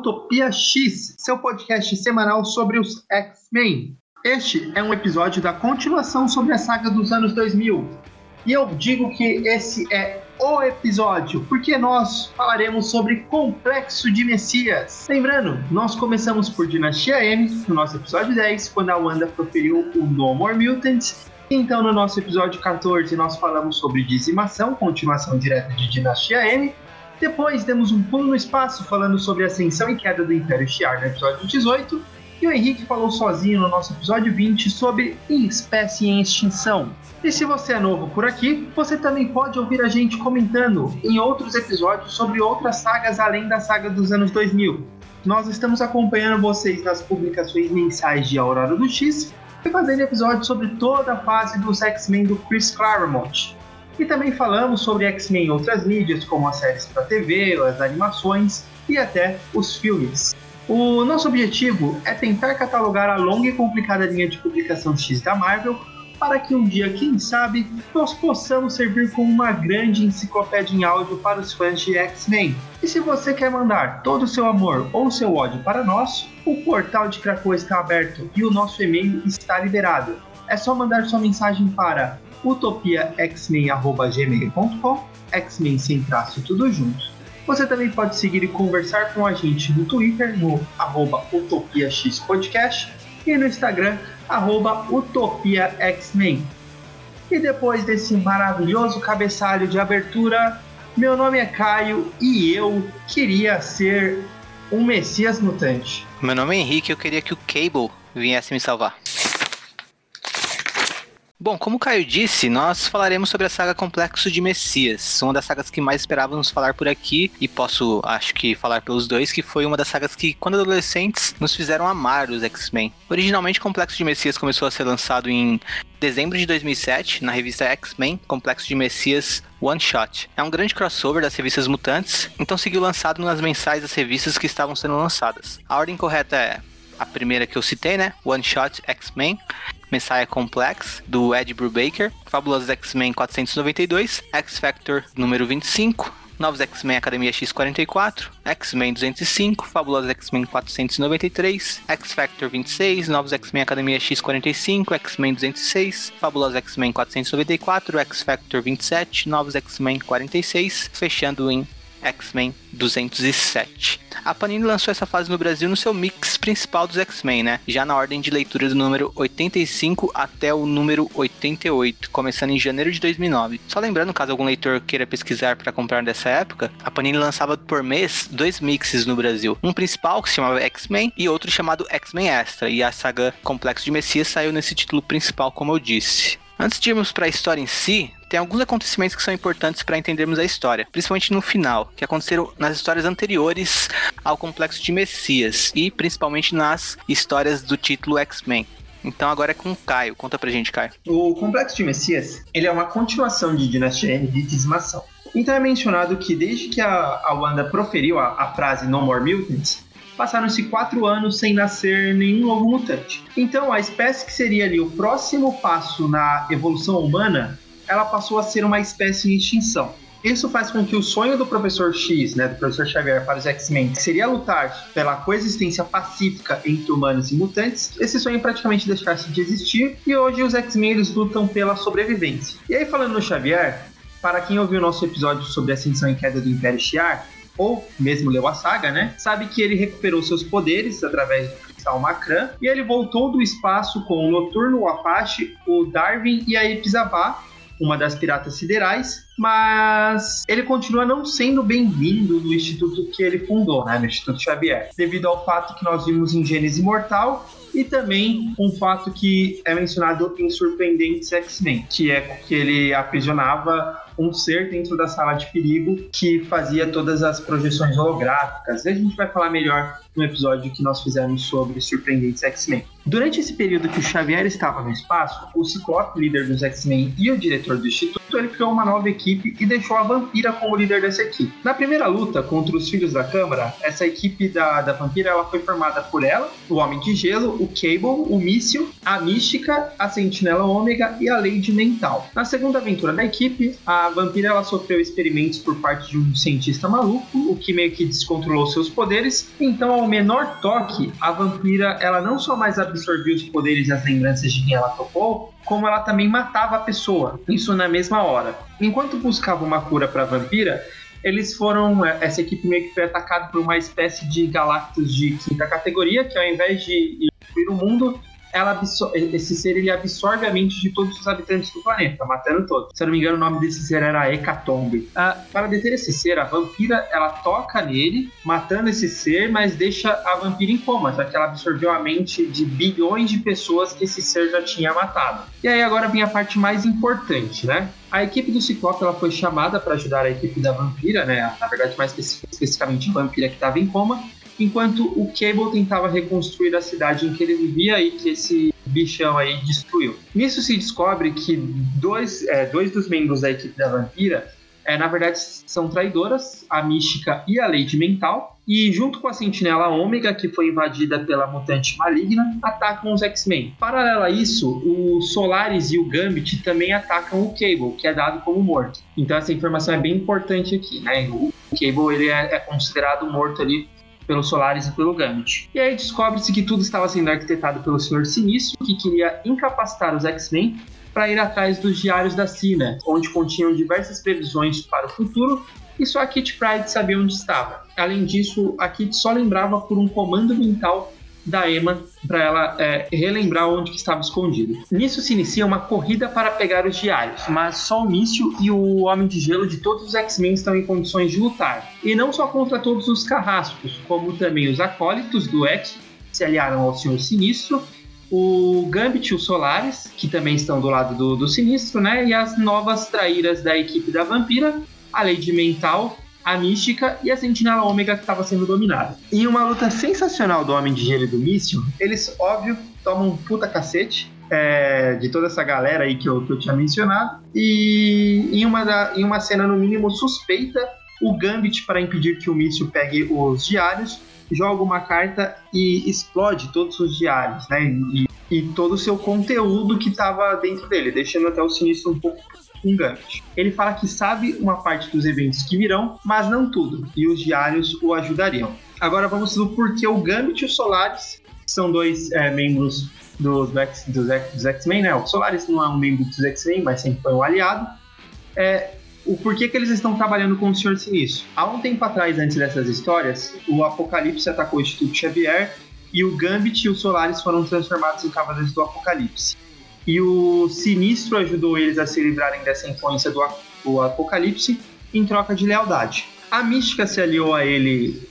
Utopia X, seu podcast semanal sobre os X-Men. Este é um episódio da continuação sobre a saga dos anos 2000. E eu digo que esse é o episódio, porque nós falaremos sobre Complexo de Messias. Lembrando, nós começamos por Dinastia M, no nosso episódio 10, quando a Wanda proferiu o No More Mutants. Então, no nosso episódio 14, nós falamos sobre dizimação, continuação direta de Dinastia M. Depois demos um pulo no espaço falando sobre a ascensão e queda do Império Shi'ar no episódio 18. E o Henrique falou sozinho no nosso episódio 20 sobre espécie em extinção. E se você é novo por aqui, você também pode ouvir a gente comentando em outros episódios sobre outras sagas além da saga dos anos 2000. Nós estamos acompanhando vocês nas publicações mensais de Aurora do X e fazendo episódios sobre toda a fase dos X-Men do Chris Claremont. E também falamos sobre X-Men em outras mídias, como as séries para TV, as animações e até os filmes. O nosso objetivo é tentar catalogar a longa e complicada linha de publicação X da Marvel para que um dia, quem sabe, nós possamos servir como uma grande enciclopédia em áudio para os fãs de X-Men. E se você quer mandar todo o seu amor ou seu ódio para nós, o portal de Krakow está aberto e o nosso e-mail está liberado. É só mandar sua mensagem para utopiaxmen.gmail.com X-Men sem traço tudo junto. Você também pode seguir e conversar com a gente no Twitter, no arroba utopiaxpodcast e no Instagram, arroba utopiaxmen. E depois desse maravilhoso cabeçalho de abertura, meu nome é Caio e eu queria ser um Messias mutante. Meu nome é Henrique e eu queria que o Cable viesse me salvar. Bom, como o Caio disse, nós falaremos sobre a saga Complexo de Messias, uma das sagas que mais esperávamos falar por aqui, e posso, acho que, falar pelos dois, que foi uma das sagas que, quando adolescentes, nos fizeram amar os X-Men. Originalmente, Complexo de Messias começou a ser lançado em dezembro de 2007, na revista X-Men, Complexo de Messias One Shot. É um grande crossover das revistas mutantes, então seguiu lançado nas mensais das revistas que estavam sendo lançadas. A ordem correta é a primeira que eu citei, né? One Shot X-Men. Messiah Complex, do Ed Brubaker, Fabulosos X-Men 492, X-Factor número 25, Novos X-Men Academia X44, X-Men 205, Fabulosos X-Men 493, X-Factor 26, Novos X-Men Academia X45, X-Men 206, Fabulosos X-Men 494, X-Factor 27, Novos X-Men 46, fechando em X-Men 207. A Panini lançou essa fase no Brasil no seu mix principal dos X-Men, né? Já na ordem de leitura do número 85 até o número 88, começando em janeiro de 2009. Só lembrando, caso algum leitor queira pesquisar para comprar dessa época, a Panini lançava por mês dois mixes no Brasil. Um principal que se chamava X-Men e outro chamado X-Men Extra, e a saga Complexo de Messias saiu nesse título principal, como eu disse. Antes de irmos para a história em si, tem alguns acontecimentos que são importantes para entendermos a história, principalmente no final, que aconteceram nas histórias anteriores ao complexo de Messias e principalmente nas histórias do título X-Men. Então agora é com o Caio. Conta pra gente, Caio. O Complexo de Messias, ele é uma continuação de Dinastia M de Dizimação. Então é mencionado que desde que a, a Wanda proferiu a, a frase No More Mutants, passaram-se quatro anos sem nascer nenhum novo mutante. Então, a espécie que seria ali o próximo passo na evolução humana, ela passou a ser uma espécie em extinção. Isso faz com que o sonho do professor X, né, do professor Xavier para os X-Men, que seria lutar pela coexistência pacífica entre humanos e mutantes, esse sonho praticamente deixasse de existir e hoje os X-Men lutam pela sobrevivência. E aí falando no Xavier, para quem ouviu o nosso episódio sobre a ascensão e queda do Império Shi'ar, ou mesmo leu a saga, né? Sabe que ele recuperou seus poderes através do cristal Macran e ele voltou do espaço com o Noturno, o Apache, o Darwin e a Ipsabá, uma das piratas siderais, mas ele continua não sendo bem-vindo no instituto que ele fundou, né, no Instituto Xavier, devido ao fato que nós vimos em Gênesis Mortal e também um fato que é mencionado em Surpreendentes X-Men, que é que ele aprisionava um ser dentro da sala de perigo que fazia todas as projeções holográficas. E a gente vai falar melhor no episódio que nós fizemos sobre Surpreendentes X-Men. Durante esse período que o Xavier estava no espaço, o Ciclope, líder dos X-Men e o diretor do Instituto, ele criou uma nova equipe e deixou a Vampira como líder dessa equipe. Na primeira luta contra os Filhos da Câmara, essa equipe da, da Vampira ela foi formada por ela, o Homem de Gelo, o Cable, o Míssil, a Mística, a Sentinela Ômega e a Lady Mental. Na segunda aventura da equipe, a Vampira ela sofreu experimentos por parte de um cientista maluco, o que meio que descontrolou seus poderes, então ao menor toque, a Vampira ela não só mais absorvia os poderes e as lembranças de quem ela tocou, como ela também matava a pessoa, isso na mesma hora. Enquanto buscava uma cura para a vampira, eles foram. É, essa equipe meio que foi atacada por uma espécie de Galactus de quinta categoria, que ao invés de destruir o mundo, ela esse ser ele absorve a mente de todos os habitantes do planeta, matando todos. Se eu não me engano, o nome desse ser era Hecatombe. Ah, para deter esse ser, a vampira ela toca nele, matando esse ser, mas deixa a vampira em coma, já que ela absorveu a mente de bilhões de pessoas que esse ser já tinha matado. E aí agora vem a parte mais importante, né? A equipe do Ciclope ela foi chamada para ajudar a equipe da vampira, né? Na verdade, mais especificamente a vampira que estava em coma, enquanto o Cable tentava reconstruir a cidade em que ele vivia e que esse bichão aí destruiu. Nisso se descobre que dois, é, dois dos membros da equipe da Vampira, é, na verdade, são traidoras, a Mística e a Lady Mental, e junto com a Sentinela Ômega, que foi invadida pela mutante maligna, atacam os X-Men. Paralelo a isso, o Solaris e o Gambit também atacam o Cable, que é dado como morto. Então essa informação é bem importante aqui, né? O Cable ele é, é considerado morto ali pelo Solaris e pelo Gambit. E aí descobre-se que tudo estava sendo arquitetado pelo Senhor Sinistro, que queria incapacitar os X-Men para ir atrás dos diários da Cina, onde continham diversas previsões para o futuro e só a Kit Pride sabia onde estava. Além disso, a Kit só lembrava por um comando mental da Emma para ela é, relembrar onde estava escondido. Nisso se inicia uma corrida para pegar os diários, mas só o Mício e o Homem de Gelo de todos os X-Men estão em condições de lutar. E não só contra todos os carrascos, como também os acólitos do X se aliaram ao Senhor Sinistro, o Gambit e o Solaris, que também estão do lado do, do Sinistro, né? E as novas traíras da equipe da Vampira, a Lady Mental a Mística e a Sentinela Ômega que estava sendo dominada. Em uma luta sensacional do Homem de Gelo e do Míssil, eles, óbvio, tomam um puta cacete. É, de toda essa galera aí que eu, que eu tinha mencionado. E em uma, da, em uma cena, no mínimo, suspeita, o Gambit, para impedir que o míssil pegue os diários, joga uma carta e explode todos os diários, né? E, e todo o seu conteúdo que estava dentro dele, deixando até o sinistro um pouco um Gambit. Ele fala que sabe uma parte dos eventos que virão, mas não tudo, e os diários o ajudariam. Agora vamos no porquê o Gambit e o Solaris são dois é, membros dos, dos X-Men, né? O Solaris não é um membro dos X-Men, mas sempre foi um aliado. É, o porquê que eles estão trabalhando com o Senhor Sinistro. Há um tempo atrás, antes dessas histórias, o Apocalipse atacou o Instituto Xavier e o Gambit e o Solaris foram transformados em Cavaleiros do Apocalipse. E o Sinistro ajudou eles a se livrarem dessa influência do, do Apocalipse em troca de lealdade. A Mística se aliou a ele,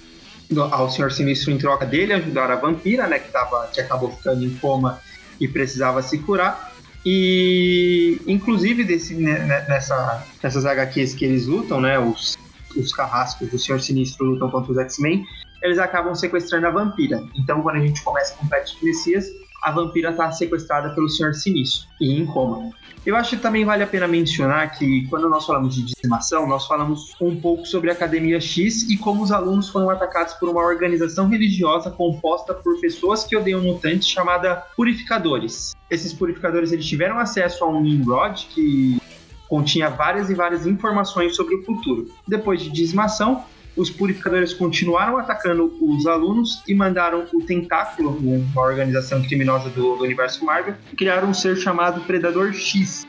ao Senhor Sinistro, em troca dele ajudar a Vampira, né, que, tava, que acabou ficando em coma e precisava se curar. E, inclusive, desse, né, né nessa, nessas HQs que eles lutam, né, os, os carrascos do Senhor Sinistro lutam contra os X-Men, eles acabam sequestrando a Vampira. Então, quando a gente começa com o Pet Messias, a vampira está sequestrada pelo Senhor Sinistro e em coma. Eu acho que também vale a pena mencionar que quando nós falamos de dizimação, nós falamos um pouco sobre a Academia X e como os alunos foram atacados por uma organização religiosa composta por pessoas que odeiam mutantes chamada Purificadores. Esses purificadores eles tiveram acesso a um Nimrod que continha várias e várias informações sobre o futuro. Depois de dizimação, os purificadores continuaram atacando os alunos e mandaram o Tentáculo, uma organização criminosa do, do universo Marvel, criar um ser chamado Predador X,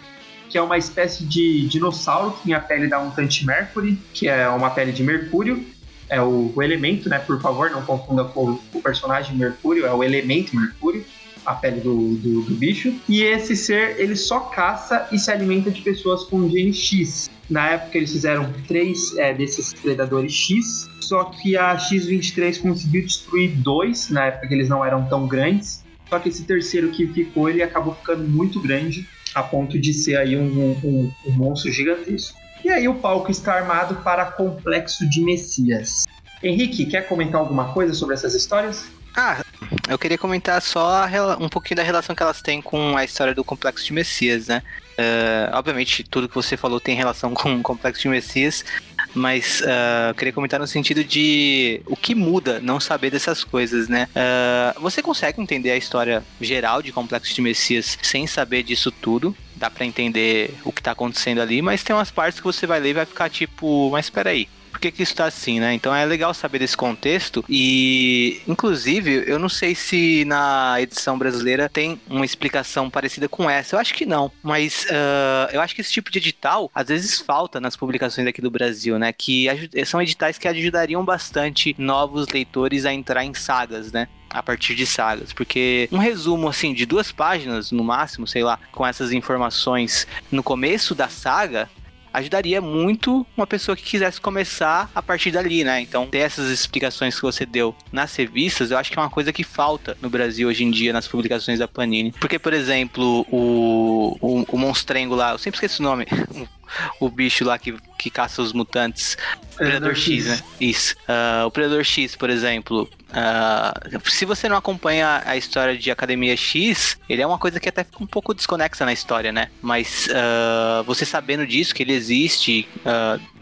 que é uma espécie de dinossauro que tem a pele da mutante Mercury, que é uma pele de mercúrio, é o, o elemento, né? Por favor, não confunda com o personagem Mercúrio, é o elemento Mercúrio a pele do, do, do, bicho. E esse ser, ele só caça e se alimenta de pessoas com gene X. Na época eles fizeram três é, desses predadores X, só que a X-23 conseguiu destruir dois, na época que eles não eram tão grandes. Só que esse terceiro que ficou, ele acabou ficando muito grande, a ponto de ser aí um, um, um monstro gigantesco. E aí o palco está armado para Complexo de Messias. Henrique, quer comentar alguma coisa sobre essas histórias? Ah, eu queria comentar só um pouquinho da relação que elas têm com a história do Complexo de Messias, né? Uh, obviamente, tudo que você falou tem relação com o Complexo de Messias, mas uh, queria comentar no sentido de o que muda não saber dessas coisas, né? Uh, você consegue entender a história geral de Complexo de Messias sem saber disso tudo? Dá para entender o que tá acontecendo ali, mas tem umas partes que você vai ler e vai ficar tipo, mas peraí, por que, que isso tá assim, né? Então é legal saber desse contexto e, inclusive, eu não sei se na edição brasileira tem uma explicação parecida com essa. Eu acho que não, mas uh, eu acho que esse tipo de edital às vezes falta nas publicações aqui do Brasil, né? Que são editais que ajudariam bastante novos leitores a entrar em sagas, né? a partir de sagas, porque um resumo assim de duas páginas no máximo, sei lá, com essas informações no começo da saga ajudaria muito uma pessoa que quisesse começar a partir dali, né? Então, ter essas explicações que você deu nas revistas, eu acho que é uma coisa que falta no Brasil hoje em dia nas publicações da Panini. Porque, por exemplo, o, o, o monstrengo lá, eu sempre esqueço o nome, o bicho lá que, que caça os mutantes. Predador X, né? Isso. Uh, o Predador X, por exemplo, Uh, se você não acompanha a história de Academia X, ele é uma coisa que até fica um pouco desconexa na história, né? Mas uh, você sabendo disso, que ele existe,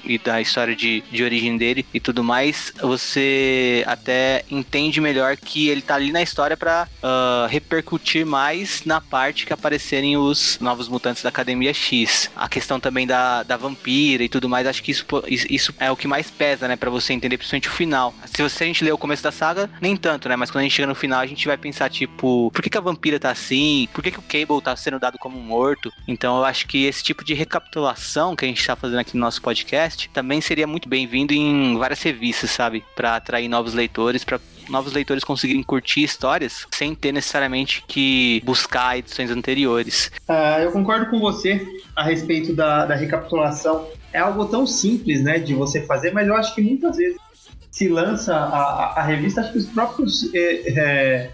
e da história de, de origem dele e tudo mais, você até entende melhor que ele tá ali na história para uh, repercutir mais na parte que aparecerem os novos mutantes da Academia X. A questão também da, da vampira e tudo mais, acho que isso, isso é o que mais pesa, né, para você entender principalmente o final. Se você a gente lê o começo da saga, nem tanto, né, mas quando a gente chega no final, a gente vai pensar tipo, por que, que a vampira tá assim? Por que, que o Cable tá sendo dado como morto? Então eu acho que esse tipo de recapitulação que a gente tá fazendo aqui no nosso podcast podcast também seria muito bem-vindo em várias revistas, sabe? Para atrair novos leitores, para novos leitores conseguirem curtir histórias sem ter necessariamente que buscar edições anteriores. Uh, eu concordo com você a respeito da, da recapitulação. É algo tão simples, né, de você fazer, mas eu acho que muitas vezes se lança a, a, a revista, acho que os próprios é, é,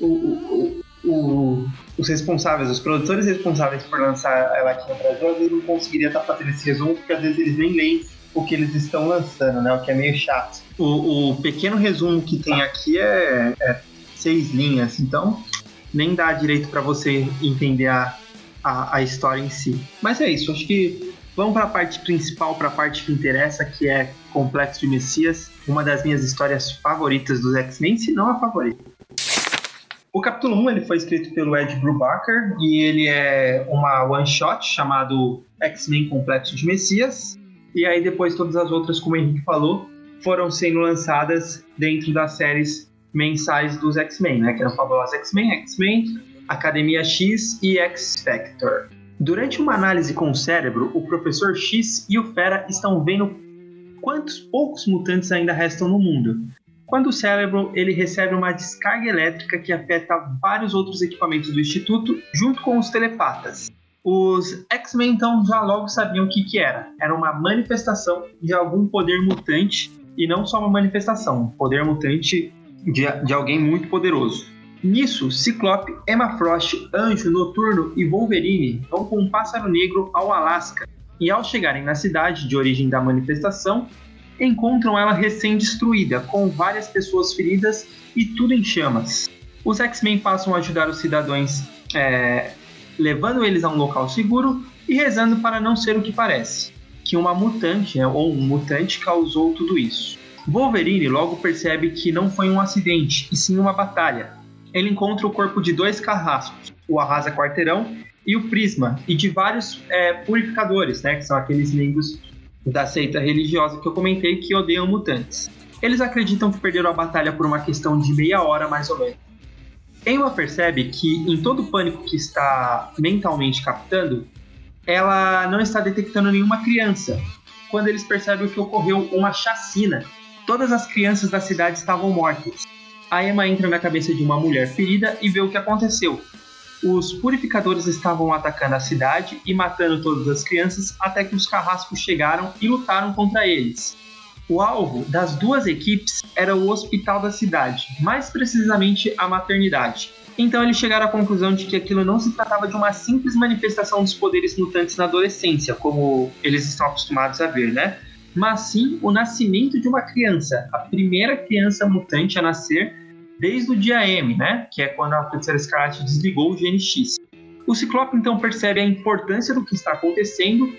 o, o, o, os responsáveis, os produtores responsáveis por lançar ela aqui no Brasil, às vezes não conseguiriam estar fazendo esse resumo, porque às vezes eles nem leem o que eles estão lançando, né? O que é meio chato. O, o pequeno resumo que tem aqui é, é, seis linhas, então nem dá direito para você entender a, a, a, história em si. Mas é isso, acho que vamos para a parte principal, para a parte que interessa, que é Complexo de Messias, uma das minhas histórias favoritas dos X-Men, se não a favorita. O capítulo 1 ele foi escrito pelo Ed Brubaker e ele é uma one shot chamado X-Men Complexo de Messias. E aí depois todas as outras, como o Henrique falou, foram sendo lançadas dentro das séries mensais dos X-Men, né? Que eram Fabulosos X-Men, X-Men, Academia X e X-Factor. Durante uma análise com o cérebro, o Professor X e o Fera estão vendo quantos poucos mutantes ainda restam no mundo. Quando o cérebro ele recebe uma descarga elétrica que afeta vários outros equipamentos do Instituto, junto com os telepatas. Os X-Men então já logo sabiam o que, que era. Era uma manifestação de algum poder mutante e não só uma manifestação, um poder mutante de, de alguém muito poderoso. Nisso, Ciclope, Emma Frost, Anjo, Noturno e Wolverine vão com um pássaro negro ao Alasca e ao chegarem na cidade de origem da manifestação, encontram ela recém-destruída, com várias pessoas feridas e tudo em chamas. Os X-Men passam a ajudar os cidadãos é, levando eles a um local seguro e rezando para não ser o que parece, que uma mutante né, ou um mutante causou tudo isso. Wolverine logo percebe que não foi um acidente, e sim uma batalha. Ele encontra o corpo de dois carrascos, o Arrasa Quarteirão e o Prisma, e de vários é, purificadores, né, que são aqueles membros da seita religiosa que eu comentei que odeiam mutantes. Eles acreditam que perderam a batalha por uma questão de meia hora mais ou menos. Emma percebe que em todo o pânico que está mentalmente captando, ela não está detectando nenhuma criança. Quando eles percebem que ocorreu uma chacina, todas as crianças da cidade estavam mortas. A Emma entra na cabeça de uma mulher ferida e vê o que aconteceu. Os purificadores estavam atacando a cidade e matando todas as crianças até que os carrascos chegaram e lutaram contra eles. O alvo das duas equipes era o hospital da cidade, mais precisamente a maternidade. Então eles chegaram à conclusão de que aquilo não se tratava de uma simples manifestação dos poderes mutantes na adolescência, como eles estão acostumados a ver, né? Mas sim o nascimento de uma criança, a primeira criança mutante a nascer desde o dia M, né? Que é quando a Feiticeira Escarlate desligou o gene X. O Ciclope então percebe a importância do que está acontecendo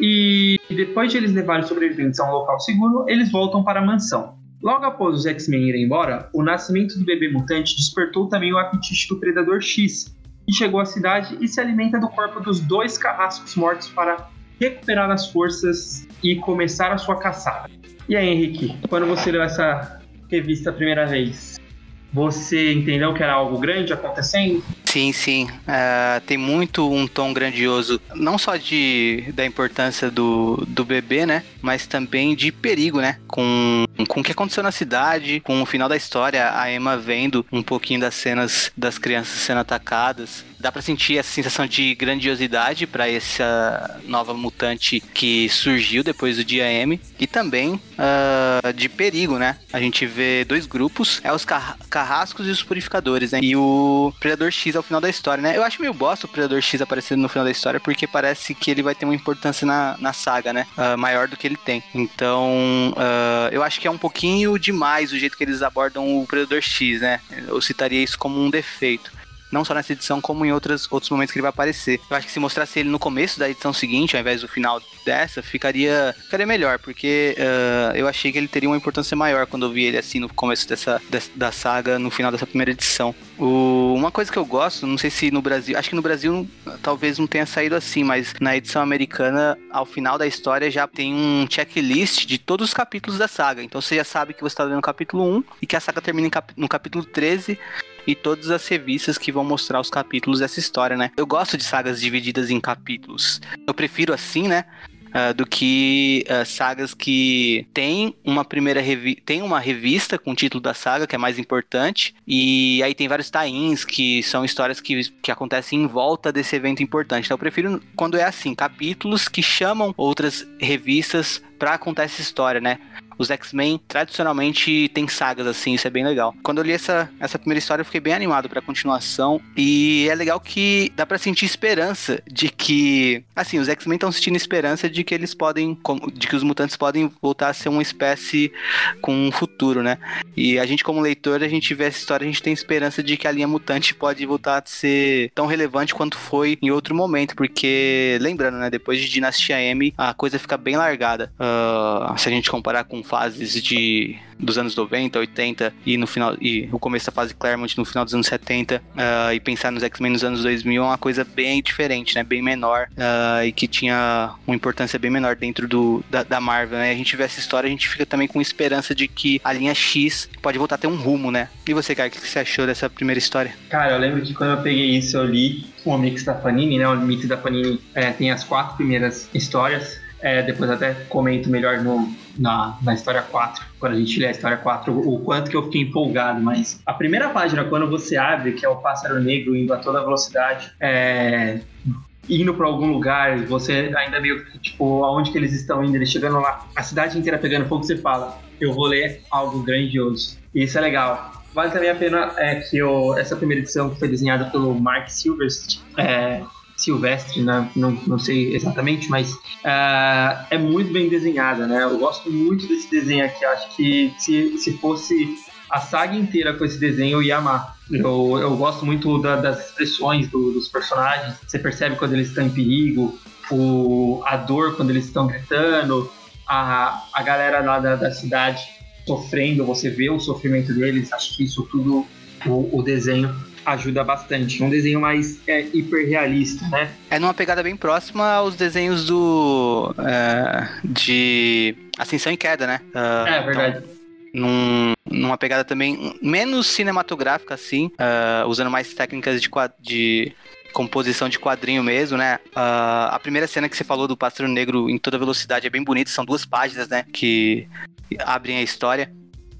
e depois de eles levarem os sobreviventes a um local seguro, eles voltam para a mansão. Logo após os X-Men irem embora, o nascimento do bebê mutante despertou também o apetite do Predador X, que chegou à cidade e se alimenta do corpo dos dois carrascos mortos para recuperar as forças e começar a sua caçada. E aí, Henrique, quando você leu essa revista a primeira vez, você entendeu que era algo grande acontecendo? Sim, sim. Uh, tem muito um tom grandioso, não só de da importância do, do bebê, né? Mas também de perigo, né? Com, com o que aconteceu na cidade, com o final da história, a Emma vendo um pouquinho das cenas das crianças sendo atacadas dá para sentir essa sensação de grandiosidade para essa nova mutante que surgiu depois do dia M e também uh, de perigo, né? A gente vê dois grupos, é os car carrascos e os purificadores, né? E o Predador X ao final da história, né? Eu acho meio bosta o Predador X aparecendo no final da história porque parece que ele vai ter uma importância na, na saga, né? Uh, maior do que ele tem. Então, uh, eu acho que é um pouquinho demais o jeito que eles abordam o Predador X, né? Eu citaria isso como um defeito não só nessa edição, como em outras, outros momentos que ele vai aparecer. Eu acho que se mostrasse ele no começo da edição seguinte, ao invés do final dessa, ficaria, ficaria melhor, porque uh, eu achei que ele teria uma importância maior quando eu vi ele assim no começo dessa, dessa da saga, no final dessa primeira edição. O, uma coisa que eu gosto, não sei se no Brasil, acho que no Brasil talvez não tenha saído assim, mas na edição americana, ao final da história, já tem um checklist de todos os capítulos da saga. Então você já sabe que você está lendo o capítulo 1 e que a saga termina cap no capítulo 13 e todas as revistas que vão mostrar os capítulos dessa história, né? Eu gosto de sagas divididas em capítulos. Eu prefiro assim, né? Uh, do que uh, sagas que tem uma primeira revi tem uma revista com o título da saga que é mais importante e aí tem vários tie-ins que são histórias que, que acontecem em volta desse evento importante. Então eu prefiro quando é assim, capítulos que chamam outras revistas para contar essa história, né? Os X-Men tradicionalmente tem sagas assim, isso é bem legal. Quando eu li essa, essa primeira história, eu fiquei bem animado pra continuação. E é legal que dá pra sentir esperança de que. Assim, os X-Men estão sentindo esperança de que eles podem. de que os mutantes podem voltar a ser uma espécie com um futuro, né? E a gente, como leitor, a gente vê essa história, a gente tem esperança de que a linha mutante pode voltar a ser tão relevante quanto foi em outro momento. Porque, lembrando, né? Depois de Dinastia M, a coisa fica bem largada. Uh, se a gente comparar com fases de dos anos 90, 80 e no final e o começo da fase Claremont no final dos anos 70 uh, ah, e pensar nos X-Men nos anos 2000 é uma coisa bem diferente, né? Bem menor uh, e que tinha uma importância bem menor dentro do, da, da, Marvel, né? A gente vê essa história, a gente fica também com esperança de que a linha X pode voltar a ter um rumo, né? E você, cara, o que você achou dessa primeira história? Cara, eu lembro que quando eu peguei isso, eu li o Mix da Panini, né? O Mix da Panini é, tem as quatro primeiras histórias é, depois até comento melhor no, na, na história 4, quando a gente lê a história 4, o, o quanto que eu fiquei empolgado. Mas a primeira página, quando você abre, que é o pássaro negro indo a toda velocidade, é, indo para algum lugar, você ainda meio que, tipo, aonde que eles estão indo, eles chegando lá, a cidade inteira pegando fogo, você fala, eu vou ler algo grandioso. E isso é legal. Vale também a pena é, que eu, essa primeira edição que foi desenhada pelo Mark Silverst, é, Silvestre, né? não, não sei exatamente, mas uh, é muito bem desenhada, né? Eu gosto muito desse desenho aqui. Acho que se, se fosse a saga inteira com esse desenho, eu ia amar. Eu, eu gosto muito da, das expressões do, dos personagens. Você percebe quando eles estão em perigo, o, a dor quando eles estão gritando, a, a galera lá da, da cidade sofrendo, você vê o sofrimento deles. Acho que isso tudo, o, o desenho ajuda bastante. Um desenho mais é, hiperrealista, né? É numa pegada bem próxima aos desenhos do. É, de Ascensão e Queda, né? Uh, é verdade. Então, num, numa pegada também menos cinematográfica, assim, uh, usando mais técnicas de, de composição de quadrinho mesmo, né? Uh, a primeira cena que você falou do Pássaro Negro em toda velocidade é bem bonita, são duas páginas, né? Que abrem a história.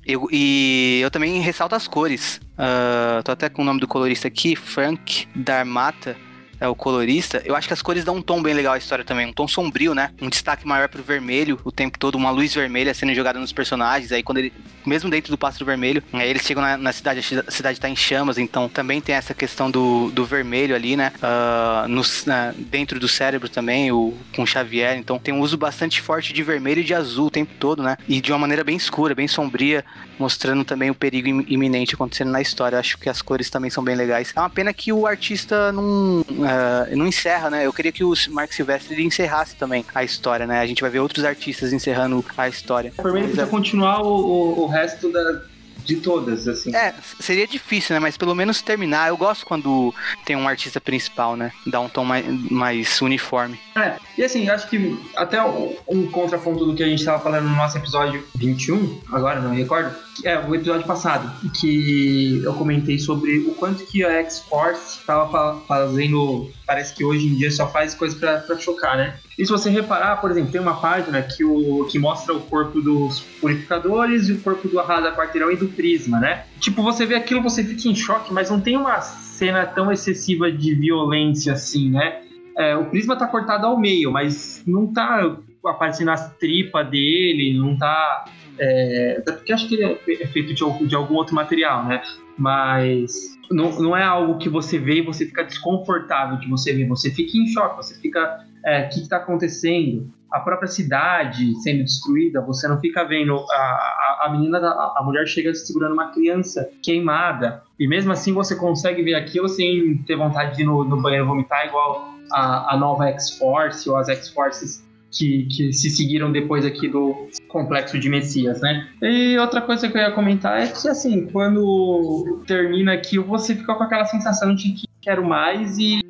Eu, e eu também ressalto as cores. Uh, tô até com o nome do colorista aqui, Frank Darmata. É o colorista, eu acho que as cores dão um tom bem legal à história também, um tom sombrio, né? Um destaque maior pro vermelho o tempo todo, uma luz vermelha sendo jogada nos personagens, aí quando ele, mesmo dentro do pássaro vermelho, aí eles chegam na, na cidade, a cidade tá em chamas, então também tem essa questão do, do vermelho ali, né? Uh, no, uh, dentro do cérebro também, o, com Xavier, então tem um uso bastante forte de vermelho e de azul o tempo todo, né? E de uma maneira bem escura, bem sombria, mostrando também o perigo iminente acontecendo na história. Acho que as cores também são bem legais. É uma pena que o artista não, uh, não encerra, né? Eu queria que o Mark Silvestre encerrasse também a história, né? A gente vai ver outros artistas encerrando a história. Por mim, precisa continuar o, o resto da, de todas, assim. É, seria difícil, né? Mas pelo menos terminar. Eu gosto quando tem um artista principal, né? Dá um tom mais, mais uniforme. É, e assim, acho que até um contraponto do que a gente estava falando no nosso episódio 21, agora não me recordo, é o episódio passado, que eu comentei sobre o quanto que a X-Force estava fazendo, parece que hoje em dia só faz coisa para chocar, né? E se você reparar, por exemplo, tem uma página que, o, que mostra o corpo dos purificadores e o corpo do Arrasa Quarteirão e do Prisma, né? Tipo, você vê aquilo, você fica em choque, mas não tem uma cena tão excessiva de violência assim, né? É, o Prisma tá cortado ao meio, mas não tá aparecendo as tripas dele, não tá. É, porque acho que ele é feito de, de algum outro material, né? Mas não, não é algo que você vê e você fica desconfortável de você ver. Você fica em choque, você fica. É, o que está acontecendo? A própria cidade sendo destruída, você não fica vendo a, a, a menina, a, a mulher chega segurando uma criança queimada. E mesmo assim você consegue ver aquilo sem ter vontade de ir no, no banheiro vomitar, igual a, a nova X-Force ou as X-Forces que, que, se seguiram depois aqui do complexo de Messias, né? E outra coisa que eu ia comentar é que, assim, quando termina aqui, você fica com aquela sensação de que quero mais e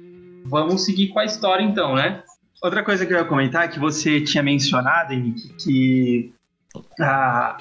vamos seguir com a história então, né? Outra coisa que eu ia comentar é que você tinha mencionado, Henrique, que ah,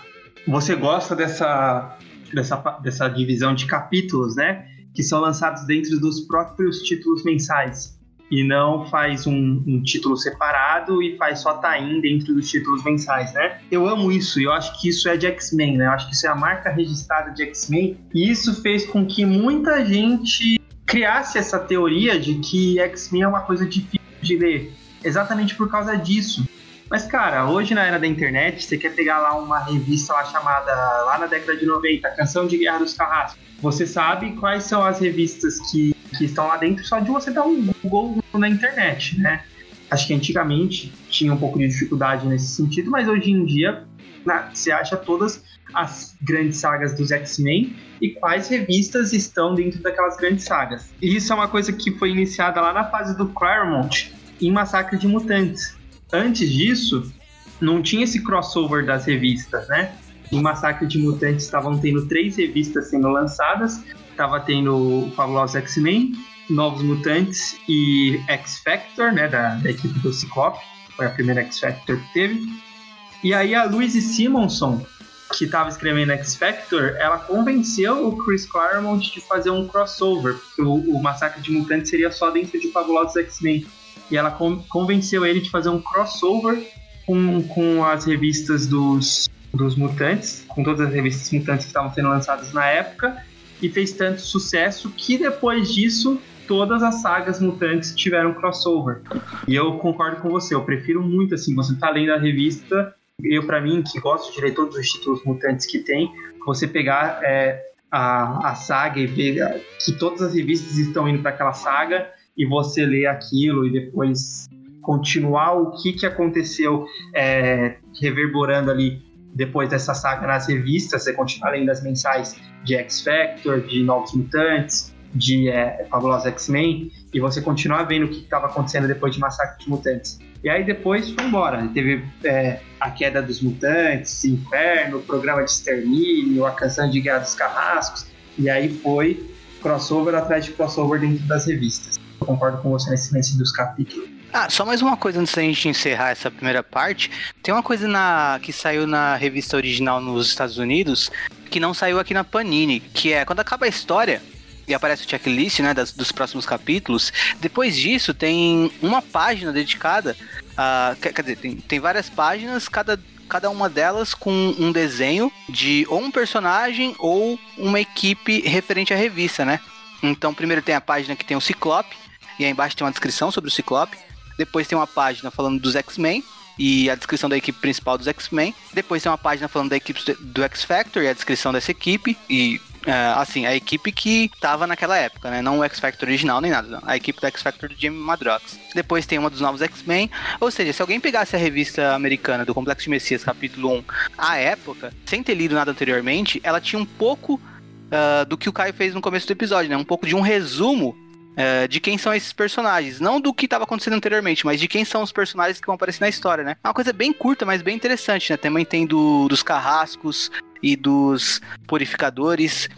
você gosta dessa, dessa, dessa divisão de capítulos, né? Que são lançados dentro dos próprios títulos mensais e não faz um, um título separado e faz só tain dentro dos títulos mensais, né? Eu amo isso eu acho que isso é de X-Men, né? Eu acho que isso é a marca registrada de X-Men e isso fez com que muita gente criasse essa teoria de que X-Men é uma coisa difícil de ler, exatamente por causa disso. Mas, cara, hoje na era da internet, você quer pegar lá uma revista lá chamada, lá na década de 90, Canção de Guerra dos Carrascos. Você sabe quais são as revistas que que estão lá dentro só de você dar um Google na internet, né? Acho que antigamente tinha um pouco de dificuldade nesse sentido, mas hoje em dia na, você acha todas as grandes sagas dos X-Men e quais revistas estão dentro daquelas grandes sagas. E isso é uma coisa que foi iniciada lá na fase do Claremont em Massacre de Mutantes. Antes disso, não tinha esse crossover das revistas, né? Em Massacre de Mutantes estavam tendo três revistas sendo lançadas tava tendo o Fabuloso X-Men, Novos Mutantes e X-Factor, né, da, da equipe do Ciclope, foi a primeira X-Factor que teve. E aí a Louise Simonson, que estava escrevendo X-Factor, ela convenceu o Chris Claremont de fazer um crossover, porque o, o Massacre de Mutantes seria só dentro de Fabulosos X-Men. E ela convenceu ele de fazer um crossover com, com as revistas dos, dos mutantes, com todas as revistas mutantes que estavam sendo lançadas na época, e fez tanto sucesso que depois disso todas as sagas mutantes tiveram crossover. E eu concordo com você, eu prefiro muito assim, você tá lendo a revista, eu para mim que gosto de ler todos os títulos mutantes que tem, você pegar é, a, a saga e ver que todas as revistas estão indo para aquela saga e você ler aquilo e depois continuar o que, que aconteceu é, reverberando ali depois dessa saga nas revistas, você continua além das mensais de X Factor, de Novos Mutantes, de é, Fabulosos X-Men, e você continua vendo o que estava acontecendo depois de Massacre de Mutantes. E aí depois foi embora. Teve é, a queda dos mutantes, Inferno, o programa de extermínio, a canção de Guerra dos Carrascos, e aí foi crossover atrás de crossover dentro das revistas. Concordo com você nesse lance dos capítulos. Ah, só mais uma coisa antes da gente encerrar essa primeira parte. Tem uma coisa na que saiu na revista original nos Estados Unidos que não saiu aqui na Panini, que é quando acaba a história e aparece o checklist, né, das, dos próximos capítulos. Depois disso tem uma página dedicada a, quer, quer dizer, tem, tem várias páginas, cada cada uma delas com um desenho de ou um personagem ou uma equipe referente à revista, né? Então, primeiro tem a página que tem o Ciclope, e aí embaixo tem uma descrição sobre o Ciclope. Depois tem uma página falando dos X-Men e a descrição da equipe principal dos X-Men. Depois tem uma página falando da equipe do X-Factor e a descrição dessa equipe. E é, assim, a equipe que tava naquela época, né? Não o X-Factor original nem nada, não. A equipe do X-Factor do Jamie Madrox. Depois tem uma dos novos X-Men. Ou seja, se alguém pegasse a revista americana do Complexo de Messias, capítulo 1, à época, sem ter lido nada anteriormente, ela tinha um pouco uh, do que o Caio fez no começo do episódio, né? Um pouco de um resumo Uh, de quem são esses personagens. Não do que estava acontecendo anteriormente, mas de quem são os personagens que vão aparecer na história, né? É uma coisa bem curta, mas bem interessante, né? Também tem do, dos carrascos, e dos purificadores.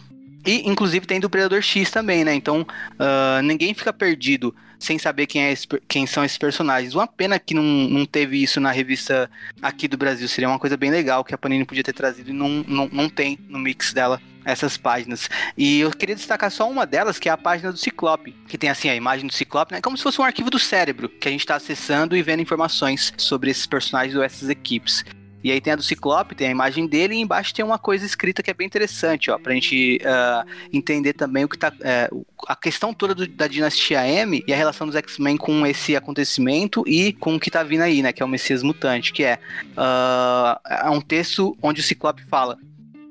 E, inclusive, tem do Predador X também, né? Então, uh, ninguém fica perdido sem saber quem, é quem são esses personagens. Uma pena que não, não teve isso na revista aqui do Brasil. Seria uma coisa bem legal que a Panini podia ter trazido e não, não, não tem no mix dela essas páginas. E eu queria destacar só uma delas, que é a página do Ciclope, que tem assim a imagem do Ciclope, né? Como se fosse um arquivo do cérebro, que a gente está acessando e vendo informações sobre esses personagens ou essas equipes. E aí tem a do Ciclope, tem a imagem dele, e embaixo tem uma coisa escrita que é bem interessante, ó, pra gente uh, entender também o que tá. Uh, a questão toda do, da dinastia M e a relação dos X-Men com esse acontecimento e com o que tá vindo aí, né? Que é o Messias Mutante, que é, uh, é um texto onde o Ciclope fala: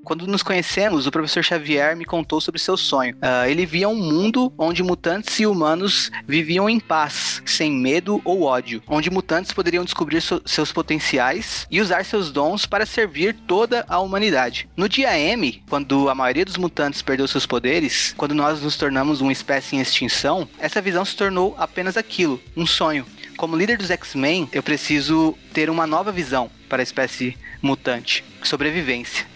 quando nos conhecemos, o professor Xavier me contou sobre seu sonho. Uh, ele via um mundo onde mutantes e humanos viviam em paz, sem medo ou ódio, onde mutantes poderiam descobrir so seus potenciais e usar seus dons para servir toda a humanidade. No dia M, quando a maioria dos mutantes perdeu seus poderes, quando nós nos tornamos uma espécie em extinção, essa visão se tornou apenas aquilo, um sonho. Como líder dos X-Men, eu preciso ter uma nova visão para a espécie mutante, sobrevivência.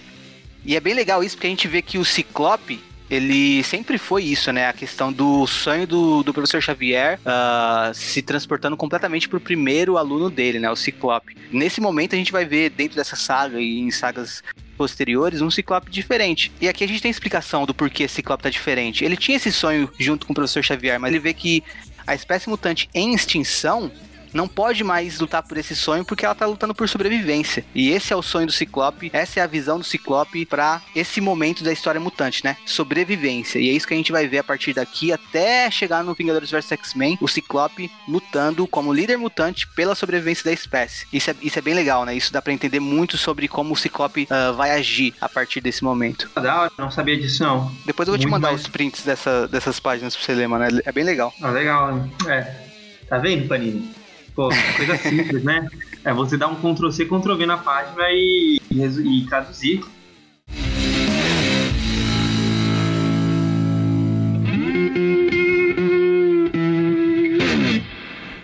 E é bem legal isso porque a gente vê que o Ciclope, ele sempre foi isso, né? A questão do sonho do, do professor Xavier uh, se transportando completamente para o primeiro aluno dele, né? O Ciclope. Nesse momento a gente vai ver dentro dessa saga e em sagas posteriores um Ciclope diferente. E aqui a gente tem explicação do porquê esse Ciclope tá diferente. Ele tinha esse sonho junto com o professor Xavier, mas ele vê que a espécie mutante em extinção não pode mais lutar por esse sonho porque ela tá lutando por sobrevivência. E esse é o sonho do Ciclope, essa é a visão do Ciclope para esse momento da história mutante, né? Sobrevivência. E é isso que a gente vai ver a partir daqui até chegar no Vingadores vs X-Men, o Ciclope lutando como líder mutante pela sobrevivência da espécie. Isso é, isso é bem legal, né? Isso dá para entender muito sobre como o Ciclope uh, vai agir a partir desse momento. Da não sabia disso não. Depois eu vou muito te mandar mais... os prints dessa, dessas páginas pra você ler, mano. É, é bem legal. Ah, legal, né? É. Tá vendo, Panini? Pô, coisa simples, né? É você dar um Ctrl-C, Ctrl-V na página e, e, e traduzir.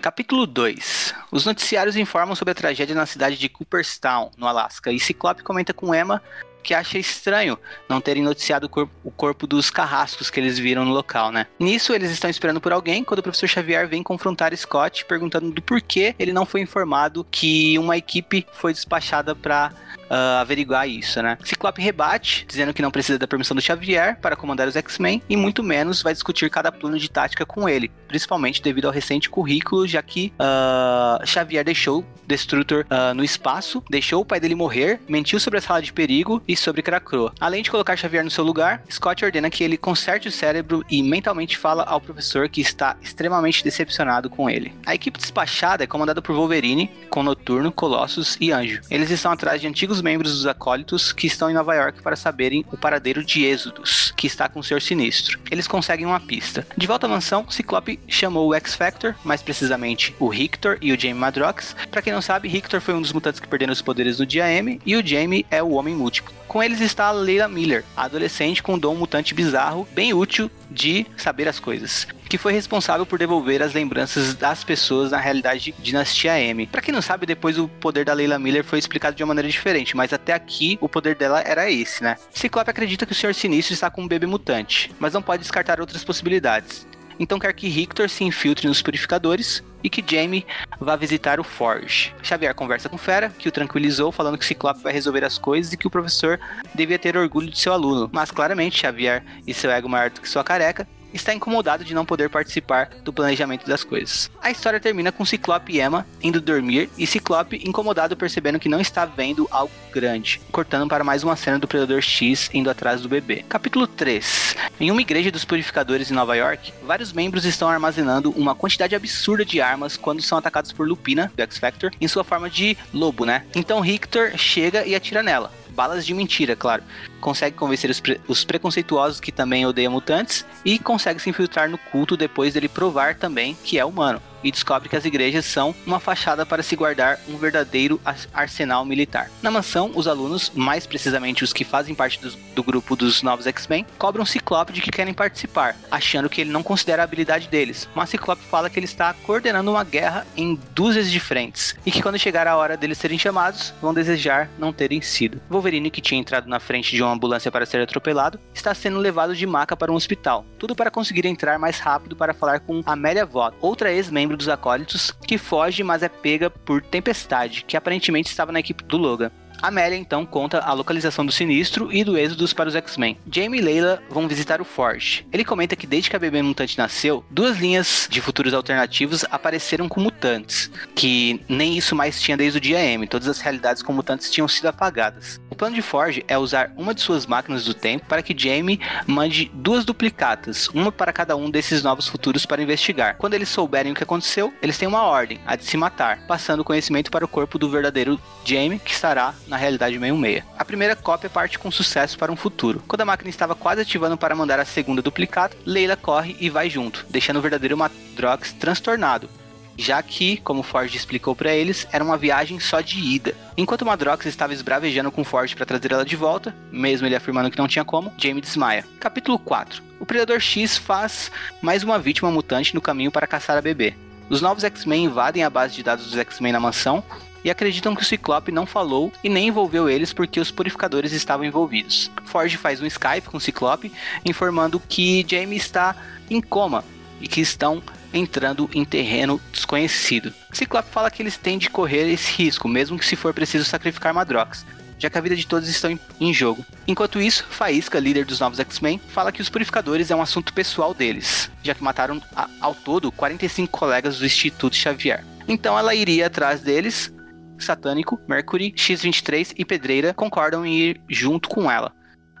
Capítulo 2. Os noticiários informam sobre a tragédia na cidade de Cooperstown, no Alasca, e Ciclope comenta com Emma que acha estranho não terem noticiado o corpo, o corpo, dos carrascos que eles viram no local, né? Nisso, eles estão esperando por alguém quando o professor Xavier vem confrontar Scott, perguntando do porquê ele não foi informado que uma equipe foi despachada para uh, averiguar isso, né? Ciclope rebate, dizendo que não precisa da permissão do Xavier para comandar os X-Men e muito menos vai discutir cada plano de tática com ele, principalmente devido ao recente currículo, já que uh, Xavier deixou Destrutor uh, no espaço, deixou o pai dele morrer, mentiu sobre a sala de perigo e sobre Kracroa. Além de colocar Xavier no seu lugar, Scott ordena que ele conserte o cérebro e mentalmente fala ao professor que está extremamente decepcionado com ele. A equipe despachada é comandada por Wolverine, com Noturno, Colossus e Anjo. Eles estão atrás de antigos membros dos acólitos que estão em Nova York para saberem o paradeiro de Êxodos, que está com o Senhor Sinistro. Eles conseguem uma pista. De volta à mansão, Ciclope chamou o X-Factor, mais precisamente o Rictor e o Jamie Madrox. Para quem não sabe, Rictor foi um dos mutantes que perderam os poderes no dia M e o Jamie é o Homem Múltiplo. Com eles está a Leila Miller, adolescente com um dom mutante bizarro, bem útil de saber as coisas, que foi responsável por devolver as lembranças das pessoas na realidade de Dinastia M. Para quem não sabe, depois o poder da Leila Miller foi explicado de uma maneira diferente, mas até aqui o poder dela era esse, né? Ciclope acredita que o Senhor Sinistro está com um bebê mutante, mas não pode descartar outras possibilidades então quer que Rictor se infiltre nos purificadores e que Jamie vá visitar o Forge. Xavier conversa com Fera, que o tranquilizou, falando que Ciclope vai resolver as coisas e que o professor devia ter orgulho de seu aluno. Mas claramente Xavier e seu ego maior do que sua careca está incomodado de não poder participar do planejamento das coisas. A história termina com Ciclope e Emma indo dormir e Ciclope incomodado percebendo que não está vendo algo grande, cortando para mais uma cena do Predador X indo atrás do bebê. Capítulo 3. Em uma igreja dos purificadores em Nova York, vários membros estão armazenando uma quantidade absurda de armas quando são atacados por Lupina, do X-Factor, em sua forma de lobo, né? Então Richter chega e atira nela balas de mentira, claro. Consegue convencer os, pre os preconceituosos que também odeiam mutantes e consegue se infiltrar no culto depois dele provar também que é humano e descobre que as igrejas são uma fachada para se guardar um verdadeiro arsenal militar. Na mansão, os alunos, mais precisamente os que fazem parte do, do grupo dos novos X-Men, cobram Ciclope de que querem participar, achando que ele não considera a habilidade deles. Mas Ciclope fala que ele está coordenando uma guerra em dúzias de frentes e que quando chegar a hora deles serem chamados, vão desejar não terem sido. Wolverine, que tinha entrado na frente de uma ambulância para ser atropelado, está sendo levado de maca para um hospital, tudo para conseguir entrar mais rápido para falar com Amélia Vought, outra ex-membro membro dos acólitos, que foge, mas é pega por Tempestade, que aparentemente estava na equipe do Logan. Amélia então conta a localização do Sinistro e do êxodo para os X-Men. Jamie e Layla vão visitar o Forge. Ele comenta que desde que a bebê mutante nasceu, duas linhas de futuros alternativos apareceram com mutantes, que nem isso mais tinha desde o dia M. Todas as realidades com mutantes tinham sido apagadas. O plano de Forge é usar uma de suas máquinas do tempo para que Jamie mande duas duplicatas, uma para cada um desses novos futuros para investigar. Quando eles souberem o que aconteceu, eles têm uma ordem, a de se matar, passando o conhecimento para o corpo do verdadeiro Jamie, que estará na na realidade 66. A primeira cópia parte com sucesso para um futuro. Quando a máquina estava quase ativando para mandar a segunda duplicata, Leila corre e vai junto, deixando o verdadeiro Madrox transtornado, já que, como Ford explicou para eles, era uma viagem só de ida. Enquanto Madrox estava esbravejando com Ford para trazer ela de volta, mesmo ele afirmando que não tinha como, Jamie desmaia. Capítulo 4. O Predador X faz mais uma vítima mutante no caminho para caçar a bebê. Os novos X-Men invadem a base de dados dos X-Men na mansão e acreditam que o Ciclope não falou e nem envolveu eles porque os purificadores estavam envolvidos. Forge faz um Skype com o Ciclope informando que Jamie está em coma e que estão entrando em terreno desconhecido. Ciclope fala que eles têm de correr esse risco, mesmo que se for preciso sacrificar Madrox, já que a vida de todos está em jogo. Enquanto isso, Faísca, líder dos novos X-Men, fala que os purificadores é um assunto pessoal deles, já que mataram ao todo 45 colegas do Instituto Xavier. Então ela iria atrás deles Satânico, Mercury, X-23 e Pedreira concordam em ir junto com ela.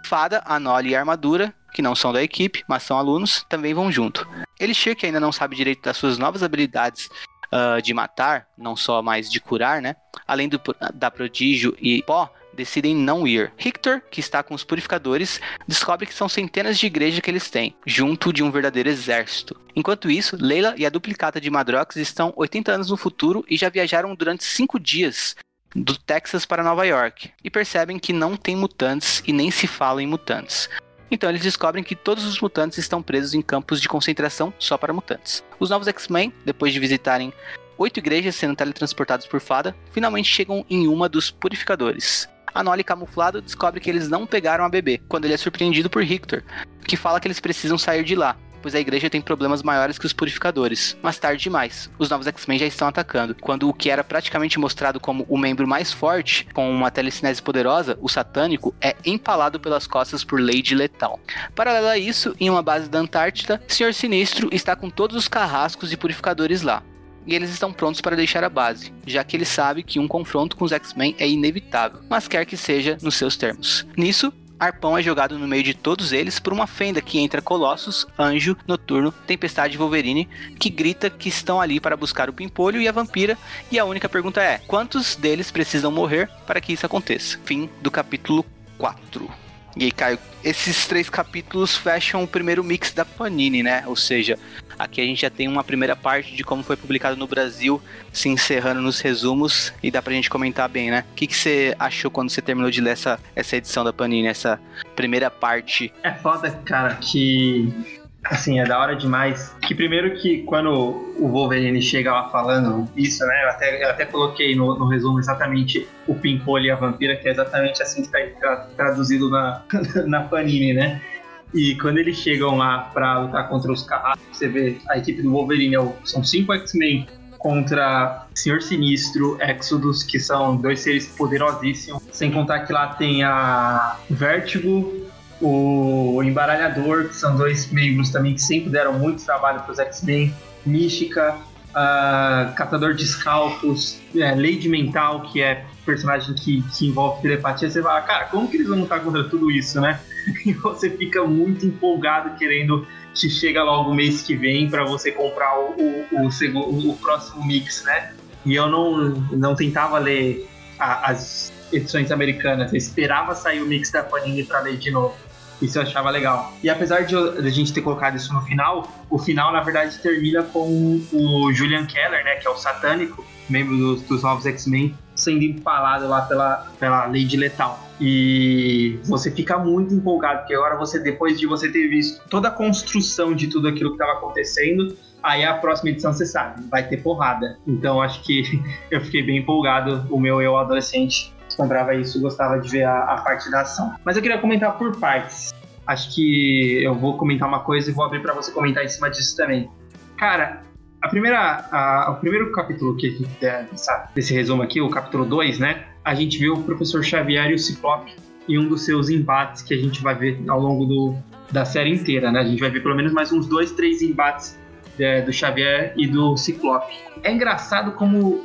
Fada, Anole e Armadura, que não são da equipe, mas são alunos, também vão junto. Elixir, que ainda não sabe direito das suas novas habilidades uh, de matar, não só mais de curar, né? Além do, da Prodígio e Pó, decidem não ir. Richter, que está com os purificadores, descobre que são centenas de igrejas que eles têm, junto de um verdadeiro exército. Enquanto isso, Leila e a duplicata de Madrox estão 80 anos no futuro e já viajaram durante 5 dias do Texas para Nova York e percebem que não tem mutantes e nem se fala em mutantes. Então eles descobrem que todos os mutantes estão presos em campos de concentração só para mutantes. Os novos X-Men, depois de visitarem oito igrejas sendo teletransportados por Fada, finalmente chegam em uma dos purificadores. A Nolly camuflado descobre que eles não pegaram a bebê, quando ele é surpreendido por Richter, que fala que eles precisam sair de lá, pois a igreja tem problemas maiores que os purificadores. Mas tarde demais, os novos X-Men já estão atacando, quando o que era praticamente mostrado como o membro mais forte, com uma telecinese poderosa, o satânico, é empalado pelas costas por Lady Letal. Paralelo a isso, em uma base da Antártida, Senhor Sinistro está com todos os carrascos e purificadores lá e eles estão prontos para deixar a base, já que ele sabe que um confronto com os X-Men é inevitável, mas quer que seja nos seus termos. Nisso, Arpão é jogado no meio de todos eles por uma fenda que entra Colossus, Anjo, Noturno, Tempestade e Wolverine, que grita que estão ali para buscar o Pimpolho e a Vampira, e a única pergunta é: quantos deles precisam morrer para que isso aconteça? Fim do capítulo 4. E aí, Caio, esses três capítulos fecham o primeiro mix da Panini, né? Ou seja, aqui a gente já tem uma primeira parte de como foi publicado no Brasil, se encerrando nos resumos, e dá pra gente comentar bem, né? O que, que você achou quando você terminou de ler essa, essa edição da Panini, essa primeira parte? É foda, cara, que assim, é da hora demais. Que primeiro que quando o Wolverine chega lá falando isso, né? Eu até, eu até coloquei no, no resumo exatamente o Pimpolho e a Vampira, que é exatamente assim que está traduzido na, na Panini, né? E quando eles chegam lá para lutar contra os carrascos, você vê a equipe do Wolverine, é são cinco X-Men contra Senhor Sinistro, Exodus, que são dois seres poderosíssimos. Sem contar que lá tem a Vertigo, o Embaralhador, que são dois membros também que sempre deram muito trabalho para os X-Men, Mística, uh, Catador de Escalpos, é, Lady Mental, que é personagem que, que envolve telepatia, você fala, cara, como que eles vão lutar contra tudo isso, né? E você fica muito empolgado querendo que chega logo mês que vem para você comprar o, o, o, o próximo mix, né? E eu não, não tentava ler a, as edições americanas, eu esperava sair o mix da Panini para ler de novo. Isso eu achava legal. E apesar de, a gente ter colocado isso no final, o final, na verdade, termina com o Julian Keller, né? Que é o satânico, membro dos, dos novos X-Men, sendo empalado lá pela, pela Lady Letal. E você fica muito empolgado, porque agora você, depois de você ter visto toda a construção de tudo aquilo que estava acontecendo, aí a próxima edição você sabe, vai ter porrada. Então acho que eu fiquei bem empolgado. O meu eu adolescente comprava isso, gostava de ver a, a parte da ação. Mas eu queria comentar por partes. Acho que eu vou comentar uma coisa e vou abrir para você comentar em cima disso também. Cara, a primeira, a, o primeiro capítulo que, dessa, desse resumo aqui, o capítulo 2, né? A gente viu o professor Xavier e o Ciclope em um dos seus embates que a gente vai ver ao longo do, da série inteira, né? A gente vai ver pelo menos mais uns dois, três embates é, do Xavier e do Ciclope. É engraçado como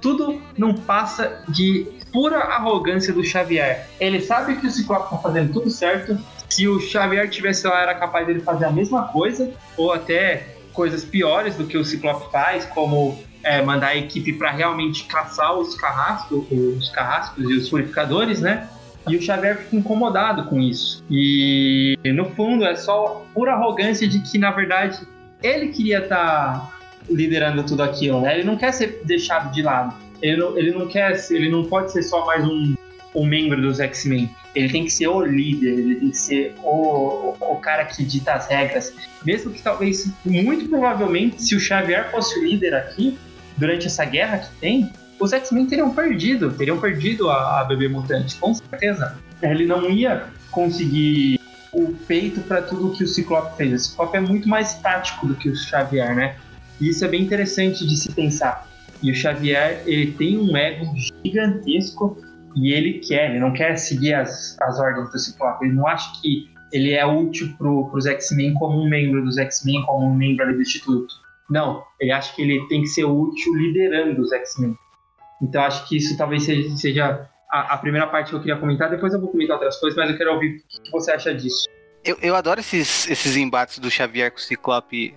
tudo não passa de pura arrogância do Xavier. Ele sabe que o Ciclope tá fazendo tudo certo. Se o Xavier tivesse lá, era capaz dele fazer a mesma coisa, ou até coisas piores do que o Ciclope faz, como é, mandar a equipe para realmente caçar os carrascos, os carrascos e os purificadores, né? E o Xavier fica incomodado com isso. E no fundo é só pura arrogância de que, na verdade, ele queria estar tá liderando tudo aquilo, né? Ele não quer ser deixado de lado. Ele não, ele não quer, ele não pode ser só mais um, um membro dos X-Men. Ele tem que ser o líder, ele tem que ser o, o, o, cara que dita as regras. Mesmo que talvez, muito provavelmente, se o Xavier fosse o líder aqui, durante essa guerra que tem, os X-Men teriam perdido, teriam perdido a, a bebê mutante, com certeza. Ele não ia conseguir o peito para tudo que o Ciclope fez. O Ciclope é muito mais tático do que o Xavier, né? E isso é bem interessante de se pensar. E o Xavier, ele tem um ego gigantesco e ele quer, ele não quer seguir as, as ordens do Ciclope. Ele não acha que ele é útil para os X-Men como um membro dos X-Men, como um membro do Instituto. Não, ele acha que ele tem que ser útil liderando os X-Men. Então acho que isso talvez seja, seja a, a, primeira parte que eu queria comentar. Depois eu vou comentar outras coisas, mas eu quero ouvir o que você acha disso. Eu, eu adoro esses, esses embates do Xavier com o Ciclope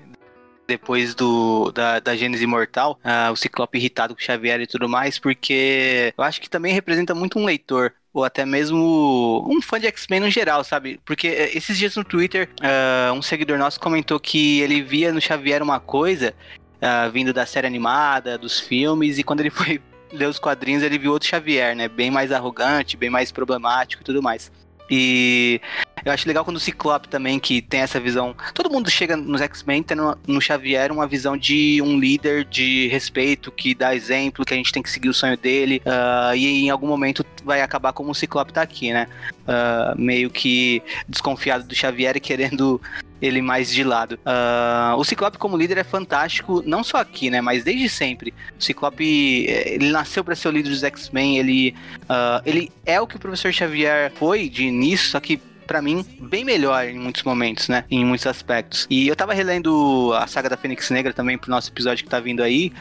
depois do da, da Gênesis Imortal, uh, o Ciclope irritado com Xavier e tudo mais, porque eu acho que também representa muito um leitor ou até mesmo um fã de X-Men no geral, sabe? Porque eh, esses dias no Twitter, uh, um seguidor nosso comentou que ele via no Xavier uma coisa uh, vindo da série animada, dos filmes, e quando ele foi ler os quadrinhos, ele viu outro Xavier, né? Bem mais arrogante, bem mais problemático e tudo mais. E eu acho legal quando o Ciclope também, que tem essa visão. Todo mundo chega nos X-Men tendo no Xavier uma visão de um líder de respeito, que dá exemplo, que a gente tem que seguir o sonho dele. Uh, e em algum momento vai acabar como o Ciclope tá aqui, né? Uh, meio que desconfiado do Xavier e querendo ele mais de lado. Uh, o Ciclope como líder é fantástico, não só aqui, né, mas desde sempre. O Ciclope, eh, ele nasceu para ser o líder dos X-Men, ele, uh, ele é o que o Professor Xavier foi de início, só que para mim, bem melhor em muitos momentos, né? Em muitos aspectos. E eu tava relendo a saga da Fênix Negra também pro nosso episódio que tá vindo aí.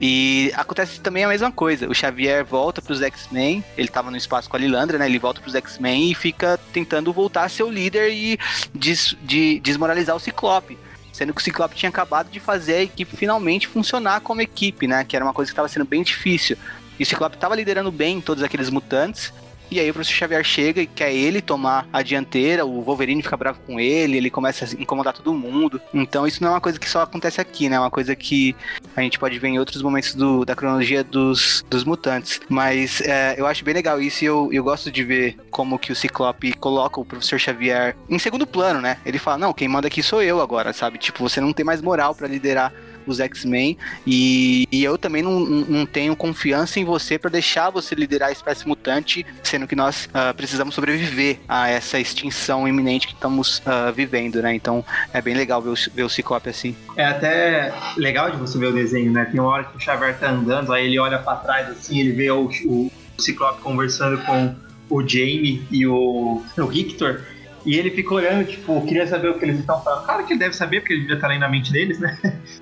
E acontece também a mesma coisa. O Xavier volta para os X-Men, ele estava no espaço com a Lilandra, né? Ele volta para os X-Men e fica tentando voltar a ser o líder e des de desmoralizar o Ciclope. Sendo que o Ciclope tinha acabado de fazer a equipe finalmente funcionar como equipe, né? Que era uma coisa que estava sendo bem difícil. E o Ciclope estava liderando bem todos aqueles mutantes. E aí o professor Xavier chega e quer ele tomar a dianteira, o Wolverine fica bravo com ele, ele começa a incomodar todo mundo. Então isso não é uma coisa que só acontece aqui, né? É uma coisa que a gente pode ver em outros momentos do, da cronologia dos, dos mutantes. Mas é, eu acho bem legal isso e eu, eu gosto de ver como que o Ciclope coloca o professor Xavier em segundo plano, né? Ele fala, não, quem manda aqui sou eu agora, sabe? Tipo, você não tem mais moral para liderar os X-Men. E, e, eu também não, não tenho confiança em você para deixar você liderar a espécie mutante, sendo que nós uh, precisamos sobreviver a essa extinção iminente que estamos uh, vivendo, né? Então é bem legal ver o, ver o Ciclope assim. É até legal de você ver o desenho, né? Tem uma hora que o Xavier tá andando, aí ele olha para trás assim, ele vê o, o Ciclope conversando com o Jamie e o, o Victor. E ele fica olhando, tipo, queria saber o que eles estão falando. Claro que ele deve saber, porque ele devia estar ali na mente deles, né?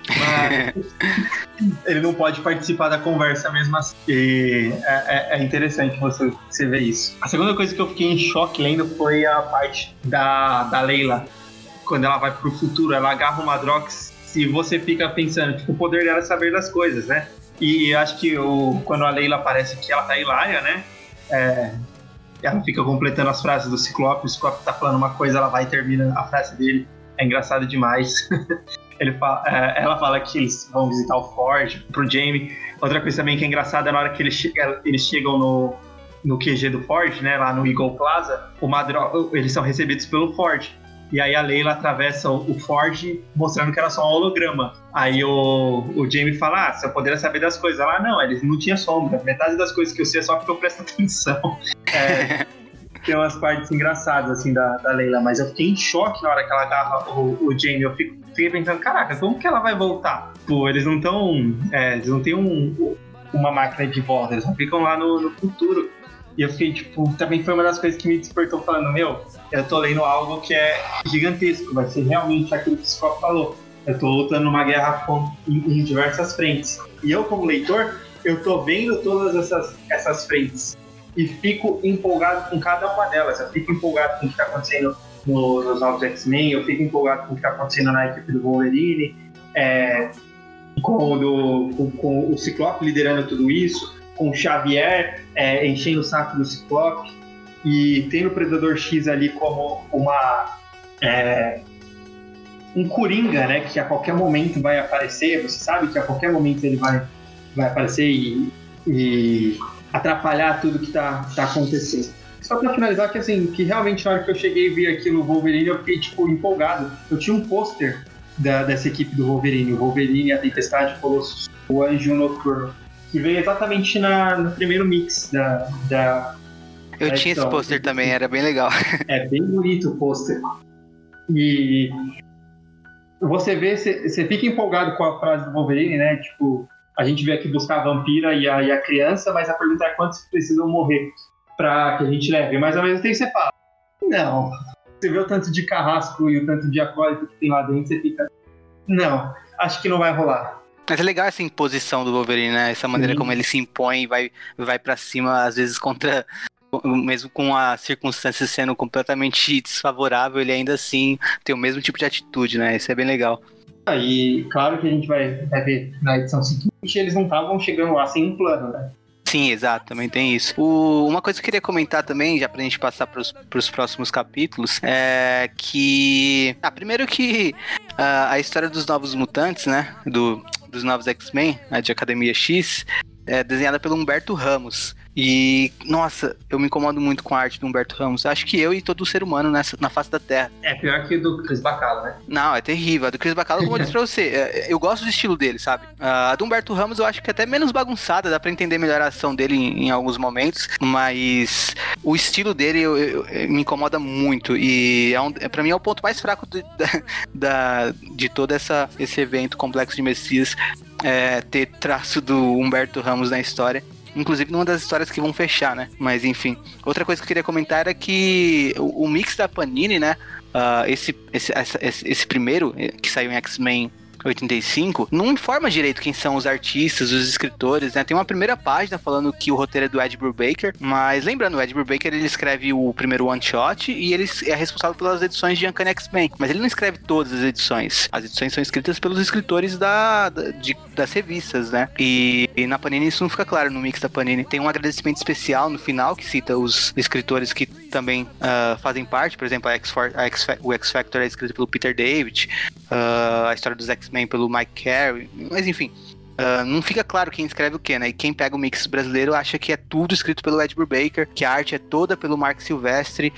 Mas ele não pode participar da conversa mesmo assim. E é, é, é interessante você, você ver isso. A segunda coisa que eu fiquei em choque lendo foi a parte da, da Leila. Quando ela vai pro futuro, ela agarra o Madrox. Se você fica pensando, tipo, o poder dela é saber das coisas, né? E acho que o, quando a Leila aparece que ela tá hilária, né? É, ela fica completando as frases do Ciclope, o Ciclope tá falando uma coisa, ela vai e termina a frase dele. É engraçado demais. Ele fala, é, ela fala que eles vão visitar o Ford pro Jamie. Outra coisa também que é engraçada é na hora que eles, chegam, eles chegam no, no QG do Ford, né, lá no Eagle Plaza, o eles são recebidos pelo Ford. E aí a Leila atravessa o Ford mostrando que era só um holograma. Aí o, o Jamie fala: Ah, você poderia saber das coisas. Ela, não, eles não tinha sombra. Metade das coisas que eu sei é só porque eu presto atenção. É, tem umas partes engraçadas, assim, da, da Leila, mas eu fiquei em choque na hora que ela agarra o, o Jamie. Eu fico, fiquei pensando, caraca, como que ela vai voltar? Pô, eles não estão. É, eles não têm um, uma máquina de volta, eles só ficam lá no, no futuro. E eu fiquei, tipo, também foi uma das coisas que me despertou falando, meu, eu tô lendo algo que é gigantesco, vai ser realmente aquilo que o Scott falou. Eu tô lutando numa guerra com, em, em, diversas frentes. E eu, como leitor, eu tô vendo todas essas, essas frentes e fico empolgado com cada uma delas. Eu fico empolgado com o que tá acontecendo no, nos novos X-Men, eu fico empolgado com o que tá acontecendo na equipe do Wolverine, é, com, do, com, com o Ciclope liderando tudo isso, com o Xavier é, enchendo o saco do Ciclope e tendo o Predador X ali como uma é, um coringa, né, que a qualquer momento vai aparecer, você sabe que a qualquer momento ele vai, vai aparecer e, e atrapalhar tudo que está tá acontecendo. Só para finalizar, que assim, que realmente na hora que eu cheguei e vi aquilo Wolverine, eu fiquei, tipo, empolgado. Eu tinha um pôster dessa equipe do Wolverine, o Wolverine, a Tempestade, o Colossus, o Anjo Noturno que veio exatamente na, no primeiro mix da. da eu da tinha esse pôster também, era bem legal. É bem bonito o pôster. E você vê, você fica empolgado com a frase do Wolverine, né? Tipo, a gente veio aqui buscar a vampira e a, e a criança, mas a pergunta é quantos precisam morrer para que a gente leve. Mas ao mesmo tempo você fala, não. Você vê o tanto de carrasco e o tanto de acólito que tem lá dentro, você fica, não, acho que não vai rolar. Mas é legal essa imposição do Wolverine, né? Essa maneira Sim. como ele se impõe e vai, vai para cima, às vezes contra. Mesmo com a circunstância sendo completamente desfavorável, ele ainda assim tem o mesmo tipo de atitude, né? Isso é bem legal. Ah, e claro que a gente vai, vai ver na edição seguinte, eles não estavam chegando lá sem um plano, né? Sim, exato, também tem isso. O, uma coisa que eu queria comentar também, já pra gente passar pros, pros próximos capítulos, é que. Ah, primeiro que uh, a história dos novos mutantes, né? Do, dos novos X-Men, né, de Academia X, é desenhada pelo Humberto Ramos. E, nossa, eu me incomodo muito com a arte do Humberto Ramos. Acho que eu e todo ser humano nessa, na face da Terra. É pior que do Chris Bacalo, né? Não, é terrível. A do Chris Bacalo, como eu disse pra você, é, eu gosto do estilo dele, sabe? A do Humberto Ramos eu acho que é até menos bagunçada, dá pra entender melhor a ação dele em, em alguns momentos, mas o estilo dele eu, eu, eu, me incomoda muito. E é um, é, pra mim é o ponto mais fraco do, da, da, de todo essa, esse evento complexo de Messias. É, ter traço do Humberto Ramos na história. Inclusive numa das histórias que vão fechar, né? Mas enfim. Outra coisa que eu queria comentar era que o, o mix da Panini, né? Uh, esse, esse, esse, esse primeiro, eh, que saiu em X-Men 85, não informa direito quem são os artistas, os escritores, né? Tem uma primeira página falando que o roteiro é do Ed Brubaker, mas lembrando, o Ed Brubaker ele escreve o primeiro one shot e ele é responsável pelas edições de Uncanny X-Men, mas ele não escreve todas as edições. As edições são escritas pelos escritores da, da de, das revistas, né? E, e, na Panini isso não fica claro no mix da Panini. Tem um agradecimento especial no final que cita os escritores que também uh, fazem parte, por exemplo, a X, a X, o X Factor é escrito pelo Peter David, uh, a história dos X-Men pelo Mike Carey, mas enfim. Uh, não fica claro quem escreve o que, né? E quem pega o mix brasileiro acha que é tudo escrito pelo Ed Brubaker, que a arte é toda pelo Mark Silvestre.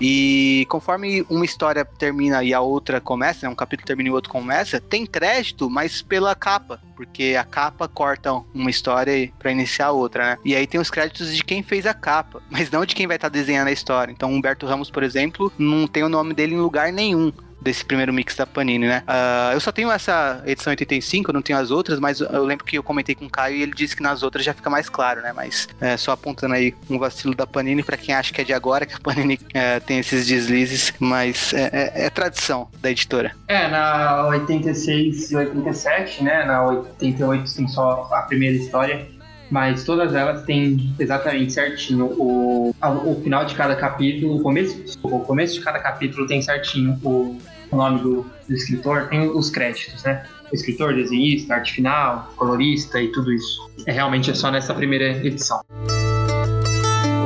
E conforme uma história termina e a outra começa, né, um capítulo termina e o outro começa, tem crédito, mas pela capa, porque a capa corta uma história para iniciar outra, né? E aí tem os créditos de quem fez a capa, mas não de quem vai estar tá desenhando a história. Então Humberto Ramos, por exemplo, não tem o nome dele em lugar nenhum desse primeiro mix da Panini, né? Uh, eu só tenho essa edição 85, eu não tenho as outras, mas eu lembro que eu comentei com o Caio e ele disse que nas outras já fica mais claro, né? Mas é, só apontando aí um vacilo da Panini para quem acha que é de agora, que a Panini é, tem esses deslizes, mas é, é, é, tradição da editora. É, na 86 e 87, né? Na 88 tem só a primeira história mas todas elas têm exatamente certinho o, o final de cada capítulo, o começo, o começo de cada capítulo tem certinho o, o nome do, do, escritor, tem os créditos, né? Escritor, desenhista, arte final, colorista e tudo isso. É realmente é só nessa primeira edição.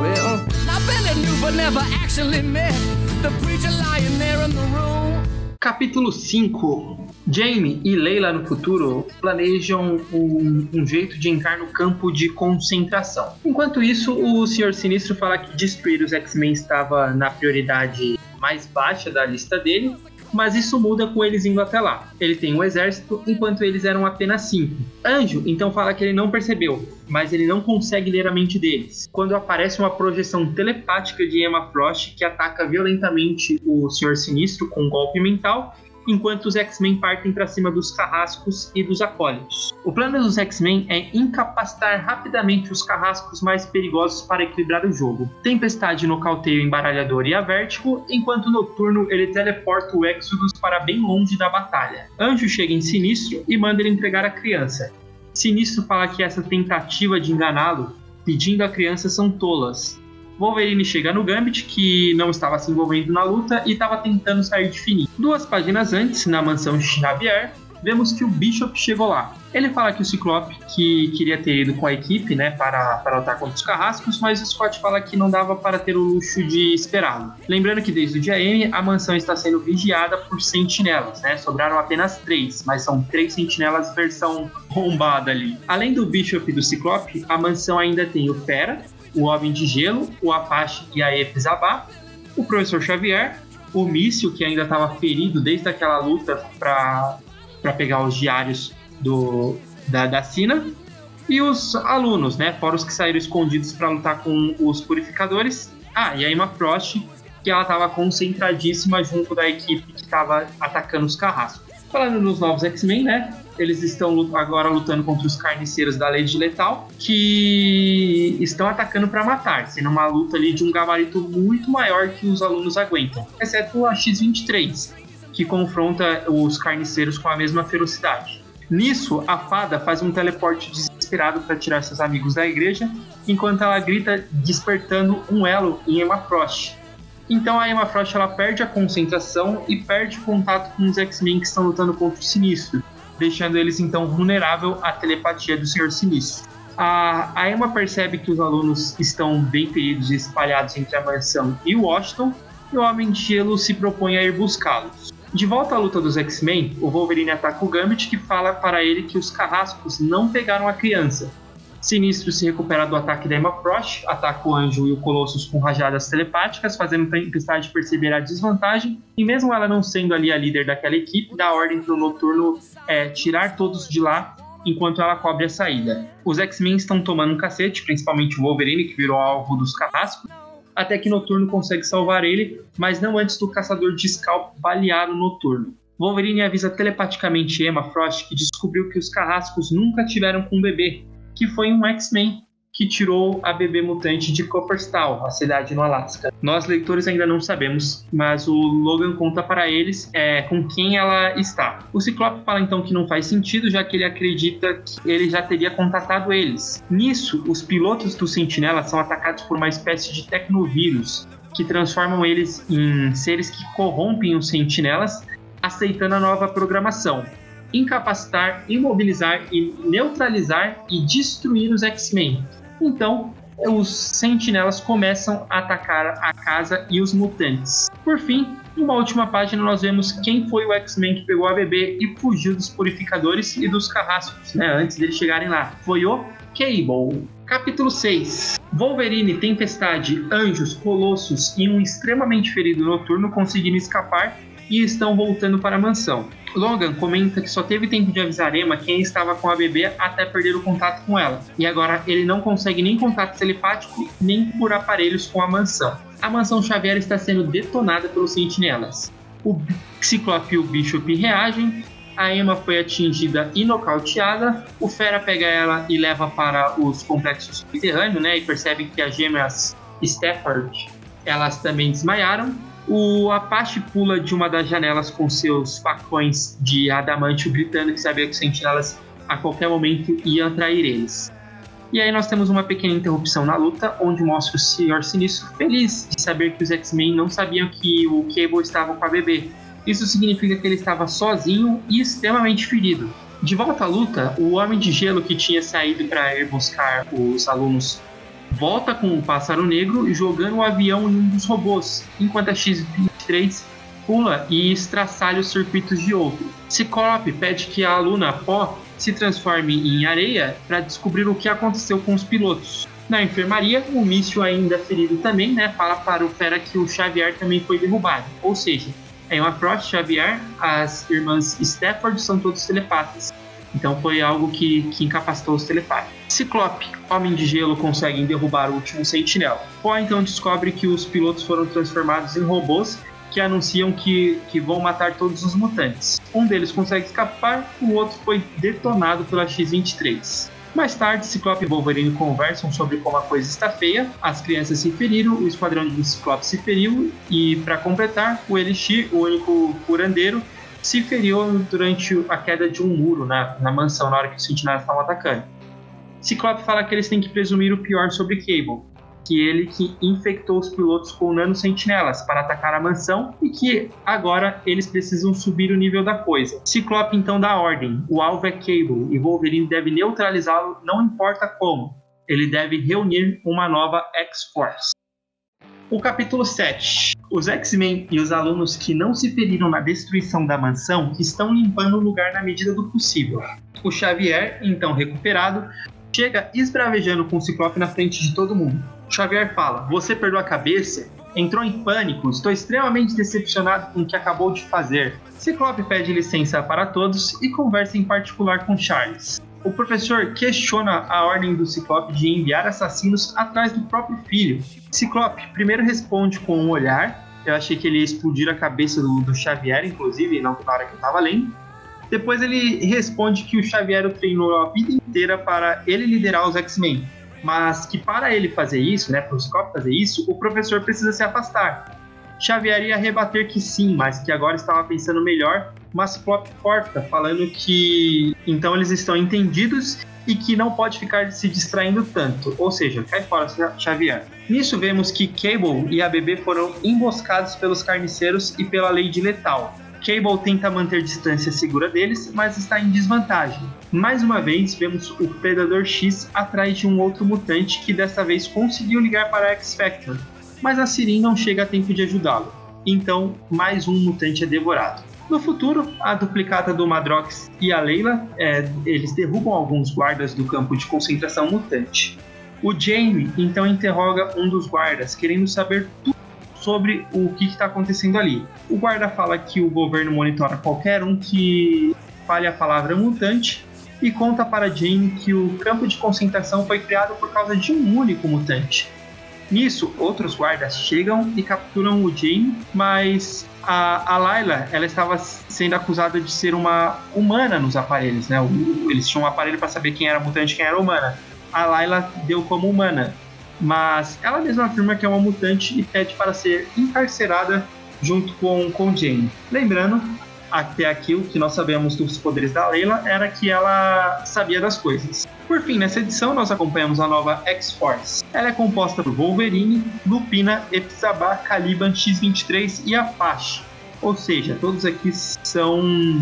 Well, Capítulo 5 Jamie e Leila no futuro planejam um, um, jeito de entrar no campo de concentração. Enquanto isso, o Senhor Sinistro fala que destruir os X-Men estava na prioridade mais baixa da lista dele mas isso muda com eles indo até lá. Ele tem um exército, enquanto eles eram apenas cinco. Anjo então fala que ele não percebeu, mas ele não consegue ler a mente deles. Quando aparece uma projeção telepática de Emma Frost que ataca violentamente o Senhor Sinistro com um golpe mental enquanto os X-Men partem para cima dos carrascos e dos acólitos. O plano dos X-Men é incapacitar rapidamente os carrascos mais perigosos para equilibrar o jogo. Tempestade nocauteia o embaralhador e a Vértigo, enquanto Noturno ele teleporta o Exodus para bem longe da batalha. Anjo chega em Sinistro e manda ele entregar a criança. Sinistro fala que essa tentativa de enganá-lo, pedindo a criança, são tolas, Wolverine chega no Gambit, que não estava se envolvendo na luta e estava tentando sair de fininho. Duas páginas antes, na mansão Xavier, vemos que o Bishop chegou lá. Ele fala que o Ciclope que queria ter ido com a equipe, né, para, para lutar contra os carrascos, mas o Scott fala que não dava para ter o luxo de esperá-lo. Lembrando que desde o dia M, a mansão está sendo vigiada por sentinelas, né? Sobraram apenas três, mas são três sentinelas versão bombada ali. Além do Bishop e do Ciclope, a mansão ainda tem o Fera, o Homem de Gelo, o Apache e a Epizabá, o Professor Xavier, o Míssil, que ainda estava ferido desde aquela luta para pegar os diários do, da, da Sina, e os alunos, né? Fora os que saíram escondidos para lutar com os purificadores. Ah, e a Emma Frost, que ela estava concentradíssima junto da equipe que estava atacando os carrascos. Falando nos novos X-Men, né? Eles estão agora lutando contra os carniceiros da Lei de Letal, que estão atacando para matar, sendo uma luta ali de um gabarito muito maior que os alunos aguentam, exceto a X-23, que confronta os carniceiros com a mesma ferocidade. Nisso, a fada faz um teleporte desesperado para tirar seus amigos da igreja, enquanto ela grita despertando um elo em Emma Frost, então a Emma Frost ela perde a concentração e perde contato com os X-Men que estão lutando contra o Sinistro, deixando eles então vulnerável à telepatia do Senhor Sinistro. A, a Emma percebe que os alunos estão bem feridos e espalhados entre a mansão e Washington, e o Homem de Gelo se propõe a ir buscá-los. De volta à luta dos X-Men, o Wolverine ataca o Gambit, que fala para ele que os carrascos não pegaram a criança, Sinistro se recupera do ataque da Emma Frost, ataca o Anjo e o Colossus com rajadas telepáticas, fazendo Tempestade perceber a desvantagem, e mesmo ela não sendo ali a líder daquela equipe, dá ordem para o Noturno é, tirar todos de lá enquanto ela cobre a saída. Os X-Men estão tomando um cacete, principalmente o Wolverine, que virou alvo dos carrascos, até que Noturno consegue salvar ele, mas não antes do caçador de Scalp balear o Noturno. Wolverine avisa telepaticamente Emma Frost que descobriu que os carrascos nunca tiveram com um bebê, que foi um X-Men que tirou a bebê mutante de Copperstall, a cidade no Alasca. Nós, leitores, ainda não sabemos, mas o Logan conta para eles é, com quem ela está. O Ciclope fala então que não faz sentido, já que ele acredita que ele já teria contatado eles. Nisso, os pilotos do Sentinela são atacados por uma espécie de tecnovírus que transformam eles em seres que corrompem os sentinelas, aceitando a nova programação incapacitar, imobilizar e neutralizar e destruir os X-Men. Então, os sentinelas começam a atacar a casa e os mutantes. Por fim, numa última página nós vemos quem foi o X-Men que pegou a bebê e fugiu dos purificadores e dos carrascos, né, antes deles chegarem lá. Foi o Cable. Capítulo 6. Wolverine, Tempestade, Anjos, Colossus e um extremamente ferido Noturno conseguiram escapar e estão voltando para a mansão. Logan comenta que só teve tempo de avisar Emma quem estava com a bebê até perder o contato com ela, e agora ele não consegue nem contato telepático nem por aparelhos com a mansão. A mansão Xavier está sendo detonada pelos sentinelas. O Ciclope e o Bishop reagem, a Emma foi atingida e nocauteada. O Fera pega ela e leva para os complexos subterrâneos, né? E percebe que as gêmeas Stafford elas também desmaiaram. O Apache pula de uma das janelas com seus facões de adamantio, gritando que sabia que os sentinelas a qualquer momento iam atrair eles. E aí nós temos uma pequena interrupção na luta, onde mostra o Senhor Sinistro feliz de saber que os X-Men não sabiam que o Cable estava com a bebê. Isso significa que ele estava sozinho e extremamente ferido. De volta à luta, o Homem de Gelo que tinha saído para ir buscar os alunos volta com o Pássaro Negro jogando o avião em um dos robôs, enquanto a X-23 pula e estraçalha os circuitos de outro. Ciclope pede que a aluna Pó se transforme em areia para descobrir o que aconteceu com os pilotos. Na enfermaria, o míssil ainda ferido também, né, fala para o Fera que o Xavier também foi derrubado. Ou seja, em uma Frost, Xavier, as irmãs Stafford são todos telepatas. Então foi algo que, que incapacitou os telepatas. Ciclope, Homem de Gelo conseguem derrubar o último sentinela. Poe então descobre que os pilotos foram transformados em robôs que anunciam que, que vão matar todos os mutantes. Um deles consegue escapar, o outro foi detonado pela X-23. Mais tarde, Ciclope e Wolverine conversam sobre como a coisa está feia, as crianças se feriram, o esquadrão de Ciclope se feriu e, para completar, o Elixir, o único curandeiro, se feriu durante a queda de um muro na, na mansão na hora que os sentinelas estavam atacando. Ciclope fala que eles têm que presumir o pior sobre Cable, que ele que infectou os pilotos com nanosentinelas para atacar a mansão e que agora eles precisam subir o nível da coisa. Ciclope então dá ordem, o alvo é Cable e Wolverine deve neutralizá-lo não importa como. Ele deve reunir uma nova X-Force. O capítulo 7. Os X-Men e os alunos que não se feriram na destruição da mansão estão limpando o lugar na medida do possível. O Xavier, então recuperado, chega esbravejando com o Ciclope na frente de todo mundo. Xavier fala: Você perdeu a cabeça? Entrou em pânico, estou extremamente decepcionado com o que acabou de fazer. Ciclope pede licença para todos e conversa em particular com Charles. O professor questiona a ordem do Ciclope de enviar assassinos atrás do próprio filho. Ciclope primeiro responde com um olhar. Eu achei que ele ia explodir a cabeça do, do Xavier, inclusive, na hora que eu estava lendo. Depois ele responde que o Xavier o treinou a vida inteira para ele liderar os X-Men, mas que para ele fazer isso, né, para o Scott fazer isso, o professor precisa se afastar. Xavier ia rebater que sim, mas que agora estava pensando melhor, mas Flop corta, falando que então eles estão entendidos e que não pode ficar se distraindo tanto, ou seja, cai fora Xavier. Nisso vemos que Cable e a bebê foram emboscados pelos carniceiros e pela Lei de Letal, Cable tenta manter distância segura deles, mas está em desvantagem. Mais uma vez, vemos o Predador X atrás de um outro mutante que dessa vez conseguiu ligar para a X-Factor, mas a Sirin não chega a tempo de ajudá-lo. Então, mais um mutante é devorado. No futuro, a duplicata do Madrox e a Leila, é, eles derrubam alguns guardas do campo de concentração mutante. O Jamie então interroga um dos guardas, querendo saber tudo sobre o que está acontecendo ali. O guarda fala que o governo monitora qualquer um que fale a palavra mutante e conta para Jane que o campo de concentração foi criado por causa de um único mutante. Nisso, outros guardas chegam e capturam o Jane, mas a, a Layla ela estava sendo acusada de ser uma humana nos aparelhos, né? Eles tinham um aparelho para saber quem era mutante e quem era humana. A Layla deu como humana mas ela mesma afirma que é uma mutante e pede para ser encarcerada junto com, com Jane. Lembrando, até aqui o que nós sabemos dos poderes da Leila era que ela sabia das coisas. Por fim, nessa edição nós acompanhamos a nova X-Force. Ela é composta por Wolverine, Lupina, Epsabá, Caliban, X-23 e Apache. Ou seja, todos aqui são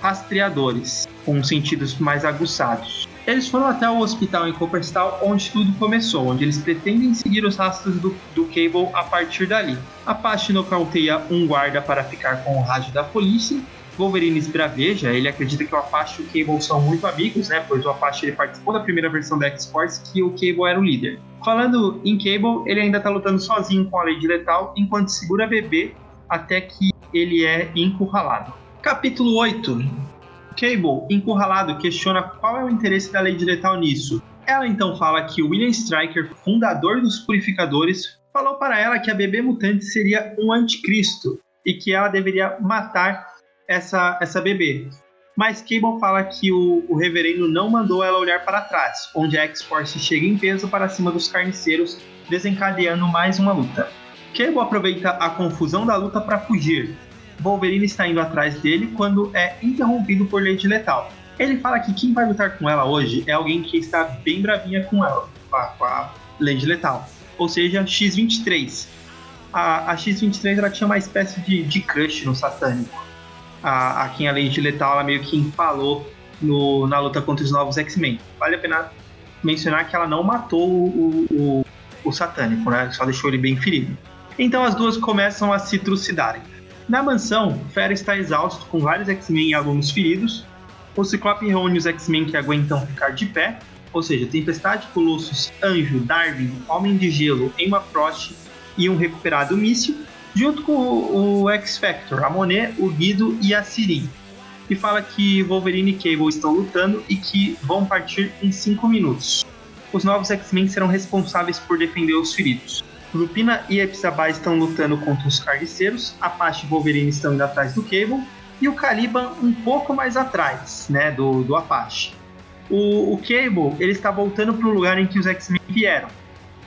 rastreadores, com sentidos mais aguçados. Eles foram até o hospital em Copperstall, onde tudo começou, onde eles pretendem seguir os rastros do, do Cable a partir dali. Apache nocauteia um guarda para ficar com o rádio da polícia. Wolverine esbraveja, ele acredita que o Apache e o Cable são muito amigos, né? Pois o Apache ele participou da primeira versão da X-Force, que o Cable era o líder. Falando em Cable, ele ainda está lutando sozinho com a Lady Letal, enquanto segura a bebê até que ele é encurralado. Capítulo 8 Cable, encurralado, questiona qual é o interesse da de letal nisso. Ela então fala que William Stryker, fundador dos purificadores, falou para ela que a bebê mutante seria um anticristo e que ela deveria matar essa, essa bebê. Mas Cable fala que o, o reverendo não mandou ela olhar para trás, onde a X-Force chega em peso para cima dos carniceiros, desencadeando mais uma luta. Cable aproveita a confusão da luta para fugir. Wolverine está indo atrás dele quando é interrompido por Lady Letal. Ele fala que quem vai lutar com ela hoje é alguém que está bem bravinha com ela, com a Lady Letal, ou seja, X-23. A, a X-23 ela tinha uma espécie de, de crush no Satânico a, a quem a Lady Letal ela meio que empalou no, na luta contra os novos X-Men. Vale a pena mencionar que ela não matou o, o, o satânico, né? Só deixou ele bem ferido. Então as duas começam a se trucidarem. Na mansão, Fera está exausto, com vários X-Men e alunos feridos. O Ciclope reúne os X-Men que aguentam ficar de pé, ou seja, Tempestade, Colossus, Anjo, Darwin, Homem de Gelo, Emma Frost e um recuperado míssil, junto com o, o X-Factor, a Monet, o Guido e a Siri. E fala que Wolverine e Cable estão lutando e que vão partir em 5 minutos. Os novos X-Men serão responsáveis por defender os feridos. Lupina e Epsabá estão lutando contra os carniceiros, Apache e Wolverine estão indo atrás do Cable, e o Caliban um pouco mais atrás, né, do, do Apache. O, o Cable, ele está voltando para o lugar em que os X-Men vieram,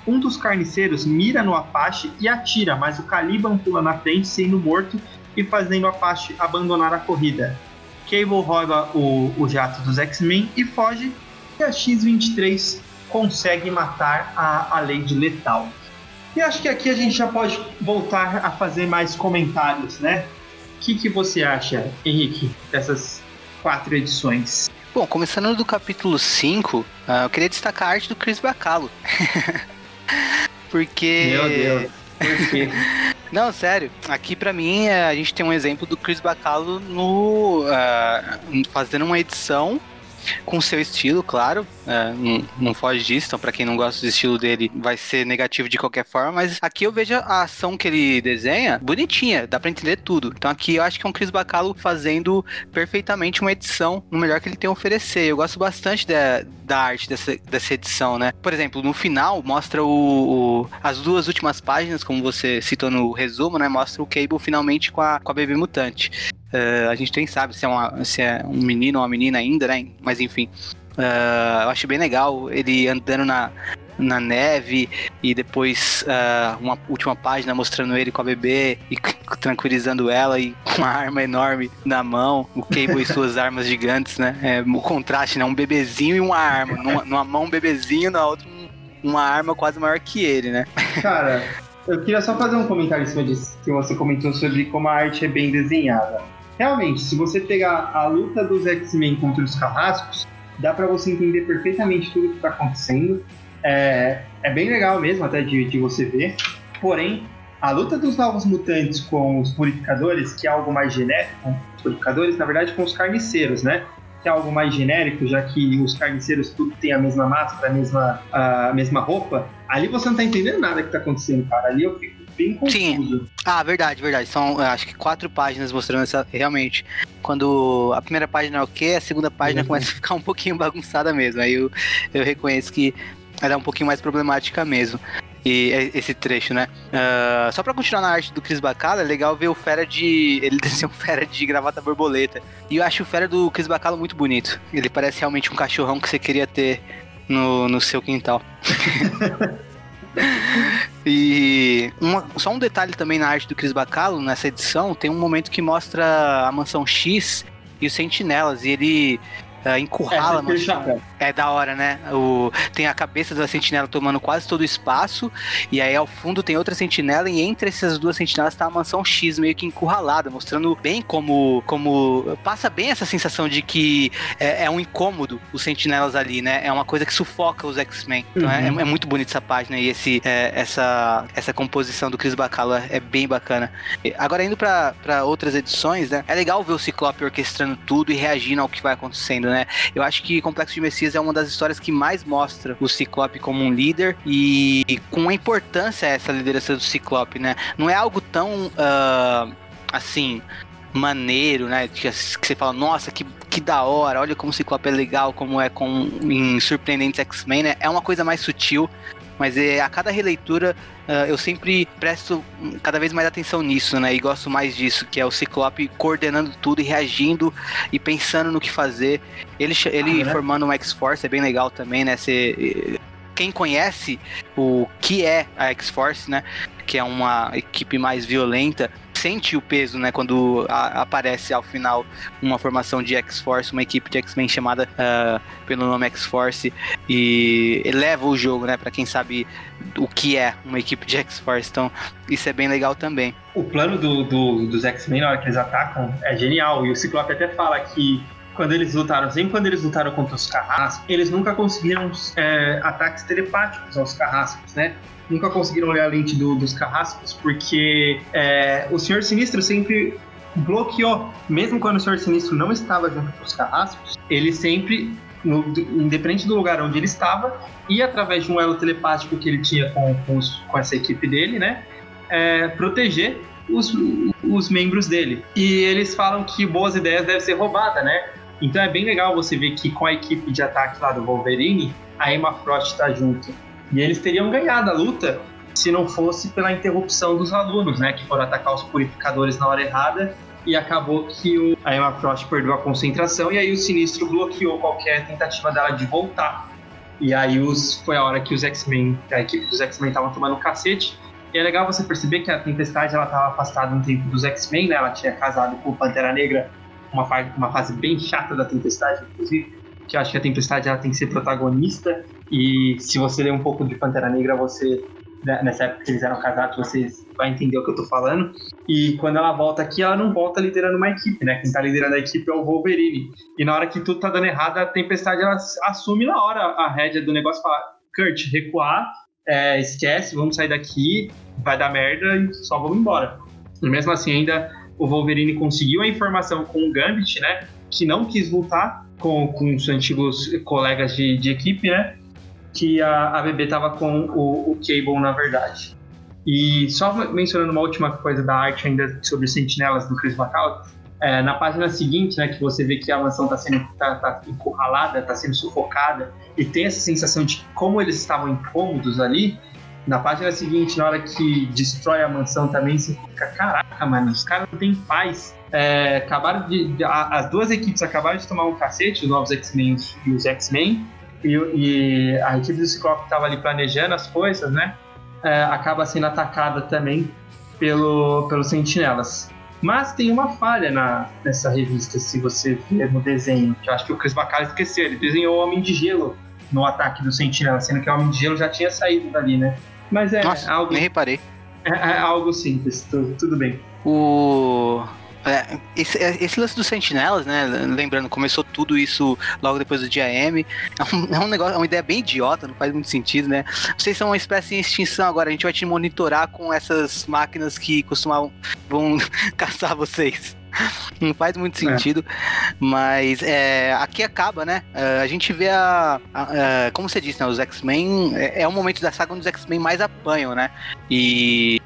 um dos carniceiros mira no Apache e atira, mas o Caliban pula na frente, sendo morto e fazendo o Apache abandonar a corrida. Cable rouba o, o jato dos X-Men e foge, e a X-23 consegue matar a, a Lady Letal. E acho que aqui a gente já pode voltar a fazer mais comentários, né? O que, que você acha, Henrique, dessas quatro edições? Bom, começando do capítulo 5, uh, ah, eu queria destacar a arte do Chris Bacalo. Porque. Meu Deus. Não, sério. Aqui para mim é, a gente tem um exemplo do Chris Bacalo no uh, fazendo uma edição com seu estilo, claro. É, não, não, foge disso, então para quem não gosta do estilo dele, vai ser negativo de qualquer forma. Mas aqui eu vejo a ação que ele desenha bonitinha, dá para entender tudo. Então aqui eu acho que é um Chris Bacalo fazendo perfeitamente uma edição no melhor que ele tem a oferecer. Eu gosto bastante da, da arte dessa, dessa edição, né? Por exemplo, no final mostra o, o, as duas últimas páginas, como você citou no resumo, né? Mostra o Cable finalmente com a, com a bebê mutante. Uh, a gente nem sabe se é, uma, se é um menino ou uma menina ainda, né? Mas enfim. Uh, eu acho bem legal ele andando na, na neve e depois uh, uma última página mostrando ele com a bebê e tranquilizando ela e com uma arma enorme na mão, o Cable e suas armas gigantes, né? É, o contraste, né? Um bebezinho e uma arma. Numa, numa mão um bebezinho, na outra uma arma quase maior que ele, né? Cara, eu queria só fazer um comentário em cima disso que você comentou sobre como a arte é bem desenhada. Realmente, se você pegar a luta dos X-Men contra os Carrascos, dá para você entender perfeitamente tudo que está acontecendo. É, é, bem legal mesmo até de, de você ver. Porém, a luta dos novos mutantes com os purificadores, que é algo mais genérico, os purificadores, na verdade, com os carniceiros, né? Que é algo mais genérico, já que os carniceiros tudo tem a mesma máscara, a mesma, a mesma roupa. Ali você não tá entendendo nada que tá acontecendo, cara. Ali eu fico bem confuso. Sim. Ah, verdade, verdade. São, acho que quatro páginas mostrando essa. Realmente. Quando a primeira página é ok, a segunda página uhum. começa a ficar um pouquinho bagunçada mesmo. Aí eu, eu reconheço que ela é um pouquinho mais problemática mesmo. E é, esse trecho, né? Uh, só pra continuar na arte do Chris Bacalo, é legal ver o Fera de. Ele desenhou um Fera de gravata borboleta. E eu acho o Fera do Chris Bacalo muito bonito. Ele parece realmente um cachorrão que você queria ter no, no seu quintal. e uma, só um detalhe também na arte do Chris Bacalo, nessa edição, tem um momento que mostra a mansão X e os sentinelas, e ele uh, encurrala. É, é da hora, né? O, tem a cabeça da sentinela tomando quase todo o espaço, e aí ao fundo tem outra sentinela, e entre essas duas sentinelas tá a mansão X meio que encurralada, mostrando bem como. como passa bem essa sensação de que é, é um incômodo os sentinelas ali, né? É uma coisa que sufoca os X-Men. Então é, uhum. é, é, muito bonito essa página e esse, é, essa, essa composição do Chris Bacalo é, é bem bacana. Agora, indo para outras edições, né? É legal ver o Ciclope orquestrando tudo e reagindo ao que vai acontecendo, né? né? Eu acho que Complexo de Messias é uma das histórias que mais mostra o Ciclope como um líder e com a importância essa liderança do Ciclope, né? Não é algo tão uh, assim maneiro, né? Que, você fala, nossa, que, que da hora, olha como o Ciclope é legal, como é com em Surpreendentes X-Men, né? É uma coisa mais sutil. Mas é, a cada releitura uh, eu sempre presto cada vez mais atenção nisso, né? E gosto mais disso, que é o Ciclope coordenando tudo e reagindo e pensando no que fazer. Ele, ele ah, né? formando um X-Force é bem legal também, né? Você, quem conhece o que é a X-Force, né? Que é uma equipe mais violenta, sente o peso, né? Quando a, aparece ao final uma formação de X-Force, uma equipe de X-Men chamada uh, pelo nome X-Force e eleva o jogo, né? Para quem sabe o que é uma equipe de X-Force. Então, isso é bem legal também. O plano do, do, dos X-Men na hora que eles atacam é genial. E o Ciclope até fala que quando eles lutaram, sempre quando eles lutaram contra os carrascos, eles nunca conseguiram é, ataques telepáticos aos carrascos, né? Nunca conseguiram ler a lente do, dos carrascos, porque é, o Senhor Sinistro sempre bloqueou. Mesmo quando o Senhor Sinistro não estava junto com os carrascos, ele sempre, no, independente do lugar onde ele estava, e através de um elo telepático que ele tinha com, com, os, com essa equipe dele, né? É, proteger os, os membros dele. E eles falam que boas ideias devem ser roubadas, né? Então é bem legal você ver que com a equipe de ataque lá do Wolverine, a Emma Frost está junto. E eles teriam ganhado a luta se não fosse pela interrupção dos alunos, né? Que foram atacar os purificadores na hora errada e acabou que o, a Emma Frost perdeu a concentração e aí o Sinistro bloqueou qualquer tentativa dela de voltar. E aí os, foi a hora que os X-Men, a equipe dos X-Men estavam tomando um cacete. E é legal você perceber que a Tempestade ela estava afastada um tempo dos X-Men, né? Ela tinha casado com o Pantera Negra uma, fase, uma fase bem chata da Tempestade, inclusive, que eu acho que a Tempestade ela tem que ser protagonista, e se você ler um pouco de Pantera Negra, você, né, nessa época que eles eram casados, você vai entender o que eu tô falando. E quando ela volta aqui, ela não volta liderando uma equipe, né? Quem tá liderando a equipe é o Wolverine. E na hora que tudo tá dando errado, a Tempestade ela assume na hora a rédea do negócio fala: Kurt, recuar, é, esquece, vamos sair daqui, vai dar merda e só vamos embora. E mesmo assim, ainda o Wolverine conseguiu a informação com o Gambit, né? Que não quis lutar com, com os antigos colegas de, de equipe, né? Que a, a BB tava com o, o Cable, na verdade. E só mencionando uma última coisa da arte ainda sobre sentinelas do Chris McCall, é, na página seguinte, né, que você vê que a mansão está sendo tá, tá encurralada, está sendo sufocada, e tem essa sensação de como eles estavam incômodos ali, na página seguinte, na hora que destrói a mansão também, você fica, caraca, mano, os caras não têm paz. É, acabaram de a, as duas equipes acabaram de tomar um cacete, os novos X-Men e os X-Men, e, e, a equipe do Ciclope estava ali planejando as coisas, né? É, acaba sendo atacada também pelo, pelos sentinelas. Mas tem uma falha na, nessa revista, se você ver no desenho, que eu acho que o Chris Bacall esqueceu. Ele desenhou o Homem de Gelo no ataque do Sentinela, sendo que o Homem de Gelo já tinha saído dali, né? Mas é Nossa, algo. Nem reparei. É, é algo simples, tudo, tudo bem. O. É, esse, é, esse, lance dos sentinelas, né? Lembrando, começou tudo isso logo depois do dia M. É um, é um, negócio, é uma ideia bem idiota, não faz muito sentido, né? Vocês são uma espécie em extinção agora, a gente vai te monitorar com essas máquinas que costumavam vão caçar vocês. não faz muito é. sentido. É. Mas é, aqui acaba, né? A gente vê a. a, a como você disse, né? Os X-Men. É, é o momento da saga onde os X-Men mais apanham, né? E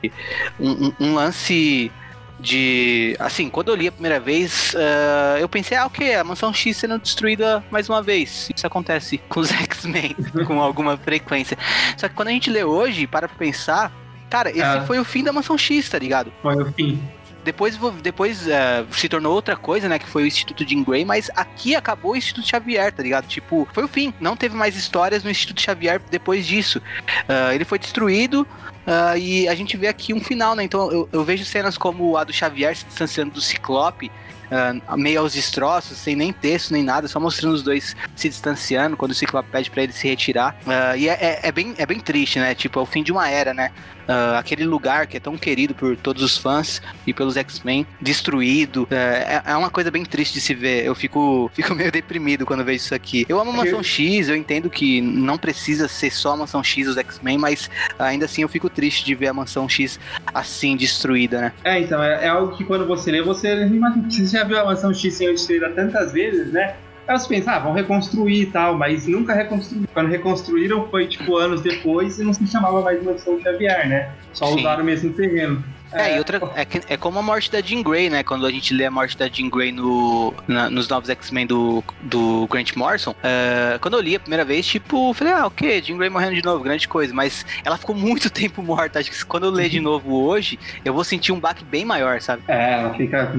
um, um lance de. Assim, quando eu li a primeira vez, uh, eu pensei, ah, o que? A mansão X sendo destruída mais uma vez. Isso acontece com os X-Men com alguma frequência. Só que quando a gente lê hoje, para pra pensar, cara, esse é. foi o fim da mansão X, tá ligado? Foi o fim. Depois, depois uh, se tornou outra coisa, né? Que foi o Instituto Jim Gray, mas aqui acabou o Instituto Xavier, tá ligado? Tipo, foi o fim. Não teve mais histórias no Instituto Xavier depois disso. Uh, ele foi destruído. Uh, e a gente vê aqui um final, né? Então eu, eu, vejo cenas como a do Xavier se distanciando do Ciclope, uh, meio aos destroços, sem nem texto nem nada, só mostrando os dois se distanciando quando o Ciclope pede para ele se retirar. Uh, e é, é, é, bem, é bem triste, né? Tipo, é o fim de uma era, né? Uh, aquele lugar que é tão querido por todos os fãs e pelos X-Men, destruído. Uh, é, é, uma coisa bem triste de se ver. Eu fico, fico meio deprimido quando vejo isso aqui. Eu amo a Mansão X, eu entendo que não precisa ser só a Mansão X os X-Men, mas ainda assim eu fico triste de ver a Mansão X assim destruída, né? É, então, é, é algo que quando você lê, você, você já viu a Mansão X sendo destruída tantas vezes, né? Elas pensam, ah, vão reconstruir e tal, mas nunca reconstruíram. Quando reconstruíram foi, tipo, anos depois e não se chamava mais Mansão Xavier, né? Só Sim. usaram o mesmo terreno. É, é, e outra, é, é como a morte da Jean Grey, né? Quando a gente lê a morte da Jean Grey no, na, nos novos X-Men do, do Grant Morrison, uh, quando eu li a primeira vez, tipo, falei, ah, ok, Jean Grey morrendo de novo, grande coisa, mas ela ficou muito tempo morta. Acho que quando eu ler de novo hoje, eu vou sentir um baque bem maior, sabe? É, ela fica.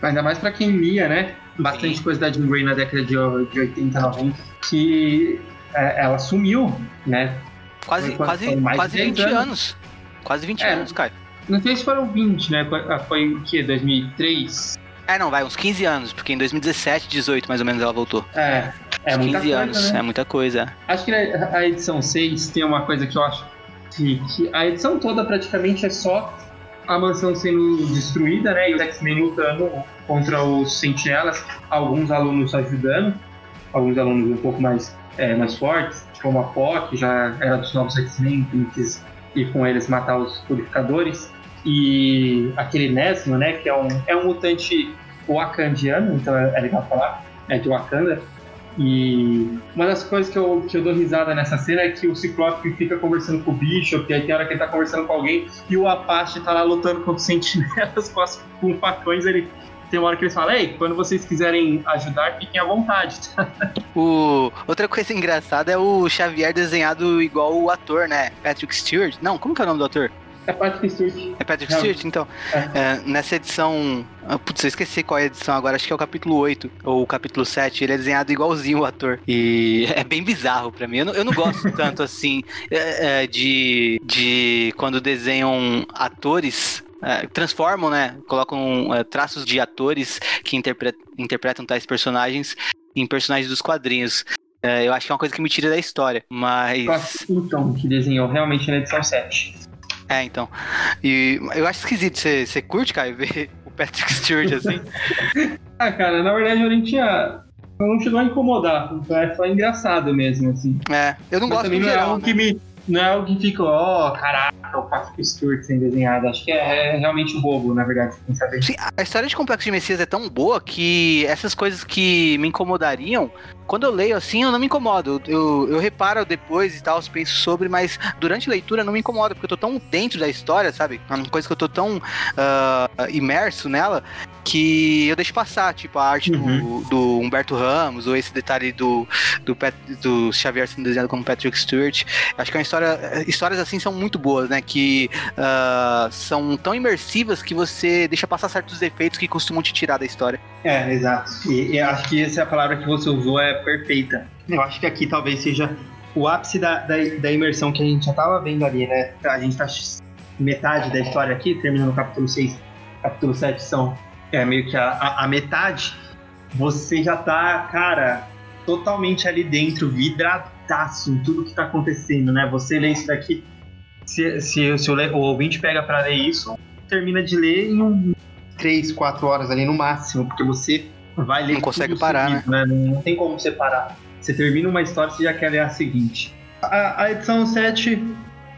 Ainda mais pra quem lia, né? Bastante Sim. coisa da Jean Grey na década de, de 80, 90, que é, ela sumiu, né? Quase, quase, quase 20 anos. anos. Quase 20 é, anos, cara. Não sei se foram 20, né? Foi o quê? 2003? É, não, vai, uns 15 anos, porque em 2017, 18 mais ou menos ela voltou. É, é uns muita 15 coisa, anos, né? é muita coisa. Acho que a edição 6 tem uma coisa que eu acho que, que a edição toda praticamente é só a mansão sendo destruída, né? E os X-Men lutando contra os sentinelas, alguns alunos ajudando, alguns alunos um pouco mais, é, mais fortes, como a POC, já era dos novos X-Men, que quis ir com eles matar os purificadores e aquele Nesmo, né, que é um, é um mutante wakandiano, então é, é legal falar, é de Wakanda. E uma das coisas que eu, que eu dou risada nessa cena é que o Ciclope fica conversando com o Bishop, e aí tem hora que ele tá conversando com alguém, e o Apache tá lá lutando contra os sentinelas com, as, com facões, ele tem uma hora que eles falam, ei, quando vocês quiserem ajudar, fiquem à vontade. o... Outra coisa engraçada é o Xavier desenhado igual o ator, né? Patrick Stewart. Não, como que é o nome do ator? É Patrick Stewart. É Patrick Stewart, então. É. É, nessa edição. Ah, putz, eu esqueci qual é a edição agora, acho que é o capítulo 8 ou o capítulo 7. Ele é desenhado igualzinho o ator. E é bem bizarro pra mim. Eu não, eu não gosto tanto assim é, é, de, de quando desenham atores é, transformam, né? Colocam traços de atores que interpretam, interpretam tais personagens em personagens dos quadrinhos. Eu acho que é uma coisa que me tira da história, mas. Então, que desenhou realmente na edição 7. É, então. E eu acho esquisito. Você, você curte, Caio, ver o Patrick Stewart assim? ah, cara, na verdade eu nem tinha. Não chegou a incomodar. É só engraçado mesmo, assim. É, eu não Mas gosto também não é algo né? que me não é algo que fica, ó, oh, caraca, o Patrick Stewart sendo desenhado. Acho que é, é realmente bobo, na verdade, sem saber. Sim, a história de Complexo de Messias é tão boa que essas coisas que me incomodariam quando eu leio assim, eu não me incomodo. Eu, eu reparo depois e tal, penso sobre, mas durante a leitura não me incomoda, porque eu tô tão dentro da história, sabe? É uma coisa que eu tô tão uh, imerso nela que eu deixo passar, tipo, a arte uhum. do, do, Humberto Ramos, ou esse detalhe do, do, Pat, do Xavier sendo desenhado como Patrick Stewart. Acho que é uma história. Histórias assim são muito boas, né? Que uh, são tão imersivas que você deixa passar certos defeitos que costumam te tirar da história. É, exato. E, e acho que essa palavra que você usou é perfeita. Eu acho que aqui talvez seja o ápice da, da, da imersão que a gente já estava vendo ali, né? A gente tá metade da história aqui, terminando no capítulo 6, capítulo 7 são é, meio que a, a, a metade. Você já tá, cara, totalmente ali dentro, vidradaço em tudo que tá acontecendo, né? Você lê isso daqui, se, se, se o, o ouvinte pega para ler isso, termina de ler em um 3, 4 horas ali no máximo, porque você vai ler. Não consegue parar, seguido, né? né? Não, tem como você parar. Você termina uma história, você já quer ler a seguinte. A, a, edição 7,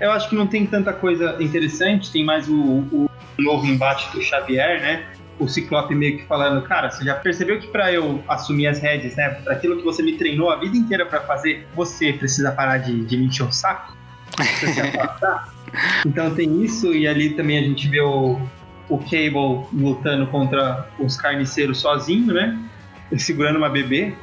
eu acho que não tem tanta coisa interessante, tem mais o, o novo embate do Xavier, né? O Ciclope meio que falando, cara, você já percebeu que para eu assumir as rédeas, né? Para aquilo que você me treinou a vida inteira para fazer, você precisa parar de, de me encher o saco? então tem isso, e ali também a gente vê o, o Cable lutando contra os carniceiros sozinho, né? Segurando uma bebê.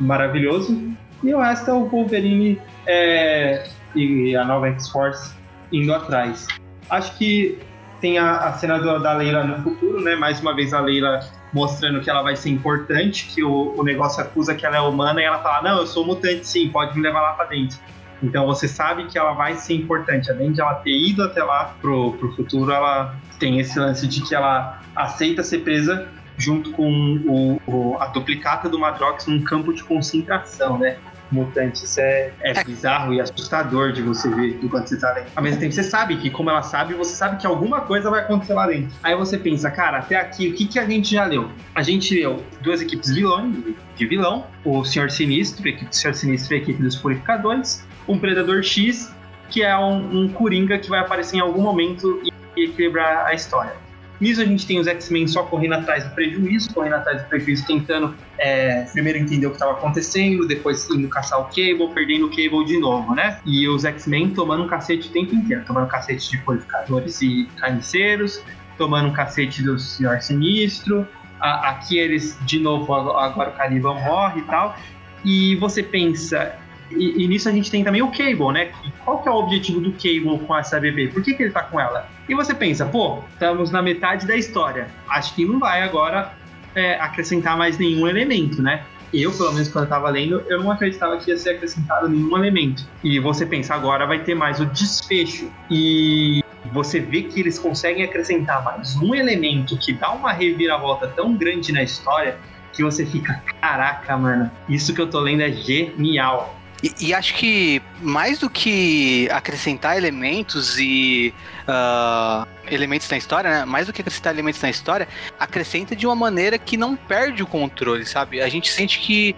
Maravilhoso. E o resto é o Wolverine é, e a nova X-Force indo atrás. Acho que tem a, a cena do, da Leila no futuro, né? Mais uma vez a Leila mostrando que ela vai ser importante, que o, o negócio acusa que ela é humana e ela fala: Não, eu sou mutante sim, pode me levar lá pra dentro. Então você sabe que ela vai ser importante. Além de ela ter ido até lá pro, pro futuro, ela tem esse lance de que ela aceita ser presa junto com o, o, a duplicata do Madrox num campo de concentração, né? Mutante. Isso é, é bizarro e assustador de você ver enquanto você tá lendo. Ao mesmo tempo, você sabe que, como ela sabe, você sabe que alguma coisa vai acontecer lá dentro. Aí você pensa, cara, até aqui, o que, que a gente já leu? A gente leu duas equipes vilões, de vilão, o Senhor Sinistro, a equipe do Senhor Sinistro e a equipe dos Purificadores, um Predador X, que é um, um Coringa que vai aparecer em algum momento e equilibrar a história. Nisso a gente tem os X-Men só correndo atrás do prejuízo, correndo atrás do prejuízo, tentando é, primeiro entender o que estava acontecendo, depois indo caçar o Cable, perdendo o Cable de novo, né? E os X-Men tomando um cacete o tempo inteiro, tomando cacete de purificadores e carniceiros, tomando um cacete do Senhor Sinistro. A, aqui eles, de novo, agora o Caliban morre e tal. E você pensa, e, e, nisso a gente tem também o Cable, né? Qual que é o objetivo do Cable com essa bebê? Por que, que ele tá com ela? E você pensa, pô, estamos na metade da história. Acho que não vai agora é, acrescentar mais nenhum elemento, né? Eu, pelo menos quando eu tava lendo, eu não acreditava que ia ser acrescentado nenhum elemento. E você pensa, agora vai ter mais o desfecho. E você vê que eles conseguem acrescentar mais um elemento que dá uma reviravolta tão grande na história que você fica, caraca, mano, isso que eu tô lendo é genial. E, e, acho que mais do que acrescentar elementos e uh, elementos na história, né? Mais do que acrescentar elementos na história, acrescenta de uma maneira que não perde o controle, sabe? A gente sente que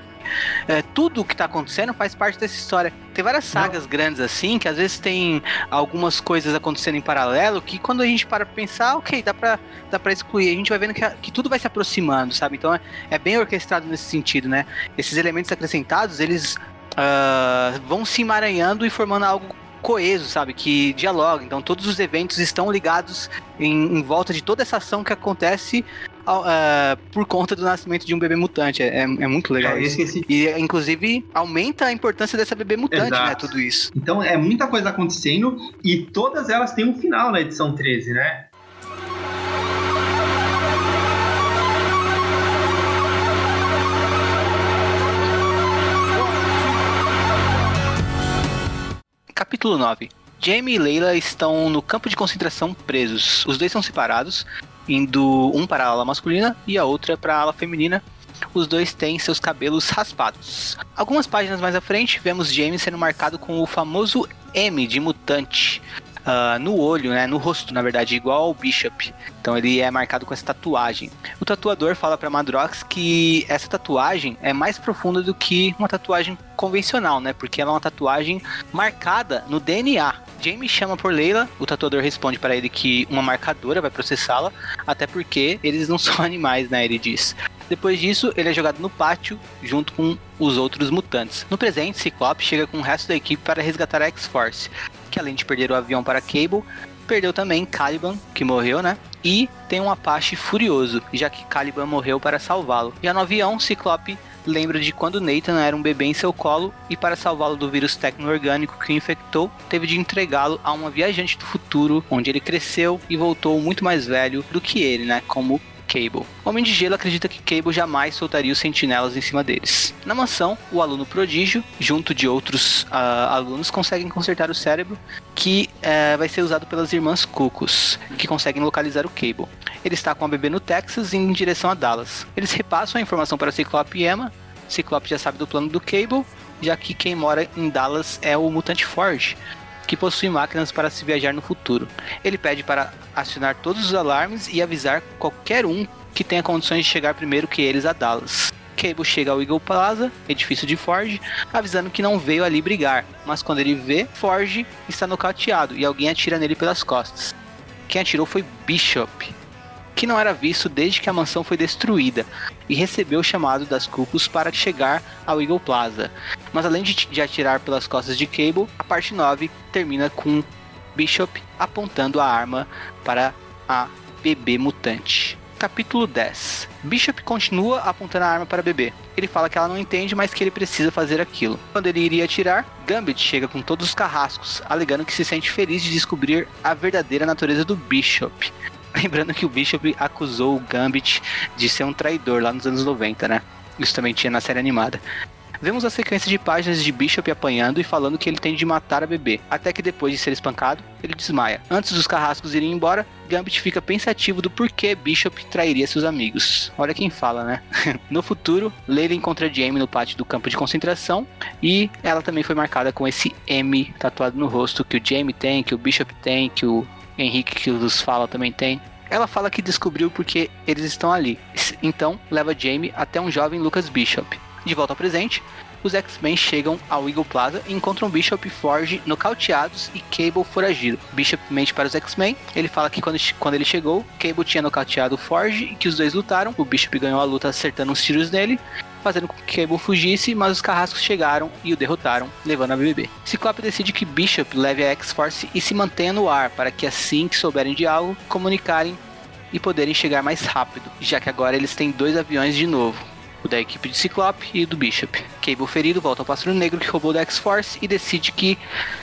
é, tudo o que tá acontecendo faz parte dessa história. Tem várias sagas não. grandes assim, que às vezes tem algumas coisas acontecendo em paralelo, que quando a gente para pra pensar, ok, dá pra, dá pra excluir. A gente vai vendo que, que tudo vai se aproximando, sabe? Então é, é bem orquestrado nesse sentido, né? Esses elementos acrescentados, eles uh, vão se emaranhando e formando algo coeso, sabe? Que dialoga. Então todos os eventos estão ligados em, em volta de toda essa ação que acontece uh, por conta do nascimento de um bebê mutante. É, é, é muito legal é, isso. E inclusive aumenta a importância dessa bebê mutante, né, Exato. né? Tudo isso. Então é muita coisa acontecendo e todas elas têm um final na edição 13, né? Capítulo 9. Jamie e Leila estão no campo de concentração presos. Os dois são separados, indo um para a ala masculina e a outra para a ala feminina. Os dois têm seus cabelos raspados. Algumas páginas mais à frente, vemos Jamie sendo marcado com o famoso M de mutante, uh, no olho, né, no rosto, na verdade, igual ao Bishop. Então ele é marcado com essa tatuagem. O tatuador fala para Madrox que essa tatuagem é mais profunda do que uma tatuagem convencional, né? Porque ela é uma tatuagem marcada no DNA. Jamie chama por Leila, o tatuador responde para ele que uma marcadora vai processá-la, até porque eles não são animais, né? Ele diz. Depois disso, ele é jogado no pátio junto com os outros mutantes. No presente, Ciclope chega com o resto da equipe para resgatar a X-Force, que além de perder o avião para Cable, perdeu também Caliban, que morreu, né? E tem um Apache furioso, já que Caliban morreu para salvá-lo. Já no avião, Ciclope lembra de quando Nathan era um bebê em seu colo e para salvá-lo do vírus tecno-orgânico que o infectou, teve de entregá-lo a uma viajante do futuro, onde ele cresceu e voltou muito mais velho do que ele, né? Como Cable. Homem de Gelo acredita que Cable jamais soltaria os sentinelas em cima deles. Na mansão, o aluno prodígio, junto de outros uh, alunos, conseguem consertar o cérebro que uh, vai ser usado pelas irmãs Cucos, que conseguem localizar o Cable. Ele está com a bebê no Texas em direção a Dallas. Eles repassam a informação para Ciclope e Emma. Ciclope já sabe do plano do Cable, já que quem mora em Dallas é o Mutante Forge, que possui máquinas para se viajar no futuro. Ele pede para acionar todos os alarmes e avisar qualquer um que tenha condições de chegar primeiro que eles a Dallas. Cable chega ao Eagle Plaza, edifício de Forge, avisando que não veio ali brigar, mas quando ele vê, Forge está nocauteado e alguém atira nele pelas costas. Quem atirou foi Bishop, que não era visto desde que a mansão foi destruída, e recebeu o chamado das Cucos para chegar ao Eagle Plaza. Mas além de, de atirar pelas costas de Cable, a parte 9 termina com Bishop apontando a arma para a bebê mutante. Capítulo 10 Bishop continua apontando a arma para a bebê. Ele fala que ela não entende, mas que ele precisa fazer aquilo. Quando ele iria atirar, Gambit chega com todos os carrascos, alegando que se sente feliz de descobrir a verdadeira natureza do Bishop. Lembrando que o Bishop acusou o Gambit de ser um traidor lá nos anos 90, né? Isso também tinha na série animada. Vemos a sequência de páginas de Bishop apanhando e falando que ele tem de matar a bebê, até que depois de ser espancado, ele desmaia. Antes dos carrascos irem embora, Gambit fica pensativo do porquê Bishop trairia seus amigos. Olha quem fala, né? no futuro, Leila encontra Jamie no pátio do campo de concentração e ela também foi marcada com esse M tatuado no rosto que o Jamie tem, que o Bishop tem, que o Henrique que os fala também tem. Ela fala que descobriu porque eles estão ali. Então, leva Jamie até um jovem Lucas Bishop. De volta ao presente, os X-Men chegam ao Eagle Plaza e encontram Bishop e Forge nocauteados e Cable foragido. Bishop mente para os X-Men, ele fala que quando, quando ele chegou, Cable tinha nocauteado Forge e que os dois lutaram. O Bishop ganhou a luta acertando uns tiros nele, fazendo com que Cable fugisse, mas os carrascos chegaram e o derrotaram, levando a BBB. Ciclope decide que Bishop leve a X-Force e se mantenha no ar, para que assim que souberem de algo, comunicarem e poderem chegar mais rápido, já que agora eles têm dois aviões de novo. Da equipe de Ciclope e do Bishop. Cable ferido volta ao Pássaro Negro que roubou da X-Force e decide que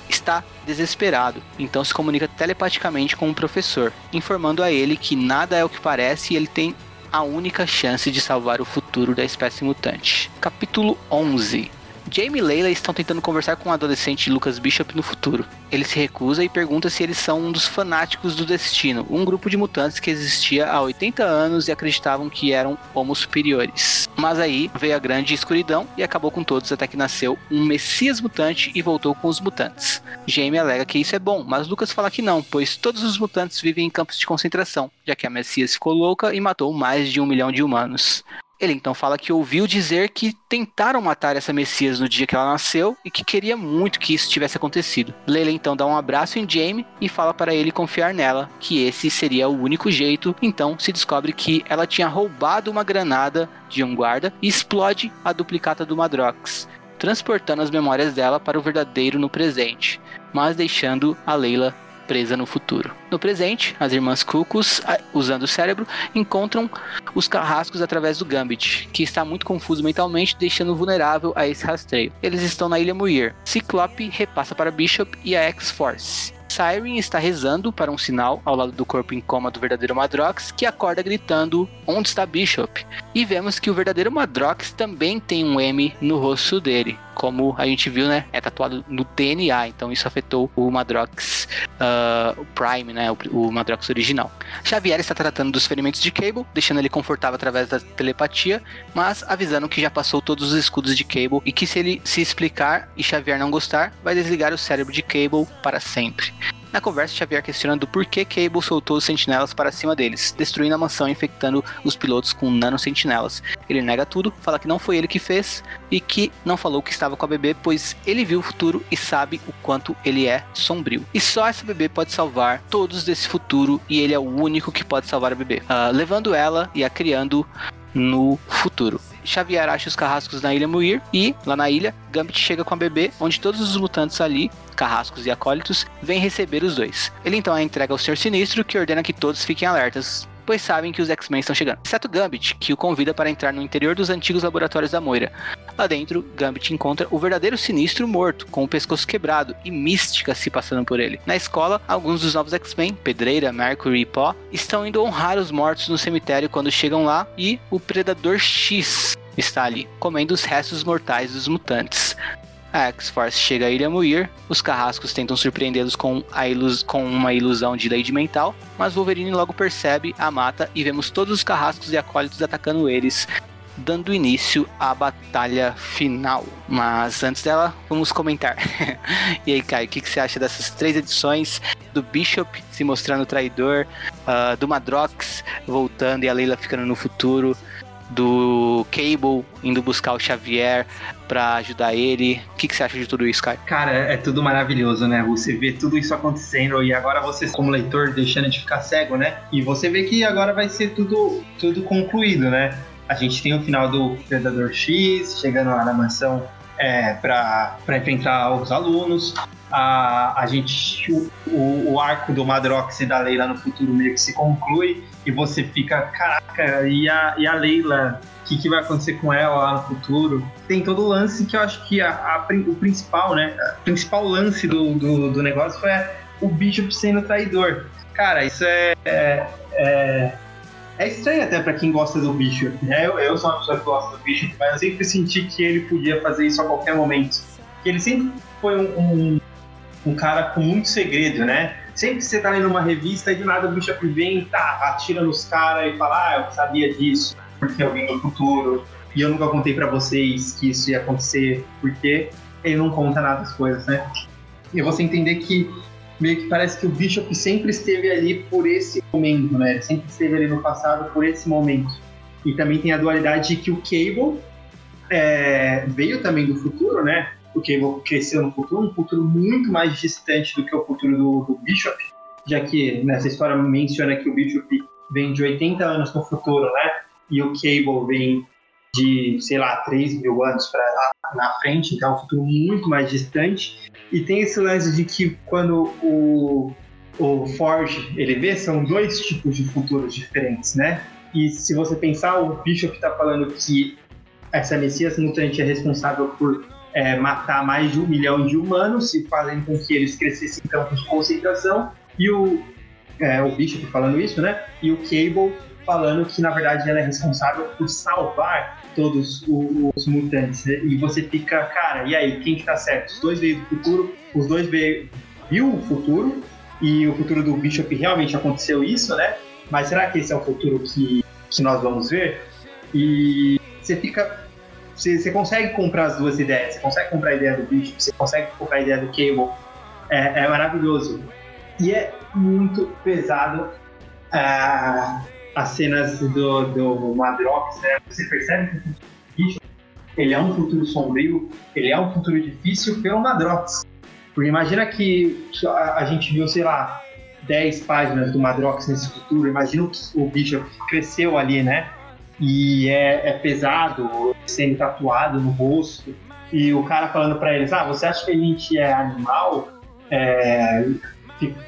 está desesperado. Então se comunica telepaticamente com o professor, informando a ele que nada é o que parece e ele tem a única chance de salvar o futuro da espécie mutante. Capítulo 11 Jamie e Leila estão tentando conversar com o adolescente Lucas Bishop no futuro. Ele se recusa e pergunta se eles são um dos fanáticos do destino, um grupo de mutantes que existia há 80 anos e acreditavam que eram homo superiores. Mas aí veio a grande escuridão e acabou com todos até que nasceu um Messias mutante e voltou com os mutantes. Jamie alega que isso é bom, mas Lucas fala que não, pois todos os mutantes vivem em campos de concentração, já que a Messias ficou louca e matou mais de um milhão de humanos. Ele então fala que ouviu dizer que tentaram matar essa Messias no dia que ela nasceu e que queria muito que isso tivesse acontecido. Leila então dá um abraço em Jamie e fala para ele confiar nela, que esse seria o único jeito. Então se descobre que ela tinha roubado uma granada de um guarda e explode a duplicata do Madrox, transportando as memórias dela para o verdadeiro no presente, mas deixando a Leila presa no futuro. No presente, as irmãs Cucos, usando o cérebro, encontram os carrascos através do Gambit, que está muito confuso mentalmente, deixando vulnerável a esse rastreio. Eles estão na Ilha Muir. Ciclope repassa para Bishop e a X-Force. Siren está rezando para um sinal ao lado do corpo em coma do verdadeiro Madrox, que acorda gritando: Onde está Bishop? E vemos que o verdadeiro Madrox também tem um M no rosto dele como a gente viu, né, é tatuado no DNA, então isso afetou o Madrox uh, Prime, né, o, o, Madrox original. Xavier está tratando dos ferimentos de Cable, deixando ele confortável através da telepatia, mas avisando que já passou todos os escudos de Cable e que se ele se explicar e Xavier não gostar, vai desligar o cérebro de Cable para sempre. Na conversa, Xavier questionando por que Cable soltou os sentinelas para cima deles, destruindo a mansão e infectando os pilotos com nanosentinelas. Ele nega tudo, fala que não foi ele que fez e que não falou que estava com a bebê, pois ele viu o futuro e sabe o quanto ele é sombrio. E só essa bebê pode salvar todos desse futuro e ele é o único que pode salvar a bebê, uh, levando ela e a criando no futuro. Xavier acha os carrascos na ilha Muir e, lá na ilha, Gambit chega com a bebê, onde todos os mutantes ali, carrascos e acólitos, vêm receber os dois. Ele então a entrega ao Senhor Sinistro, que ordena que todos fiquem alertas, pois sabem que os X-Men estão chegando. Exceto Gambit, que o convida para entrar no interior dos antigos laboratórios da Moira. Lá dentro, Gambit encontra o verdadeiro Sinistro morto, com o pescoço quebrado e mística se passando por ele. Na escola, alguns dos novos X-Men, Pedreira, Mercury e Pó, estão indo honrar os mortos no cemitério quando chegam lá e o Predador X está ali, comendo os restos mortais dos mutantes. A X-Force chega à Ilha Muir, os carrascos tentam surpreendê-los com, com, uma ilusão de lei mental, mas Wolverine logo percebe, a mata e vemos todos os carrascos e acólitos atacando eles, dando início à batalha final. Mas antes dela, vamos comentar. e aí, Caio, o que, que, você acha dessas três edições? Do Bishop se mostrando traidor, uh, do Madrox voltando e a Leila ficando no futuro, do Cable indo buscar o Xavier para ajudar ele. O que, que, você acha de tudo isso, Kai? Cara, é, tudo maravilhoso, né? Você vê tudo isso acontecendo e agora você, como leitor, deixando de ficar cego, né? E você vê que agora vai ser tudo, tudo concluído, né? A gente tem o final do Predador X chegando lá na mansão é, para enfrentar os alunos. A, a gente, o, o arco do Madrox e da Leila no futuro meio que se conclui e você fica, caraca, e a, e a Leila, o que, que vai acontecer com ela lá no futuro? Tem todo o lance que eu acho que a, a o principal, né? O principal lance do, do, do negócio foi o Bishop sendo traidor. Cara, isso é, é, é é estranho até para quem gosta do Bishop, né? Eu, eu sou uma pessoa que gosta do Bishop, mas eu sempre senti que ele podia fazer isso a qualquer momento. Que ele sempre foi um, um, um cara com muito segredo, né? Sempre que você tá lendo uma revista e de nada o Bishop vem, tá, atira nos caras e fala, ah, eu sabia disso, porque vim no futuro, e eu nunca contei para vocês que isso ia acontecer, porque ele não conta nada das coisas, né? E você entender que meio que parece que o Bishop sempre esteve ali por esse momento, né? Sempre esteve ali no passado por esse momento. E também tem a dualidade de que o Cable é, veio também do futuro, né? O Cable cresceu no futuro, um futuro muito mais distante do que o futuro do, do Bishop, já que nessa história menciona que o Bishop vem de 80 anos no futuro, né? E o Cable vem de, sei lá, 3 mil anos para na frente, então é um futuro muito mais distante. E tem esse lance de que quando o, o Forge ele vê, são dois tipos de futuros diferentes, né? E se você pensar, o Bishop está falando que essa Messias mutante é responsável por é, matar mais de um milhão de humanos e fazendo com que eles crescessem em campos de concentração. E o, é, o Bishop falando isso, né? E o Cable falando que na verdade ela é responsável por salvar todos os mutantes. Né? E você fica, cara, e aí, quem que tá certo? Os dois veio do futuro, os dois veio, viu o futuro, e o futuro do Bishop realmente aconteceu isso, né? Mas será que esse é o futuro que, que nós vamos ver? E você fica. Você, você consegue comprar as duas ideias, você consegue comprar a ideia do Bishop, você consegue comprar a ideia do Cable. É, é maravilhoso. E é muito pesado. Uh, as cenas do, do Madrox, né? Você percebe que o bicho, ele é um futuro sombrio, ele é um futuro difícil pelo Madrox. Porque imagina que a, a gente viu, sei lá, 10 páginas do Madrox nesse futuro, imagina que o bicho cresceu ali, né? E é, é pesado, sendo tatuado no rosto, e o cara falando para eles, ah, você acha que a gente é animal? É,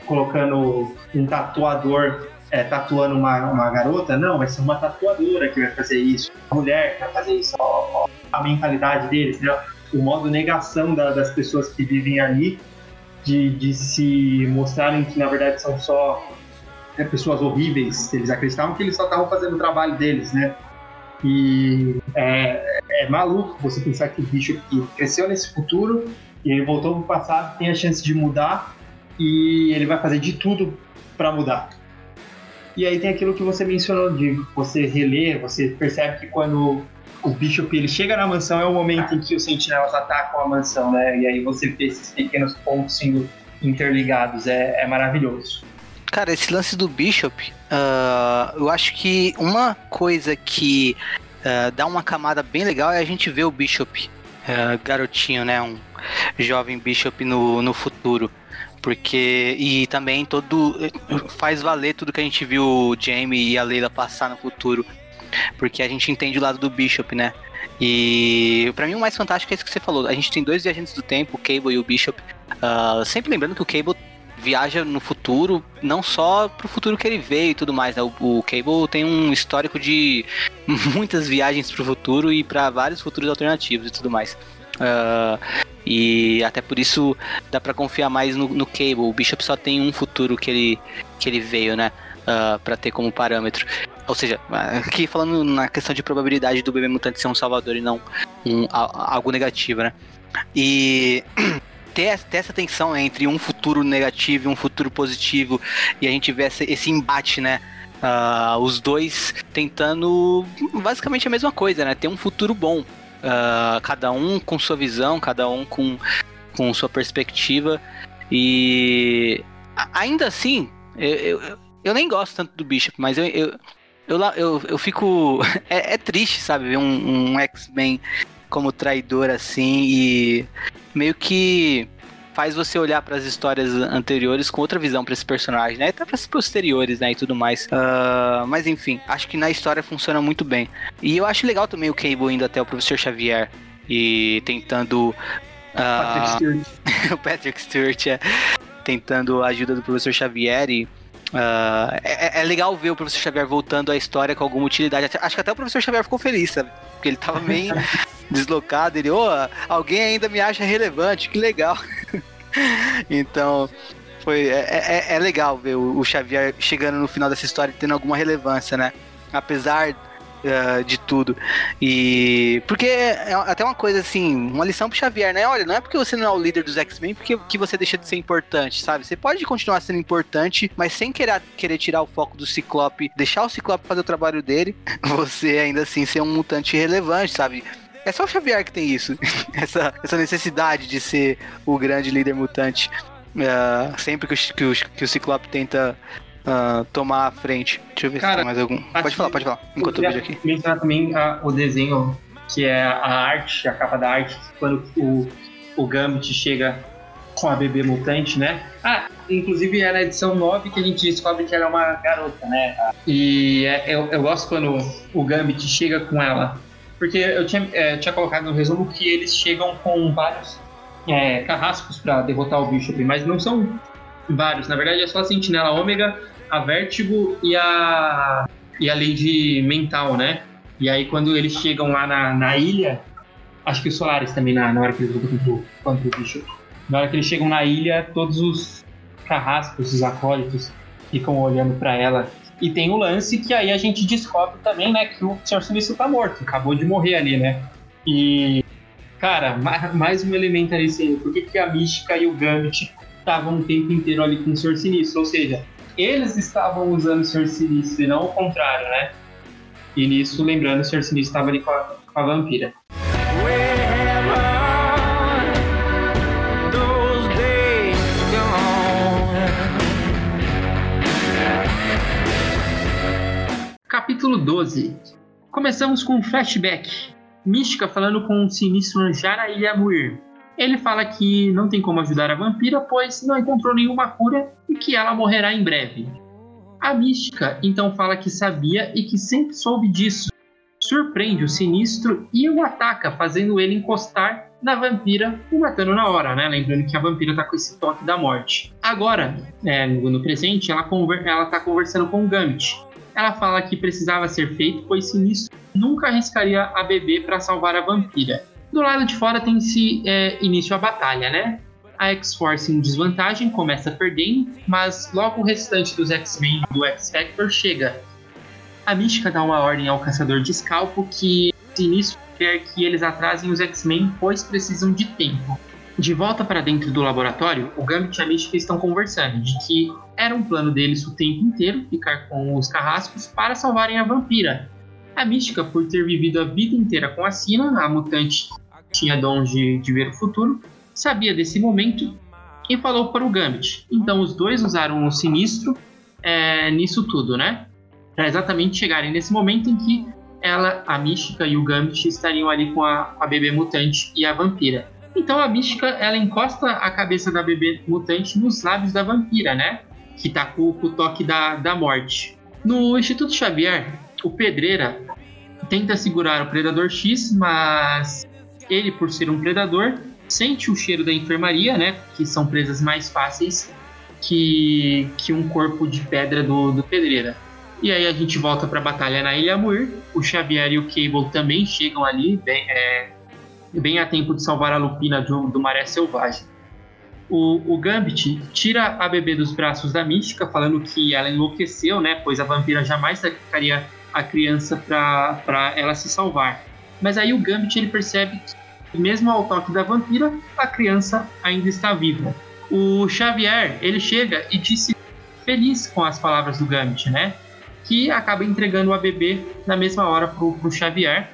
colocando um tatuador é, tatuando uma, uma garota, não, vai ser uma tatuadora que vai fazer isso, uma mulher que vai fazer isso, a mentalidade deles, né? o modo negação da, das pessoas que vivem ali, de, de se mostrarem que na verdade são só é, pessoas horríveis, eles acreditavam que eles só estavam fazendo o trabalho deles, né? E é, é maluco você pensar que o bicho que cresceu nesse futuro e ele voltou para o passado tem a chance de mudar e ele vai fazer de tudo para mudar. E aí tem aquilo que você mencionou de você reler, você percebe que quando o Bishop ele chega na mansão é o momento em que os sentinelas atacam a mansão, né? E aí você vê esses pequenos pontos sendo interligados, é, é maravilhoso. Cara, esse lance do Bishop, uh, eu acho que uma coisa que uh, dá uma camada bem legal é a gente ver o Bishop, uh, garotinho, né? Um jovem Bishop no, no futuro. Porque. E também todo. Faz valer tudo que a gente viu o Jamie e a Leila passar no futuro. Porque a gente entende o lado do Bishop, né? E para mim o mais fantástico é isso que você falou. A gente tem dois viajantes do tempo, o Cable e o Bishop. Uh, sempre lembrando que o Cable viaja no futuro, não só pro futuro que ele veio e tudo mais. Né? O, o, Cable tem um histórico de muitas viagens pro futuro e para vários futuros alternativos e tudo mais. Uh, e até por isso dá para confiar mais no, no, Cable. O Bishop só tem um futuro que ele, que ele veio, né? Uh, ah, para ter como parâmetro. Ou seja, aqui falando na questão de probabilidade do bebê mutante ser um salvador e não um, algo negativo, né? E ter, ter, essa tensão entre um futuro negativo e um futuro positivo, e a gente vê essa, esse embate, né? Uh, os dois tentando basicamente a mesma coisa, né? Ter um futuro bom. Uh, cada um com sua visão, cada um com, com sua perspectiva. E ainda assim, eu, eu, eu nem gosto tanto do Bishop, mas eu, eu, eu, eu, eu fico. É, é triste, sabe, ver um, um X-Men como traidor assim e meio que faz você olhar para as histórias anteriores com outra visão para esse personagem, né? Até para as posteriores, né? E tudo mais. Uh, mas enfim, acho que na história funciona muito bem. E eu acho legal também o Cable indo até o professor Xavier e tentando. Uh, Patrick Stewart. o Patrick Stewart, é. Tentando a ajuda do professor Xavier e. Uh, é, é, legal ver o professor Xavier voltando à história com alguma utilidade. Acho que até o professor Xavier ficou feliz, sabe? Porque ele tava meio deslocado. Ele, ô, oh, alguém ainda me acha relevante, que legal. então, foi é, é, é, legal ver o, Xavier chegando no final dessa história e tendo alguma relevância, né? Apesar uh, de tudo. E. Porque é até uma coisa assim, uma lição pro Xavier, né? Olha, não é porque você não é o líder dos X-Men porque que você deixa de ser importante, sabe? Você pode continuar sendo importante, mas sem querer, querer tirar o foco do Ciclope, deixar o Ciclope fazer o trabalho dele, você ainda assim ser um mutante relevante, sabe? É só o Xavier que tem isso. essa, essa necessidade de ser o grande líder mutante. Uh, sempre que o, que, o, que o Ciclope tenta uh, tomar a frente. Deixa eu ver Cara, se tem mais algum. Pode falar, pode falar. Enquanto eu vejo aqui. Mencionar também uh, o desenho que é a arte, a capa da arte, quando o, o Gambit chega com a bebê mutante, né? Ah, inclusive é na edição 9 que a gente descobre que ela é uma garota, né? E é, eu, eu gosto quando o Gambit chega com ela. Porque eu tinha, é, tinha colocado no resumo que eles chegam com vários é, carrascos para derrotar o Bishop, mas não são vários. Na verdade é só a Sentinela Ômega, a Vértigo e a, e a Lady Mental, né? E aí quando eles chegam lá na, na ilha, acho que os Solares também na, na hora que eles lutam contra o Bishop na hora que eles chegam na ilha, todos os carrascos, os acólitos, ficam olhando para ela. E tem o lance que aí a gente descobre também, né, que o Sr. Sinistro tá morto, acabou de morrer ali, né? E, cara, mais um elemento ali, assim, por que, que a Mística e o Gambit estavam o tempo inteiro ali com o Sr. Sinistro? Ou seja, eles estavam usando o Sr. Sinistro e não o contrário, né? E nisso, lembrando, o Sr. Sinistro estava ali com a, com a vampira. Capítulo 12. Começamos com um flashback. Mística falando com o sinistro Jaraília Muir. Ele fala que não tem como ajudar a vampira, pois não encontrou nenhuma cura e que ela morrerá em breve. A Mística então fala que sabia e que sempre soube disso. Surpreende o sinistro e o ataca, fazendo ele encostar na vampira e matando na hora, né? Lembrando que a vampira tá com esse toque da morte. Agora, é, no presente, ela, conver ela tá conversando com o Gambit ela fala que precisava ser feito, pois Sinistro nunca arriscaria a bebê para salvar a vampira. Do lado de fora tem-se é, início a batalha, né? A X-Force em desvantagem começa perdendo, mas logo o restante dos X-Men do X-Factor chega. A Mística dá uma ordem ao Caçador de Escalpo que Sinistro quer que eles atrasem os X-Men, pois precisam de tempo. De volta para dentro do laboratório, o Gambit e a Mística estão conversando de que era um plano deles o tempo inteiro ficar com os carrascos para salvarem a vampira. A Mística, por ter vivido a vida inteira com a Sina, a mutante tinha dons de, de ver o futuro, sabia desse momento e falou para o Gambit. Então os dois usaram o Sinistro é, nisso tudo, né? Para exatamente chegarem nesse momento em que ela, a Mística e o Gambit estariam ali com a, a bebê mutante e a vampira. Então a mística ela encosta a cabeça da bebê mutante nos lábios da vampira, né? Que tá com, com o toque da, da morte. No Instituto Xavier, o Pedreira tenta segurar o Predador X, mas ele, por ser um predador, sente o cheiro da enfermaria, né? Que são presas mais fáceis que, que um corpo de pedra do, do Pedreira. E aí a gente volta para a batalha na Ilha Muir. O Xavier e o Cable também chegam ali, bem, é, bem a tempo de salvar a Lupina do, do Maré Selvagem. O, o, Gambit tira a bebê dos braços da Mística, falando que ela enlouqueceu, né? Pois a vampira jamais sacrificaria a criança para ela se salvar. Mas aí o Gambit ele percebe que, mesmo ao toque da vampira, a criança ainda está viva. O Xavier ele chega e disse feliz com as palavras do Gambit, né? Que acaba entregando a bebê na mesma hora pro, pro Xavier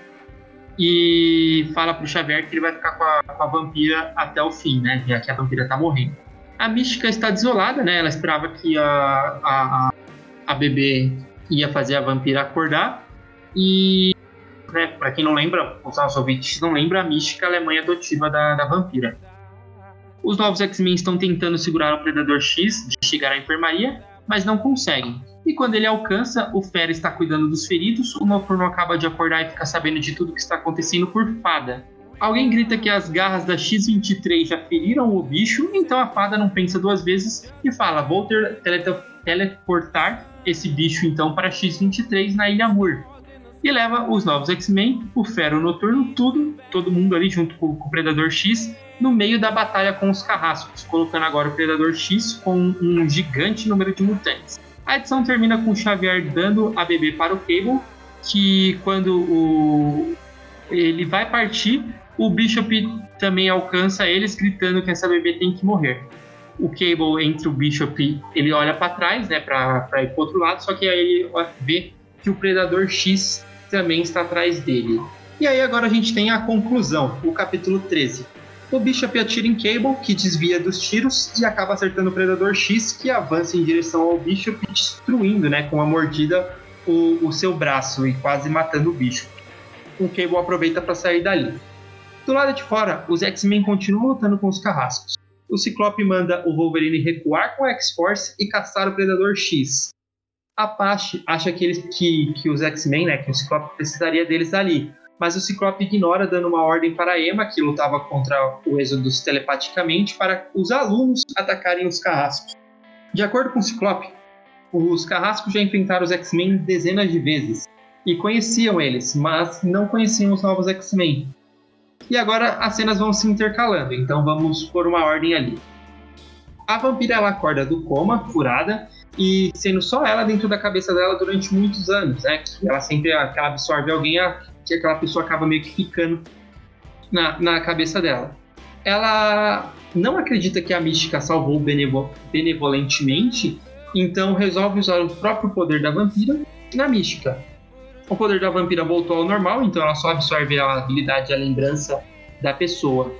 e fala pro Xavier que ele vai ficar com a, com a vampira até o fim, né? Já que a vampira tá morrendo. A Mística está desolada, né? Ela esperava que a, a, a bebê ia fazer a vampira acordar. E, né, pra quem não lembra, os nossos não lembram, a Mística a mãe adotiva da, da vampira. Os novos X-Men estão tentando segurar o Predador X de chegar à enfermaria, mas não conseguem. E quando ele alcança, o Fera está cuidando dos feridos, o Noturno acaba de acordar e fica sabendo de tudo que está acontecendo por Fada. Alguém grita que as garras da X-23 já feriram o bicho, então a Fada não pensa duas vezes e fala: Vou ter teleportar esse bicho então para X-23 na Ilha Mur. E leva os novos X-Men, o Fera, o Noturno, tudo, todo mundo ali junto com, com o Predador X, no meio da batalha com os carrascos, colocando agora o Predador X com um gigante número de mutantes. A edição termina com Xavier dando a bebê para o Cable, que quando o... ele vai partir, o Bishop também alcança eles, gritando que essa bebê tem que morrer. O Cable, entre o Bishop, ele olha para trás, né, para ir para outro lado, só que aí ele vê que o Predador X também está atrás dele. E aí agora a gente tem a conclusão, o capítulo 13 o Bishop atira em Cable, que desvia dos tiros e acaba acertando o Predador X, que avança em direção ao Bishop, destruindo, né, com a mordida, o, o seu braço e quase matando o Bishop. o Cable aproveita para sair dali. Do lado de fora, os X-Men continuam lutando com os carrascos. O Ciclope manda o Wolverine recuar com a X-Force e caçar o Predador X. Apache acha que, eles, que, que os X-Men, né, que o Ciclope precisaria deles ali, mas o Ciclope ignora, dando uma ordem para Emma, que lutava contra o Exodus telepaticamente, para os alunos atacarem os carrascos. De acordo com o Ciclope, os carrascos já enfrentaram os X-Men dezenas de vezes e conheciam eles, mas não conheciam os novos X-Men. E agora as cenas vão se intercalando, então vamos por uma ordem ali. A vampira ela acorda do coma, furada, e sendo só ela dentro da cabeça dela durante muitos anos, né? Ela sempre que ela absorve alguém, que aquela pessoa acaba meio que ficando na, na cabeça dela. Ela não acredita que a mística salvou benevol benevolentemente, então resolve usar o próprio poder da vampira na mística. O poder da vampira voltou ao normal, então ela só absorve a habilidade e a lembrança da pessoa.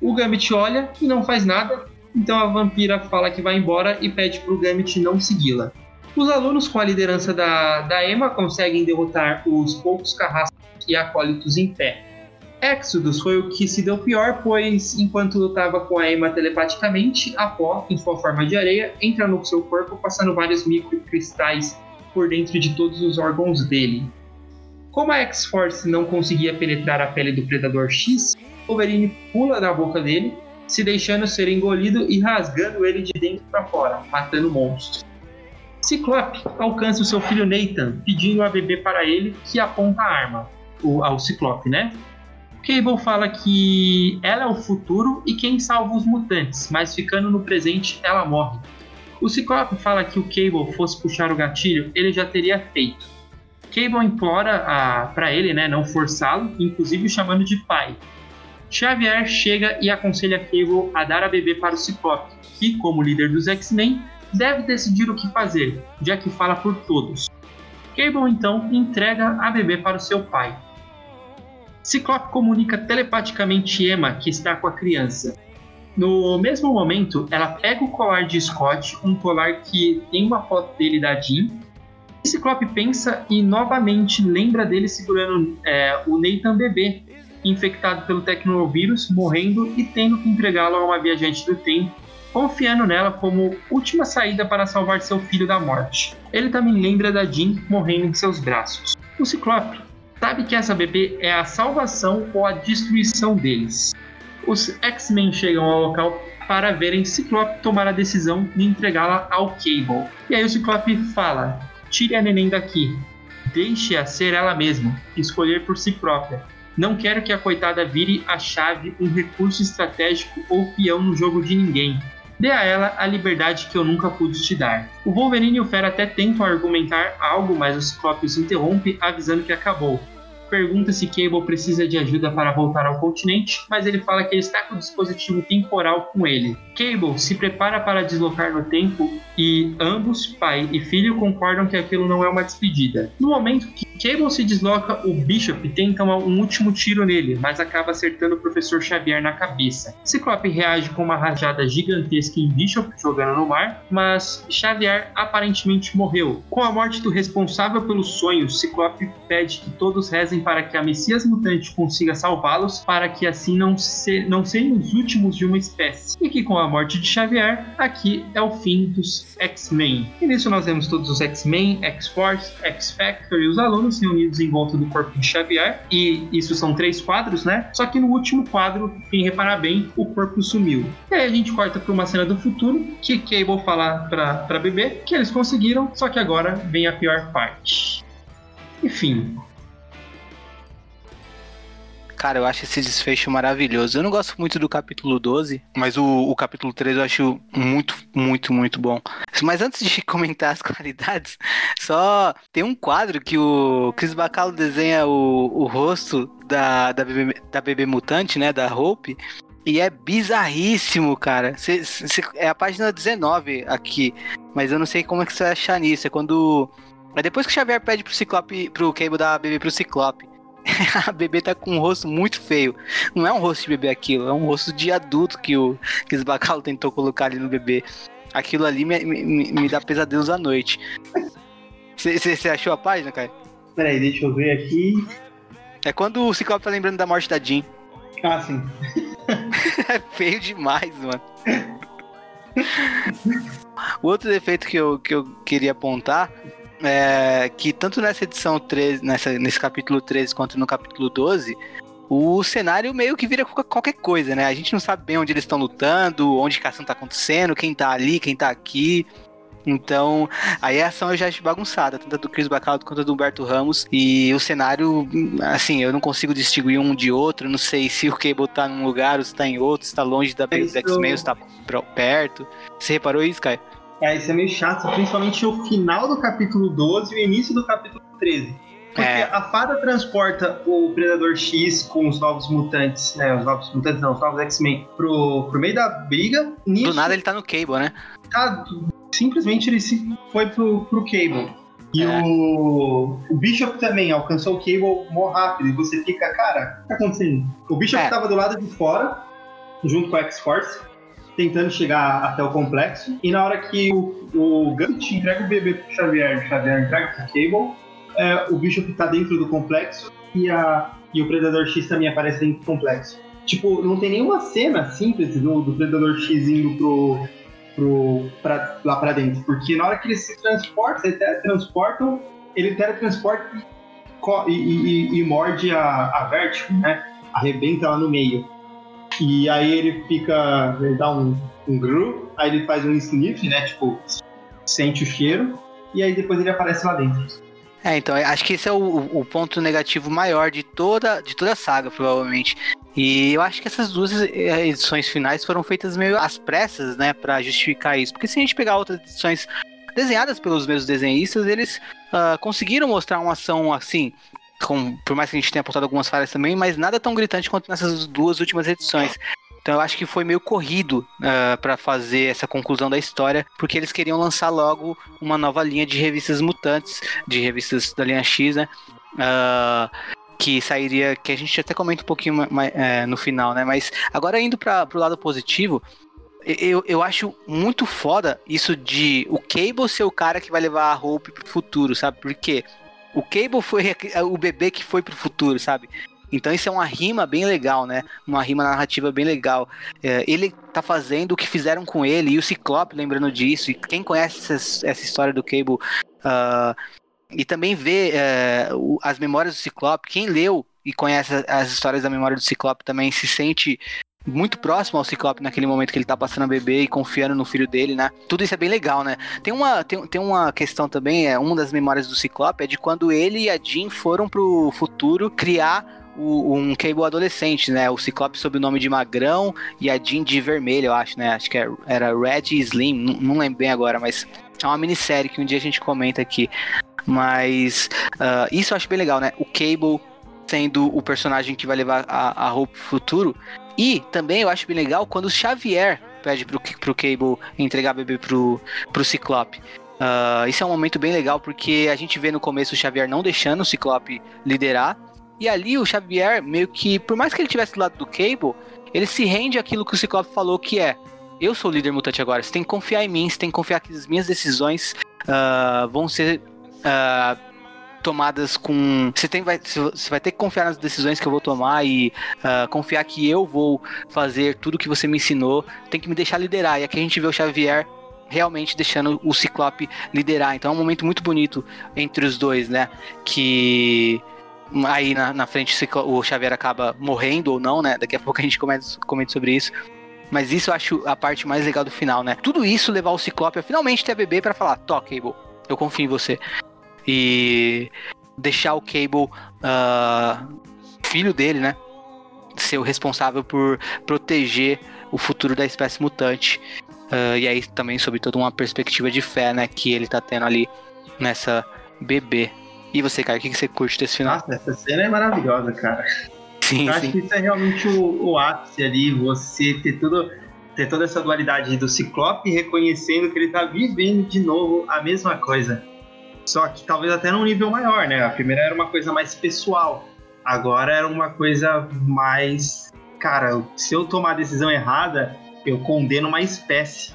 O Gambit olha e não faz nada, então a vampira fala que vai embora e pede para o Gambit não segui-la. Os alunos, com a liderança da, da Emma, conseguem derrotar os poucos carrascos e acólitos em pé. Exodus foi o que se deu pior, pois enquanto lutava com a Emma telepaticamente, a pó, em sua forma de areia, entra no seu corpo, passando vários microcristais por dentro de todos os órgãos dele. Como a X-Force não conseguia penetrar a pele do Predador X, Wolverine pula na boca dele, se deixando ser engolido e rasgando ele de dentro para fora, matando monstros. Ciclope alcança o seu filho Nathan, pedindo a bebê para ele, que aponta a arma, o, ao Ciclope, né? Cable fala que ela é o futuro e quem salva os mutantes, mas ficando no presente ela morre. O Ciclope fala que o Cable fosse puxar o gatilho, ele já teria feito. Cable implora para ele né, não forçá-lo, inclusive o chamando de pai. Xavier chega e aconselha Cable a dar a bebê para o Ciclope, que, como líder dos X-Men, deve decidir o que fazer, já que fala por todos. Cable então entrega a bebê para o seu pai. Ciclope comunica telepaticamente Emma que está com a criança. No mesmo momento, ela pega o colar de Scott, um colar que tem uma foto dele da Jean, Ciclope pensa e novamente lembra dele segurando é, o Nathan bebê, infectado pelo tecnovírus, morrendo e tendo que entregá-lo a uma viajante do tempo, confiando nela como última saída para salvar seu filho da morte. Ele também lembra da Jean morrendo em seus braços. O Ciclope sabe que essa bebê é a salvação ou a destruição deles. Os X-Men chegam ao local para verem Ciclope tomar a decisão de entregá-la ao Cable. E aí o Ciclope fala: Tire a neném daqui. Deixe-a ser ela mesma, escolher por si própria. Não quero que a coitada vire a chave, um recurso estratégico ou peão no jogo de ninguém. Dê a ela a liberdade que eu nunca pude te dar. O Wolverine e o Fera até tentam argumentar algo, mas o Ciclope os interrompe, avisando que acabou pergunta se Cable precisa de ajuda para voltar ao continente, mas ele fala que ele está com o dispositivo temporal com ele. Cable se prepara para deslocar no tempo e ambos, pai e filho, concordam que aquilo não é uma despedida. No momento que Cable se desloca, o Bishop tenta um último tiro nele, mas acaba acertando o professor Xavier na cabeça. Ciclope reage com uma rajada gigantesca em Bishop, jogando no mar, mas Xavier aparentemente morreu. Com a morte do responsável pelos sonhos, Ciclope pede que todos rezem para que a Messias Mutante consiga salvá-los, para que assim não, se, não sejam os últimos de uma espécie. E que com a morte de Xavier, aqui é o fim dos X-Men. E nisso nós vemos todos os X-Men, X-Force, X-Factor e os alunos reunidos em volta do corpo de Xavier. E isso são três quadros, né? Só que no último quadro, quem reparar bem, o corpo sumiu. E aí a gente corta para uma cena do futuro que Cable fala para bebê que eles conseguiram, só que agora vem a pior parte. Enfim, Cara, eu acho esse desfecho maravilhoso. Eu não gosto muito do capítulo 12, mas o, o capítulo 13 eu acho muito, muito, muito bom. Mas antes de comentar as qualidades, só tem um quadro que o Chris Bacalo desenha o, o rosto da, da, bebê, da bebê mutante, né? Da Hope. E é bizarríssimo, cara. Cê, cê, é a página 19 aqui. Mas eu não sei como é que você vai achar nisso. É quando. É depois que o Xavier pede pro Ciclope, pro Cable dar a bebê pro Ciclope. a bebê tá com um rosto muito feio. Não é um rosto de bebê aquilo, é um rosto de adulto que o que Bacalo tentou colocar ali no bebê. Aquilo ali me, me, me dá pesadelos à noite. Você achou a página, cara? Peraí, deixa eu ver aqui. É quando o Ciclope tá lembrando da morte da Jean. Ah, sim. é feio demais, mano. o outro defeito que eu, que eu queria apontar é que tanto nessa edição 13, nessa, nesse capítulo 13 quanto no capítulo 12, o cenário meio que vira qualquer coisa, né? A gente não sabe bem onde eles estão lutando, onde a ação tá acontecendo, quem tá ali, quem tá aqui. Então, aí a ação eu já acho bagunçada, tanto do Chris Bacaldo quanto do Humberto Ramos. E o cenário, assim, eu não consigo distinguir um de outro. Não sei se o Cable tá num lugar ou se tá em outro, se tá longe da é dos X-Men ou se tá perto. Você reparou isso, Caio? É, isso é meio chato, principalmente o final do capítulo 12 e o início do capítulo 13. Porque é. a fada transporta o Predador X com os novos mutantes, né? Os novos mutantes não, os novos X-Men pro, pro meio da briga. Nisso, Do nada ele tá no Cable, né? Tá, simplesmente ele se foi pro, pro Cable. E é. o, o Bishop também alcançou o Cable mó rápido. E você fica, cara, o que tá acontecendo? O Bishop é. tava do lado de fora, junto com a X-Force, tentando chegar até o complexo. E na hora que o, o Gambit entrega o bebê pro Xavier, o Xavier entrega pro Cable, é, o Bishop tá dentro do complexo e, a, e o Predador X também aparece dentro do complexo. Tipo, não tem nenhuma cena simples do, do Predador X indo pro, pro, pra, lá pra dentro. Porque na hora que eles se transportam, eles teletransportam, ele teletransporta e, e, e, e morde a, a Vertigo, né? Arrebenta lá no meio. E aí ele fica. Ele dá um, um groove, aí ele faz um sniff, né? Tipo, sente o cheiro, e aí depois ele aparece lá dentro. É, então, acho que esse é o, o, ponto negativo maior de toda, de toda a saga, provavelmente. E eu acho que essas duas eh, edições finais foram feitas meio às pressas, né, para justificar isso. Porque se a gente pegar outras edições desenhadas pelos mesmos desenhistas, eles uh, conseguiram mostrar uma ação assim, com, por mais que a gente tenha apontado algumas falhas também, mas nada tão gritante quanto nessas duas últimas edições. Então eu acho que foi meio corrido uh, ah, para fazer essa conclusão da história, porque eles queriam lançar logo uma nova linha de revistas mutantes, de revistas da linha X, né? Uh, que sairia, que a gente até comenta um pouquinho mais, é, no final, né? Mas agora indo para o lado positivo, eu, eu acho muito foda isso de o Cable ser o cara que vai levar a Hope pro futuro, sabe? Porque o Cable foi o bebê que foi pro futuro, sabe? Então isso é uma rima bem legal, né? Uma rima narrativa bem legal. É, ele tá fazendo o que fizeram com ele, e o Ciclope lembrando disso, e quem conhece essa, essa história do Cable uh, e também vê uh, as memórias do Ciclope, quem leu e conhece as histórias da memória do Ciclope também se sente muito próximo ao Ciclope naquele momento que ele tá passando a bebê e confiando no filho dele, né? Tudo isso é bem legal, né? Tem uma, tem, tem uma questão também, é uma das memórias do Ciclope é de quando ele e a Jean foram pro futuro criar um Cable adolescente, né? O Ciclope sob o nome de Magrão e a Jean de vermelho, eu acho, né? Acho que é, era Red e Slim, não, lembro bem agora, mas é uma minissérie que um dia a gente comenta aqui. Mas uh, isso eu acho bem legal, né? O Cable sendo o personagem que vai levar a, a Hope pro futuro. E também eu acho bem legal quando o Xavier pede pro, pro Cable entregar bebê pro, pro Ciclope. Uh, isso é um momento bem legal porque a gente vê no começo o Xavier não deixando o Ciclope liderar e ali o Xavier, meio que, por mais que ele tivesse do lado do Cable, ele se rende àquilo que o Ciclope falou que é. Eu sou o líder mutante agora, você tem que confiar em mim, você tem que confiar que as minhas decisões uh, vão ser uh, tomadas com. Você, tem, vai, você vai ter que confiar nas decisões que eu vou tomar e uh, confiar que eu vou fazer tudo que você me ensinou. Tem que me deixar liderar. E aqui a gente vê o Xavier realmente deixando o Ciclope liderar. Então é um momento muito bonito entre os dois, né? Que Aí na, na frente o Xavier acaba morrendo ou não, né? Daqui a pouco a gente comenta, comenta sobre isso. Mas isso eu acho a parte mais legal do final, né? Tudo isso levar o Ciclope a finalmente ter a bebê para falar: Tó, Cable, eu confio em você. E deixar o Cable, uh, filho dele, né? Ser o responsável por proteger o futuro da espécie mutante. Uh, e aí também sobre toda uma perspectiva de fé, né? Que ele tá tendo ali nessa bebê. E você, cara, o que você curte desse final? Nossa, essa cena é maravilhosa, cara. Sim, Eu sim. acho que isso é realmente o, o ápice ali, você ter tudo ter toda essa dualidade do Ciclope reconhecendo que ele tá vivendo de novo a mesma coisa. Só que talvez até num nível maior, né? A primeira era uma coisa mais pessoal. Agora era uma coisa mais. Cara, se eu tomar a decisão errada, eu condeno uma espécie.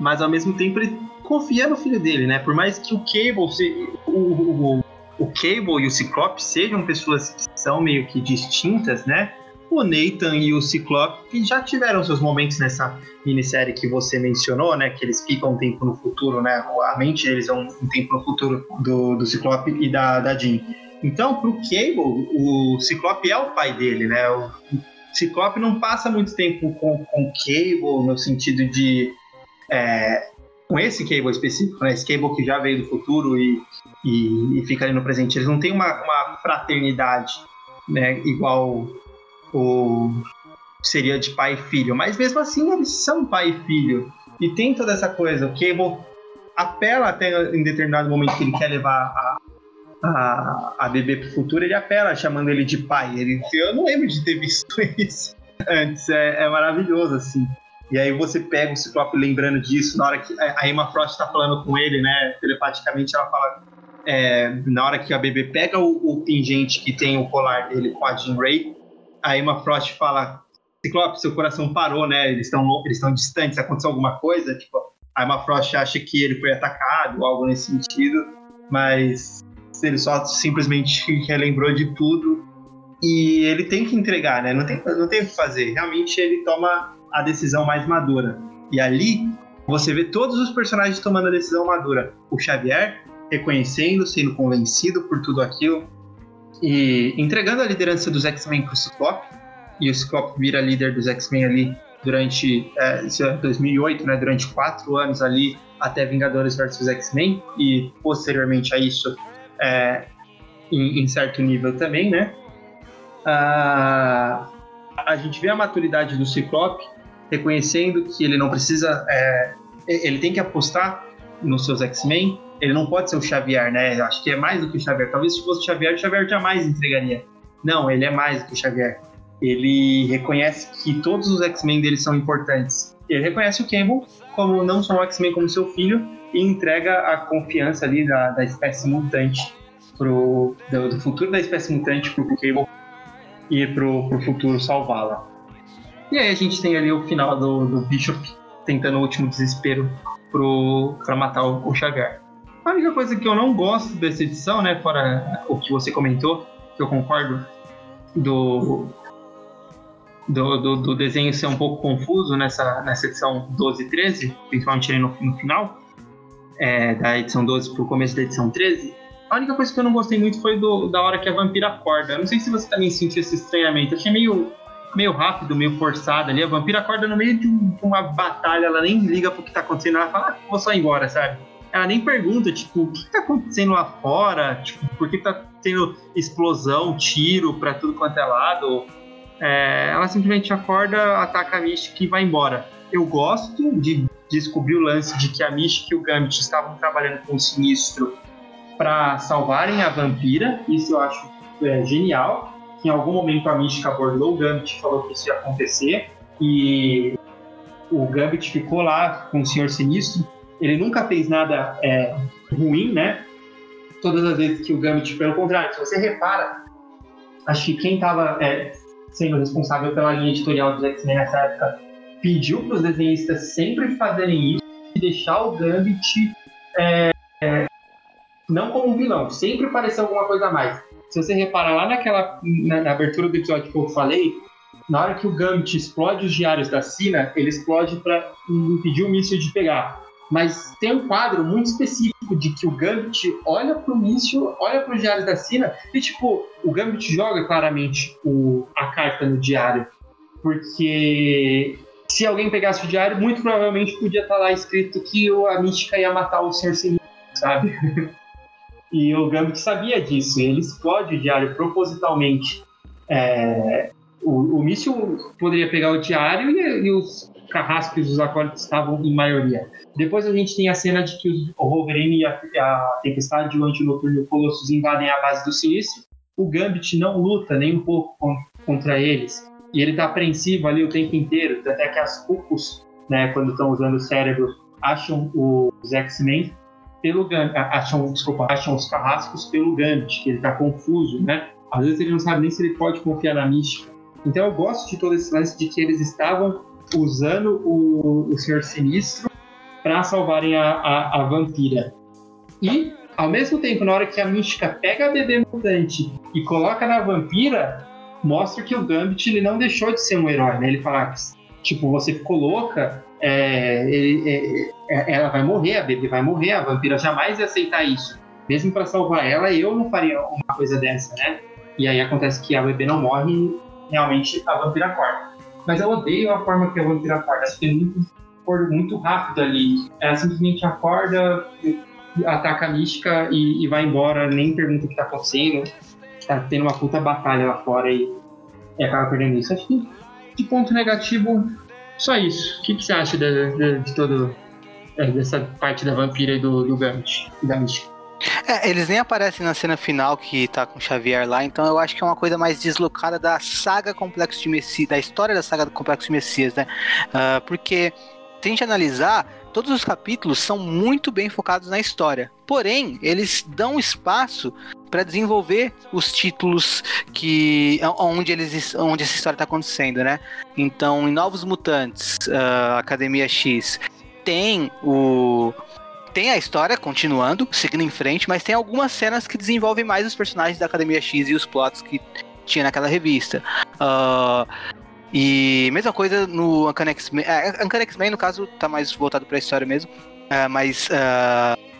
Mas ao mesmo tempo ele confia no filho dele, né? Por mais que o Cable, se, o, o, o Cable e o Ciclope sejam pessoas que são meio que distintas, né? O Nathan e o Ciclope já tiveram seus momentos nessa minissérie que você mencionou, né? Que eles ficam um tempo no futuro, né? A mente deles é um, um tempo no futuro do, do Ciclope e da, da Jean. Então, pro Cable, o Ciclope é o pai dele, né? O Ciclope não passa muito tempo com, com o Cable no sentido de. É, com esse Cable específico, né? Esse Cable que já veio do futuro e, e, e fica ali no presente. Eles não têm uma, uma fraternidade, né? Igual o seria de pai e filho, mas mesmo assim eles são pai e filho. E tem toda essa coisa, o Cable apela até em determinado momento que ele quer levar a, a, a bebê pro futuro, ele apela chamando ele de pai. Ele, eu não lembro de ter visto isso antes, é, é maravilhoso, assim. E aí você pega o Ciclope lembrando disso, na hora que a Emma Frost tá falando com ele, né, telepaticamente, ela fala, é, na hora que a bebê pega o, o pingente que tem o colar dele com a Jean Grey, a Emma Frost fala, Ciclope, seu coração parou, né? Eles estão eles estão distantes, aconteceu alguma coisa? Tipo, a Emma Frost acha que ele foi atacado, algo nesse sentido, mas ele só simplesmente relembrou de tudo e ele tem que entregar, né? Não tem, não tem o que fazer. Realmente ele toma a decisão mais madura. E ali você vê todos os personagens tomando a decisão madura. O Xavier reconhecendo, sendo convencido por tudo aquilo e entregando a liderança dos X-Men para o Ciclope. E o Ciclope vira líder dos X-Men ali durante é, 2008, é né? Durante quatro anos ali até Vingadores vs X-Men e posteriormente a isso é, em, em, certo nível também, né? Ah, a gente vê a maturidade do Ciclope reconhecendo que ele não precisa, é, ele tem que apostar nos seus X-Men. Ele não pode ser o Xavier, né? Acho que é mais do que o Xavier. Talvez se fosse o Xavier, o Xavier jamais entregaria. Não, ele é mais do que o Xavier. Ele reconhece que todos os X-Men dele são importantes. Ele reconhece o Campbell como não só o X-Men como seu filho e entrega a confiança ali da, da espécie mutante pro, do, do, futuro da espécie mutante pro Cable e pro, pro futuro salvá-la. E aí a gente tem ali o final do, do Bishop tentando o último desespero pro, pra matar o, o Xavier. A única coisa que eu não gosto dessa edição, né, fora o que você comentou, que eu concordo, do, do, do, do, desenho ser um pouco confuso nessa, nessa edição 12 e 13, principalmente no, no final, é, da edição 12 pro começo da edição 13, a única coisa que eu não gostei muito foi do, da hora que a vampira acorda. Eu não sei se você também sentiu esse estranhamento. Eu achei meio, meio rápido, meio forçado ali. A vampira acorda no meio de, um, de uma batalha, ela nem liga pro que tá acontecendo. Ela fala, ah, vou só embora, sabe? Ela nem pergunta, tipo, o que tá acontecendo lá fora? Tipo, por que tá tendo explosão, tiro pra tudo quanto é lado? É, ela simplesmente acorda, ataca a Mystic e vai embora. Eu gosto de descobrir o lance de que a Mystic e o Gambit estavam trabalhando com o Sinistro para salvarem a vampira. Isso eu acho é, genial. Em algum momento a Mystic abordou o Gambit falou que isso ia acontecer. E o Gambit ficou lá com o Senhor Sinistro. Ele nunca fez nada é, ruim, né? Todas as vezes que o Gambit, pelo contrário, se você repara, acho que quem estava é, sendo responsável pela linha editorial dos X-Men nessa época pediu para os desenhistas sempre fazerem isso e deixar o Gambit é, é, não como um vilão, sempre parecer alguma coisa a mais. Se você reparar lá naquela na, na, abertura do episódio que eu falei, na hora que o Gambit explode os diários da Sina, ele explode para impedir o míssil de pegar. Mas tem um quadro muito específico de que o Gambit olha pro míssil, olha para os diários da Sina e, tipo, o Gambit joga claramente o, a carta no diário. Porque se alguém pegasse o diário, muito provavelmente podia estar lá escrito que a Mística ia matar o. Sinistro, sabe? e o Gambit sabia disso, ele explode o diário propositalmente. É, o, o míssil poderia pegar o diário e, e os carrascos dos acólitos estavam em maioria. Depois a gente tem a cena de que o Wolverine e a, a Tempestade, o Antinoturno e o Colossus invadem a base do Sinistro. O Gambit não luta nem um pouco contra eles e ele tá apreensivo ali o tempo inteiro, até que as cucos, né, quando estão usando o cérebro, acham os X-Men pelo Gambit, acham, desculpa, acham os carrascos pelo Gambit, que ele tá confuso, né? Às vezes ele não sabe nem se ele pode confiar na mística. Então eu gosto de todo esse lance de que eles estavam usando o, o Senhor Sinistro para salvarem a, a, a, vampira. E ao mesmo tempo, na hora que a Mística pega a bebê mutante e coloca na vampira, mostra que o Gambit ele não deixou de ser um herói, né? Ele fala, ah, tipo, você ficou louca, é, é, é, ela vai morrer, a bebê vai morrer, a vampira jamais ia aceitar isso. Mesmo para salvar ela, eu não faria uma coisa dessa, né? E aí acontece que a bebê não morre, realmente a vampira acorda. Mas eu odeio a forma que a vampira acorda, acho que é muito, muito rápido ali. Ela simplesmente acorda, ataca a mística e, e vai embora, nem pergunta o que tá acontecendo. Tá tendo uma puta batalha lá fora e, e acaba perdendo isso. Acho que de ponto negativo, só isso. O que, que você acha de, de, de todo é, dessa parte da vampira e do, do Gambit e da mística? É, eles nem aparecem na cena final que tá com Xavier lá, então eu acho que é uma coisa mais deslocada da saga Complexo de Messias, da história da saga do Complexo de Messias, né? Uh, porque, se a gente analisar, todos os capítulos são muito bem focados na história. Porém, eles dão espaço para desenvolver os títulos que onde eles onde essa história está acontecendo, né? Então, em Novos Mutantes, uh, Academia X tem o tem a história continuando, seguindo em frente, mas tem algumas cenas que desenvolvem mais os personagens da Academia X e os plots que tinha naquela revista. Uh, e mesma coisa no Uncanny X-Men. É, Uncanny X-Men, no caso, tá mais voltado pra história mesmo. É, mas uh,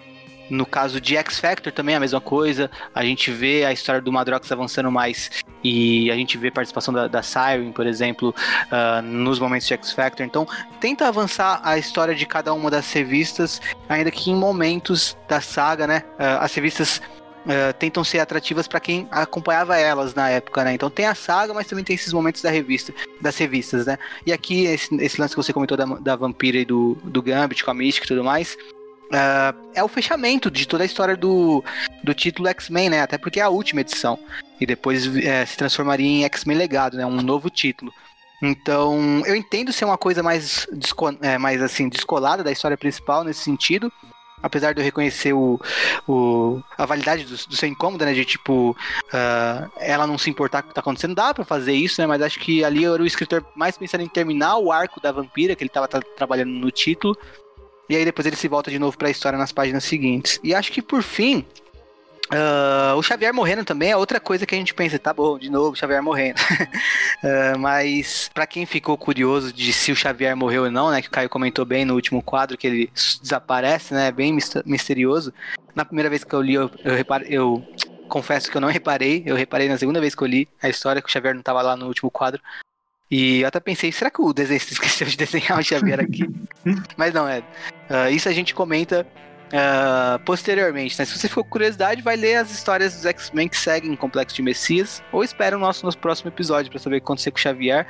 no caso de X Factor também é a mesma coisa. A gente vê a história do Madrox avançando mais. E a gente vê participação da, da Siren, por exemplo, uh, nos momentos de X Factor. Então, tenta avançar a história de cada uma das revistas, ainda que em momentos da saga, né? Uh, as revistas Uh, tentam ser atrativas para quem acompanhava elas na época, né? Então tem a saga, mas também tem esses momentos da revista, das revistas, né? E aqui, esse, esse lance que você comentou da, da Vampira e do, do Gambit com a Mystic e tudo mais, uh, é o fechamento de toda a história do, do título X-Men, né? Até porque é a última edição. E depois uh, se transformaria em X-Men Legado, né? Um novo título. Então, eu entendo ser uma coisa mais, é, mais assim, descolada da história principal nesse sentido, apesar de eu reconhecer o, o, a validade do, do seu incômodo, né? De tipo, uh, ela não se importar com o que tá acontecendo, dá para fazer isso, né? Mas acho que ali era o escritor mais pensando em terminar o arco da vampira, que ele tava tra trabalhando no título. E aí depois ele se volta de novo para a história nas páginas seguintes. E acho que por fim, Uh, o Xavier morrendo também é outra coisa que a gente pensa, tá bom, de novo, Xavier morrendo. uh, mas para quem ficou curioso de se o Xavier morreu ou não, né, que o Caio comentou bem no último quadro que ele desaparece, né, bem misterioso. Na primeira vez que eu li, eu, eu, eu confesso que eu não reparei, eu reparei na segunda vez que eu li a história que o Xavier não tava lá no último quadro. E eu até pensei, será que o desenhista esqueceu de desenhar o Xavier aqui? Mas não, é. Uh, isso a gente comenta Uh, posteriormente, né? Se você for com curiosidade, vai ler as histórias dos X-Men que seguem Complexo de Messias, ou espera o nosso, nosso próximo episódio para saber o que aconteceu com o Xavier.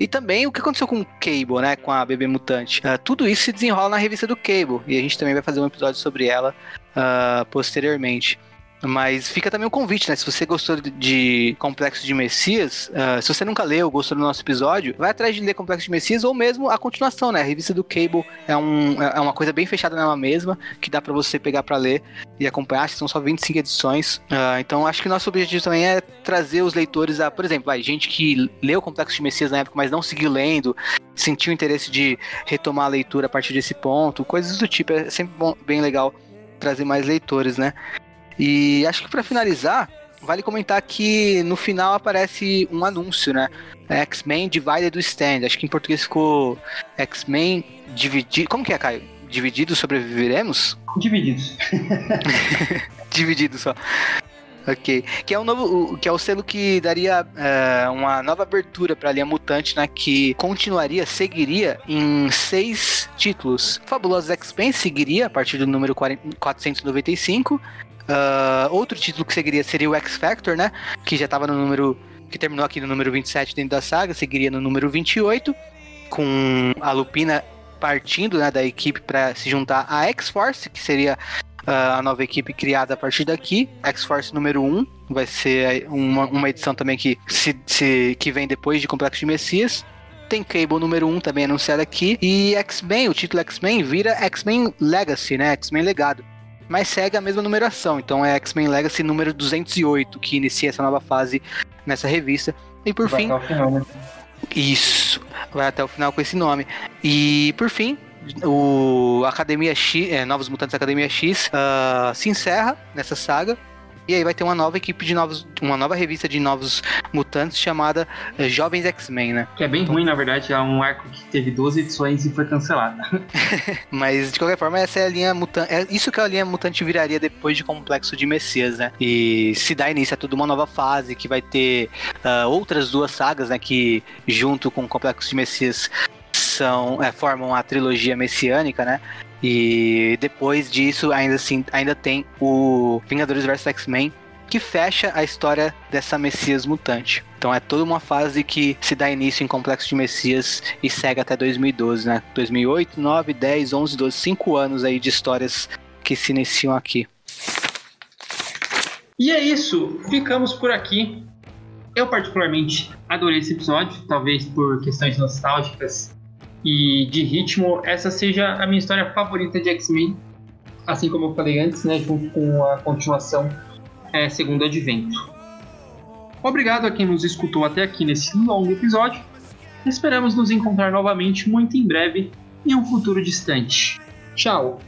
E também o que aconteceu com o Cable, né? Com a bebê mutante. Uh, tudo isso se desenrola na revista do Cable. E a gente também vai fazer um episódio sobre ela uh, posteriormente. Mas fica também o convite, né? Se você gostou de Complexo de Messias, uh, se você nunca leu, gostou do nosso episódio, vai atrás de ler Complexo de Messias ou mesmo a continuação, né? A revista do Cable é, um, é uma coisa bem fechada nela mesma, que dá para você pegar para ler e acompanhar. São só 25 edições. Uh, então acho que nosso objetivo também é trazer os leitores a, por exemplo, vai, gente que leu Complexo de Messias na época, mas não seguiu lendo, sentiu interesse de retomar a leitura a partir desse ponto, coisas do tipo. É sempre bom, bem legal trazer mais leitores, né? E acho que para finalizar, vale comentar que no final aparece um anúncio, né? X-Men Divided do Stand. Acho que em português ficou X-Men Dividido. Como que é, Caio? Divididos sobreviveremos? Divididos. Divididos só. Ok. Que é, um novo, que é o selo que daria é, uma nova abertura para a linha mutante, né? Que continuaria, seguiria em seis títulos. Fabulosos X-Men seguiria a partir do número 495. Uh, outro título que seguiria seria o X Factor, né? Que já estava no número. Que terminou aqui no número 27 dentro da saga, seguiria no número 28, com a Lupina partindo né, da equipe para se juntar à X-Force, que seria uh, a nova equipe criada a partir daqui. X-Force número 1 vai ser uma, uma edição também que, se, se, que vem depois de Complexo de Messias. Tem Cable número 1 também anunciado aqui. E X-Men, o título X-Men vira X-Men Legacy, né? X-Men Legado mas segue a mesma numeração. Então é X-Men Legacy número 208 que inicia essa nova fase nessa revista. E por vai fim. Até o final, né? Isso, vai até o final com esse nome. E por fim, o Academia X, é, Novos Mutantes Academia X uh, se encerra nessa saga. E aí vai ter uma nova equipe de novos. Uma nova revista de novos mutantes chamada uh, Jovens X-Men, né? Que é bem ruim, na verdade. É um arco que teve 12 edições e foi cancelado. Mas de qualquer forma, essa é a linha mutante. É isso que a linha mutante viraria depois de Complexo de Messias, né? E se dá início a toda uma nova fase que vai ter uh, outras duas sagas, né? Que junto com Complexo de Messias são, é, formam a trilogia messiânica, né? E depois disso, ainda assim, ainda tem o Vingadores vs X-Men, que fecha a história dessa Messias mutante. Então é toda uma fase que se dá início em Complexo de Messias e segue até 2012, né? 2008, 9, 10, 11, 12, 5 anos aí de histórias que se iniciam aqui. E é isso, ficamos por aqui. Eu particularmente adorei esse episódio, talvez por questões nostálgicas e de ritmo, essa seja a minha história favorita de X-Men, assim como eu falei antes, né, junto com a continuação é, Segundo Advento. Obrigado a quem nos escutou até aqui nesse longo episódio. Esperamos nos encontrar novamente muito em breve em um futuro distante. Tchau!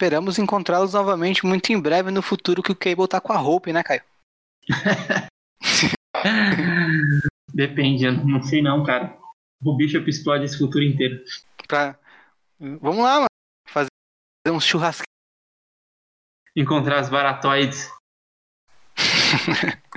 Esperamos encontrá-los novamente muito em breve no futuro que o Cable tá com a Hope, né, Caio? Depende, eu não sei não, cara. O bicho explode esse futuro inteiro. Pra... Vamos lá, mano. Fazer um churrasco. Encontrar as baratoides.